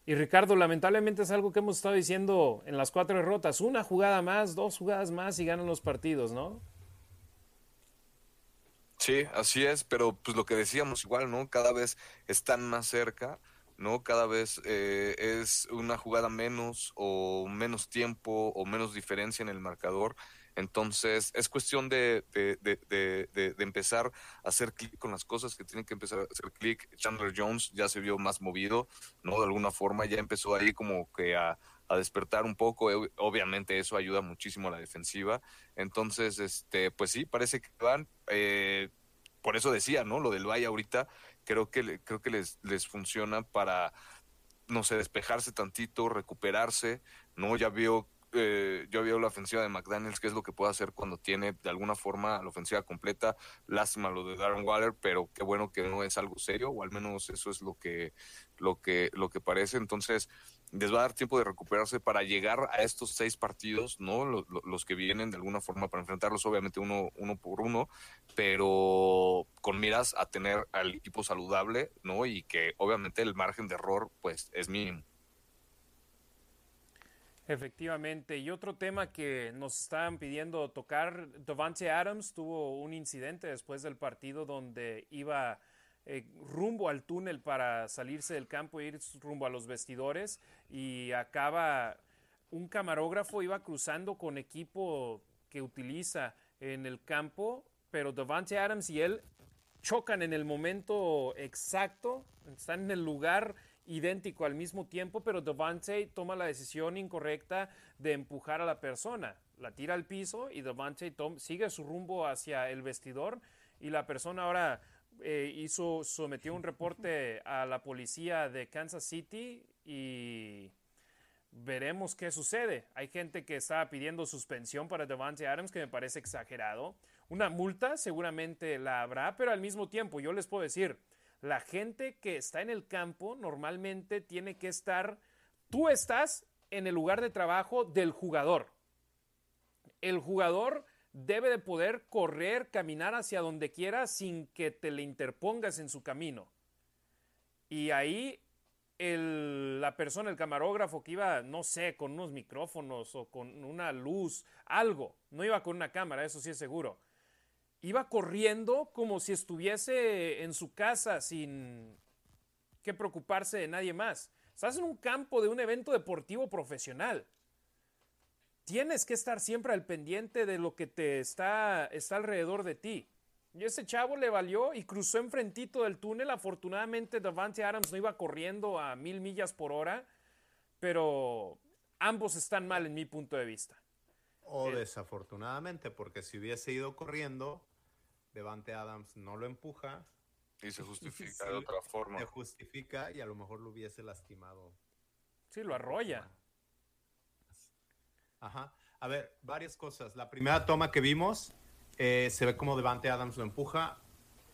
Y Ricardo, lamentablemente es algo que hemos estado diciendo en las cuatro derrotas. Una jugada más, dos jugadas más y ganan los partidos, ¿no? Sí, así es, pero pues lo que decíamos igual, ¿no? Cada vez están más cerca ¿no? Cada vez eh, es una jugada menos o menos tiempo o menos diferencia en el marcador. Entonces es cuestión de, de, de, de empezar a hacer clic con las cosas que tienen que empezar a hacer clic. Chandler Jones ya se vio más movido, ¿no? De alguna forma ya empezó ahí como que a, a despertar un poco. Obviamente eso ayuda muchísimo a la defensiva. Entonces, este, pues sí, parece que van. Eh, por eso decía, ¿no? Lo del Valle ahorita, creo que, creo que les, les funciona para, no sé, despejarse tantito, recuperarse, ¿no? Ya veo eh, yo veo la ofensiva de McDaniels, que es lo que puede hacer cuando tiene de alguna forma la ofensiva completa. Lástima lo de Darren Waller, pero qué bueno que no es algo serio, o al menos eso es lo que, lo que, lo que parece. Entonces, les va a dar tiempo de recuperarse para llegar a estos seis partidos, ¿no? Los, que vienen de alguna forma para enfrentarlos, obviamente uno, uno por uno, pero con miras a tener al equipo saludable, ¿no? Y que obviamente el margen de error, pues, es mínimo. Efectivamente. Y otro tema que nos estaban pidiendo tocar, Devante Adams tuvo un incidente después del partido donde iba eh, rumbo al túnel para salirse del campo e ir rumbo a los vestidores y acaba un camarógrafo iba cruzando con equipo que utiliza en el campo, pero Devante Adams y él chocan en el momento exacto, están en el lugar idéntico al mismo tiempo, pero Devante toma la decisión incorrecta de empujar a la persona. La tira al piso y Devante sigue su rumbo hacia el vestidor y la persona ahora eh, hizo, sometió un reporte a la policía de Kansas City y veremos qué sucede. Hay gente que está pidiendo suspensión para Devante Adams, que me parece exagerado. Una multa seguramente la habrá, pero al mismo tiempo yo les puedo decir, la gente que está en el campo normalmente tiene que estar, tú estás en el lugar de trabajo del jugador. El jugador debe de poder correr, caminar hacia donde quiera sin que te le interpongas en su camino. Y ahí la persona, el camarógrafo que iba, no sé, con unos micrófonos o con una luz, algo, no iba con una cámara, eso sí es seguro, iba corriendo como si estuviese en su casa sin que preocuparse de nadie más. Estás en un campo de un evento deportivo profesional. Tienes que estar siempre al pendiente de lo que te está, está alrededor de ti. Y ese chavo le valió y cruzó enfrentito del túnel. Afortunadamente, Davante Adams no iba corriendo a mil millas por hora, pero ambos están mal en mi punto de vista. O desafortunadamente, porque si hubiese ido corriendo, Devante Adams no lo empuja. Y se justifica de otra forma. Se justifica y a lo mejor lo hubiese lastimado. Sí, lo arrolla. Ajá. A ver, varias cosas. La primera toma que vimos eh, se ve como Devante Adams lo empuja.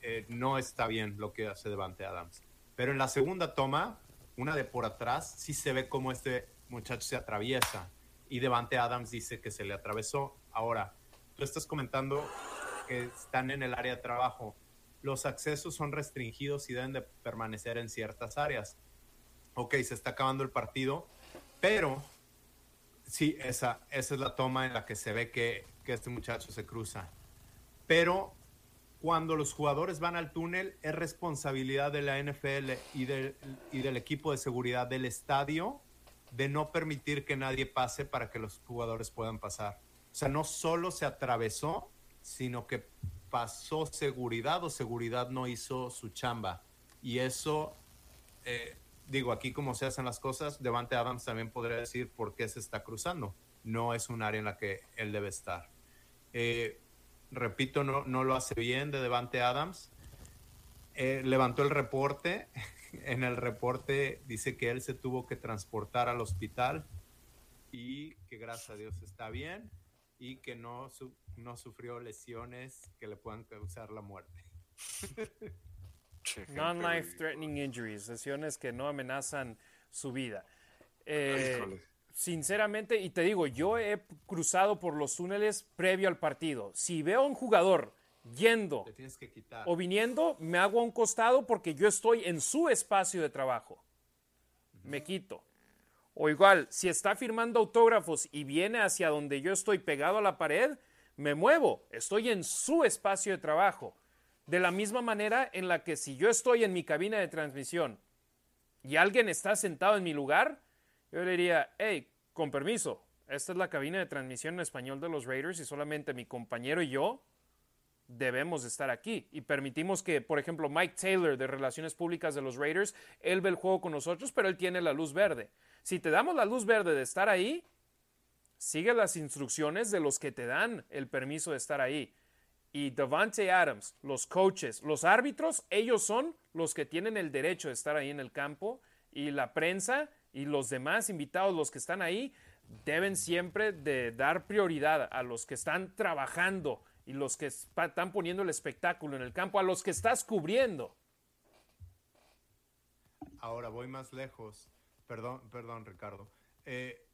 Eh, no está bien lo que hace Devante Adams. Pero en la segunda toma, una de por atrás, sí se ve como este muchacho se atraviesa. Y Devante Adams dice que se le atravesó. Ahora, tú estás comentando que están en el área de trabajo. Los accesos son restringidos y deben de permanecer en ciertas áreas. Ok, se está acabando el partido, pero sí, esa, esa es la toma en la que se ve que, que este muchacho se cruza pero cuando los jugadores van al túnel es responsabilidad de la NFL y del, y del equipo de seguridad del estadio de no permitir que nadie pase para que los jugadores puedan pasar. O sea, no solo se atravesó, sino que pasó seguridad o seguridad no hizo su chamba. Y eso, eh, digo, aquí como se hacen las cosas, Devante Adams también podría decir por qué se está cruzando. No es un área en la que él debe estar. Eh, repito, no, no lo hace bien de Devante Adams. Eh, levantó el reporte. En el reporte dice que él se tuvo que transportar al hospital y que gracias a Dios está bien y que no, no sufrió lesiones que le puedan causar la muerte. Non-life threatening injuries, lesiones que no amenazan su vida. Eh, sinceramente, y te digo, yo he cruzado por los túneles previo al partido. Si veo a un jugador yendo o viniendo, me hago a un costado porque yo estoy en su espacio de trabajo. Me quito. O igual, si está firmando autógrafos y viene hacia donde yo estoy pegado a la pared, me muevo. Estoy en su espacio de trabajo. De la misma manera en la que si yo estoy en mi cabina de transmisión y alguien está sentado en mi lugar, yo le diría, hey, con permiso, esta es la cabina de transmisión en español de los Raiders y solamente mi compañero y yo debemos estar aquí. Y permitimos que, por ejemplo, Mike Taylor de Relaciones Públicas de los Raiders, él ve el juego con nosotros, pero él tiene la luz verde. Si te damos la luz verde de estar ahí, sigue las instrucciones de los que te dan el permiso de estar ahí. Y Devante Adams, los coaches, los árbitros, ellos son los que tienen el derecho de estar ahí en el campo y la prensa y los demás invitados, los que están ahí, deben siempre de dar prioridad a los que están trabajando y los que están poniendo el espectáculo en el campo, a los que estás cubriendo. Ahora voy más lejos. Perdón, perdón, Ricardo. Eh,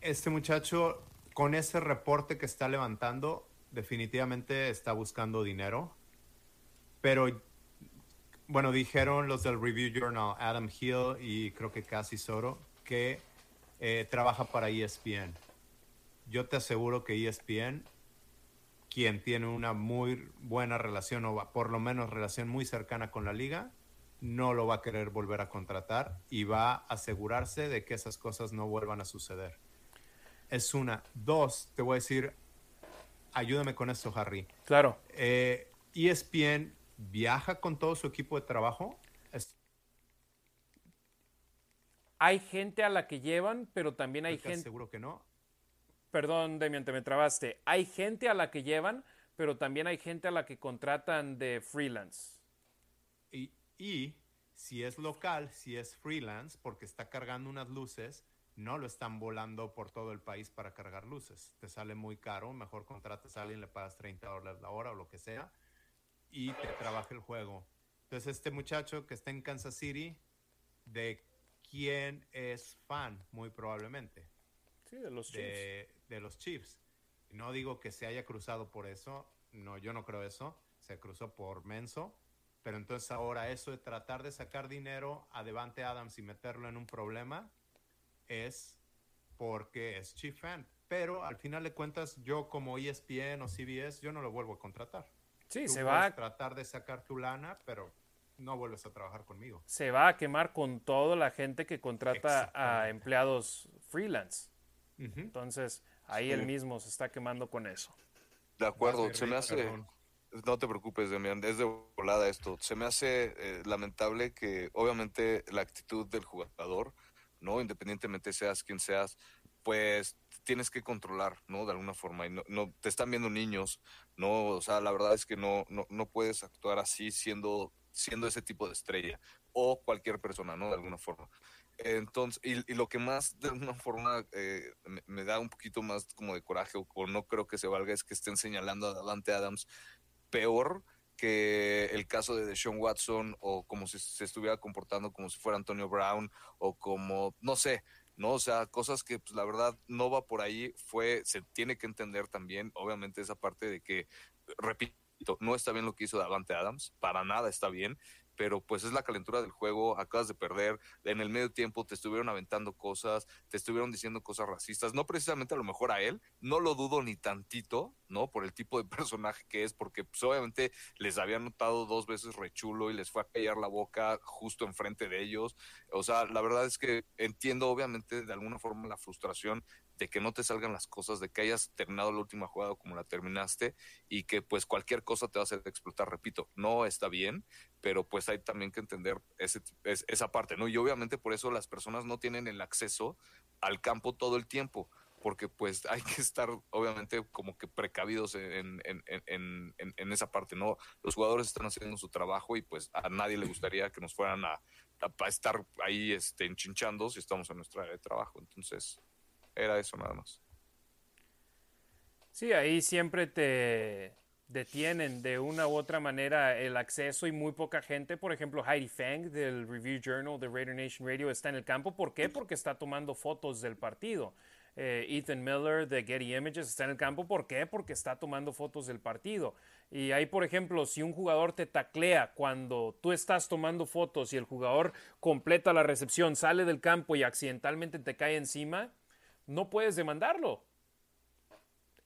este muchacho, con ese reporte que está levantando, definitivamente está buscando dinero. Pero bueno, dijeron los del Review Journal, Adam Hill y creo que Cassie Soro, que eh, trabaja para ESPN. Yo te aseguro que ESPN, quien tiene una muy buena relación, o por lo menos relación muy cercana con la liga, no lo va a querer volver a contratar y va a asegurarse de que esas cosas no vuelvan a suceder. Es una. Dos, te voy a decir, ayúdame con esto, Harry. Claro. Eh, ESPN viaja con todo su equipo de trabajo. hay gente a la que llevan, pero también hay ¿Estás gente... seguro que no? Perdón, Demian, te me trabaste. Hay gente a la que llevan, pero también hay gente a la que contratan de freelance. Y, y si es local, si es freelance, porque está cargando unas luces, no lo están volando por todo el país para cargar luces. Te sale muy caro, mejor contratas a alguien, le pagas 30 dólares la hora o lo que sea, y te trabaja el juego. Entonces, este muchacho que está en Kansas City, ¿de quién es fan? Muy probablemente. Sí, de los Chiefs. de, de los Chiefs. No digo que se haya cruzado por eso, no, yo no creo eso, se cruzó por menso, pero entonces ahora eso de tratar de sacar dinero a Devante Adams y meterlo en un problema es porque es Chief fan. Pero al final de cuentas, yo como ESPN o CBS, yo no lo vuelvo a contratar. Sí, Tú se va, tratar de sacar tu lana, pero no vuelves a trabajar conmigo. se va a quemar con toda la gente que contrata a empleados freelance. Ujú. Entonces, ahí Sí. él mismo se está quemando con eso. De acuerdo, se me hace... perdón. No te preocupes, Demian, es de volada esto. Se me hace eh, lamentable que obviamente la actitud del jugador, ¿no? Independientemente seas quien seas, pues tienes que controlar, ¿no? De alguna forma. Y no, te están viendo niños, ¿no? O sea, la verdad es que no, no, no puedes actuar así siendo, siendo ese tipo de estrella. O cualquier persona, ¿no? De alguna forma. Entonces, y, lo que más de alguna forma eh, me, da un poquito más como de coraje o, no creo que se valga es que estén señalando a Adams peor que el caso de Deshaun Watson o como si se estuviera comportando como si fuera Antonio Brown o como, no sé, ¿no? O sea, cosas que pues, la verdad no va por ahí, fue, se tiene que entender también, obviamente, esa parte de que, repito, no está bien lo que hizo Davante Adams, para nada está bien, pero pues es la calentura del juego, acabas de perder, en el medio tiempo te estuvieron aventando cosas, te estuvieron diciendo cosas racistas, no precisamente a lo mejor a él, no lo dudo ni tantito, ¿no? Por el tipo de personaje que es, porque pues obviamente les había notado dos veces rechulo y les fue a callar la boca justo enfrente de ellos, o sea, la verdad es que entiendo obviamente de alguna forma la frustración de que no te salgan las cosas, de que hayas terminado la última jugada como la terminaste y que pues cualquier cosa te va a hacer explotar, repito, no está bien, pero pues hay también que entender ese, es, esa parte, ¿no? Y obviamente por eso las personas no tienen el acceso al campo todo el tiempo, porque pues hay que estar obviamente como que precavidos en, en, en, esa parte, ¿no? Los jugadores están haciendo su trabajo y pues a nadie le gustaría que nos fueran a, a, a estar ahí este, enchinchando si estamos en nuestra área de trabajo, entonces era eso nada más. Sí, ahí siempre te detienen de una u otra manera el acceso y muy poca gente, por ejemplo Heidi Fang del Review Journal de Raider Nation Radio está en el campo. ¿Por qué? Porque está tomando fotos del partido. Eh, Ethan Miller de Getty Images está en el campo. ¿Por qué? Porque está tomando fotos del partido. Y ahí, por ejemplo, si un jugador te taclea cuando tú estás tomando fotos y el jugador completa la recepción, sale del campo y accidentalmente te cae encima, no puedes demandarlo.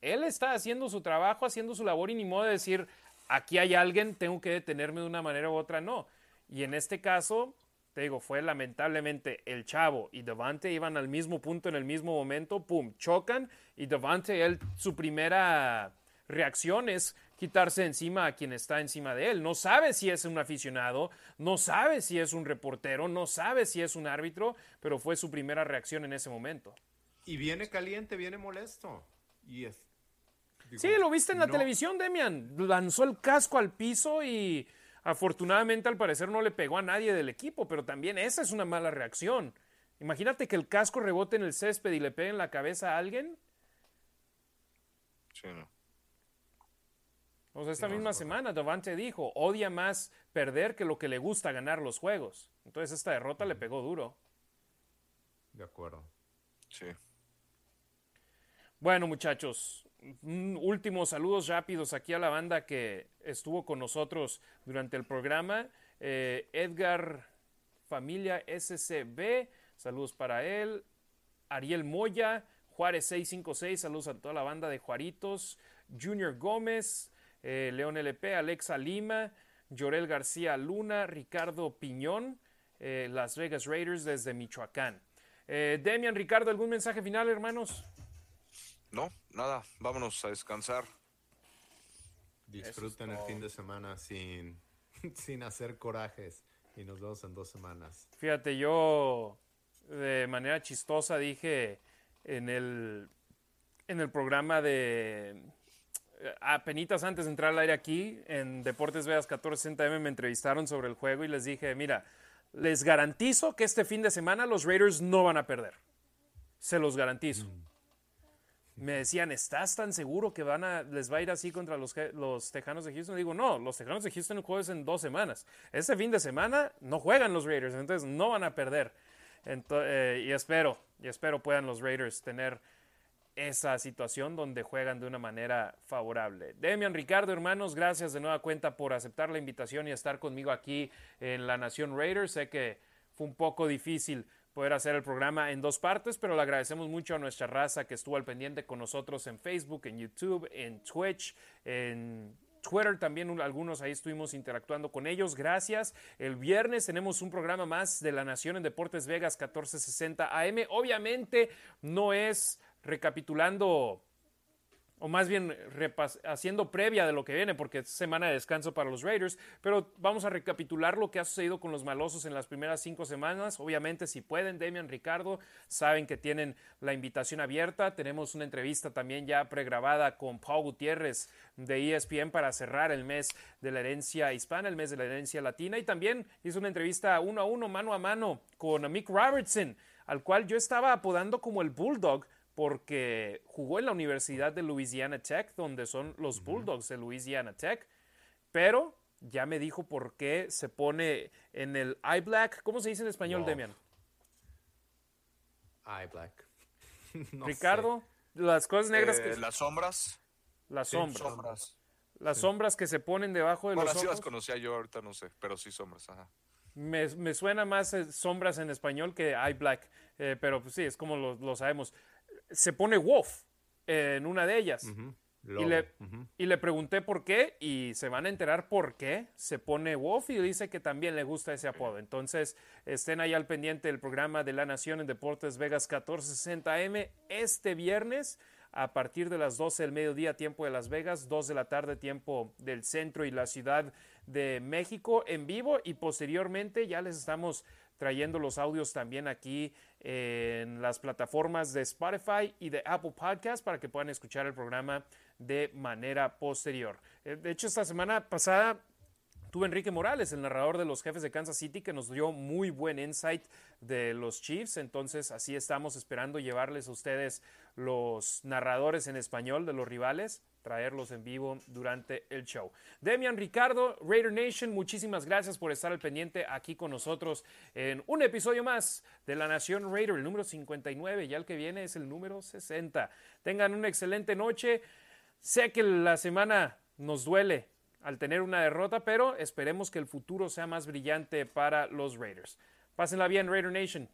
Él está haciendo su trabajo, haciendo su labor y ni modo de decir, aquí hay alguien, tengo que detenerme de una manera u otra, no. Y en este caso, te digo, fue lamentablemente el chavo y Devante iban al mismo punto en el mismo momento, pum, chocan y Devante, él, su primera reacción es quitarse encima a quien está encima de él. No sabe si es un aficionado, no sabe si es un reportero, no sabe si es un árbitro, pero fue su primera reacción en ese momento. Y viene caliente, viene molesto. Y es, digo, Sí, lo viste en la no- televisión, Demian. Lanzó el casco al piso y afortunadamente al parecer no le pegó a nadie del equipo, pero también esa es una mala reacción. Imagínate que el casco rebote en el césped y le pegue en la cabeza a alguien. Sí, no. O sea, esta no, misma semana Davante dijo, odia más perder que lo que le gusta ganar los juegos. Entonces esta derrota le pegó duro. De acuerdo. Sí. Bueno, muchachos, últimos saludos rápidos aquí a la banda que estuvo con nosotros durante el programa. Eh, Edgar Familia SCB, saludos para él. Ariel Moya, Juárez 656, saludos a toda la banda de Juaritos. Junior Gómez, eh, León LP, Alexa Lima, Llorel García Luna, Ricardo Piñón, eh, Las Vegas Raiders desde Michoacán. Eh, Demian, Ricardo, ¿algún mensaje final, hermanos? No, nada, vámonos a descansar. Disfruten es el fin de semana sin, sin hacer corajes. Y nos vemos en dos semanas. Fíjate, yo de manera chistosa dije en el, en el programa de apenitas antes de entrar al aire aquí, en Deportes Vegas 1460M me entrevistaron sobre el juego y les dije, mira, les garantizo que este fin de semana los Raiders no van a perder. Se los garantizo. Me decían, ¿estás tan seguro que van a, les va a ir así contra los, los Tejanos de Houston? Digo, no, los Tejanos de Houston juegan en dos semanas. Este fin de semana no juegan los Raiders, entonces no van a perder. Eh, y espero, y espero puedan los Raiders tener esa situación donde juegan de una manera favorable. Demian Ricardo, hermanos, gracias de nueva cuenta por aceptar la invitación y estar conmigo aquí en la Nación Raiders. Sé que fue un poco difícil poder hacer el programa en dos partes, pero le agradecemos mucho a nuestra raza que estuvo al pendiente con nosotros en Facebook, en YouTube, en Twitch, en Twitter también algunos ahí estuvimos interactuando con ellos. Gracias. El viernes tenemos un programa más de la Nación en Deportes Vegas 1460 AM. Obviamente no es recapitulando o más bien haciendo previa de lo que viene, porque es semana de descanso para los Raiders, pero vamos a recapitular lo que ha sucedido con los malosos en las primeras cinco semanas. Obviamente, si pueden, Demian, Ricardo, saben que tienen la invitación abierta. Tenemos una entrevista también ya pregrabada con Paul Gutiérrez de ESPN para cerrar el mes de la herencia hispana, el mes de la herencia latina, y también hizo una entrevista uno a uno, mano a mano, con Mick Robertson, al cual yo estaba apodando como el Bulldog porque jugó en la Universidad de Louisiana Tech, donde son los Bulldogs de Louisiana Tech, pero ya me dijo por qué se pone en el eye black. ¿Cómo se dice en español, Demian? Eye black. Ricardo, las cosas negras que... Las sombras. Las sombras. Las sombras que se ponen debajo de los ojos. las conocía yo, ahorita no sé, pero sí sombras, ajá. Me, suena más eh, sombras en español que eye black, eh, pero pues sí, es como lo sabemos se pone Wolf en una de ellas. y, le, y, le, pregunté por qué y se van a enterar por qué se pone Wolf y dice que también le gusta ese apodo. Entonces estén ahí al pendiente del programa de la Nación en Deportes Vegas 1460M este viernes a partir de las 12 del mediodía tiempo de Las Vegas, 2 de la tarde tiempo del centro y la ciudad de México en vivo y posteriormente ya les estamos trayendo los audios también aquí en las plataformas de Spotify y de Apple Podcast para que puedan escuchar el programa de manera posterior. Eh, de hecho, esta semana pasada tuve Enrique Morales, el narrador de los jefes de Kansas City, que nos dio muy buen insight de los Chiefs. Entonces, así estamos esperando llevarles a ustedes los narradores en español de los rivales traerlos en vivo durante el show. Demian Ricardo, Raider Nation, muchísimas gracias por estar al pendiente aquí con nosotros en un episodio más de La Nación Raider, el número 59, ya el que viene es el número 60. Tengan una excelente noche. Sé que la semana nos duele al tener una derrota, pero esperemos que el futuro sea más brillante para los Raiders. Pásenla bien, Raider Nation.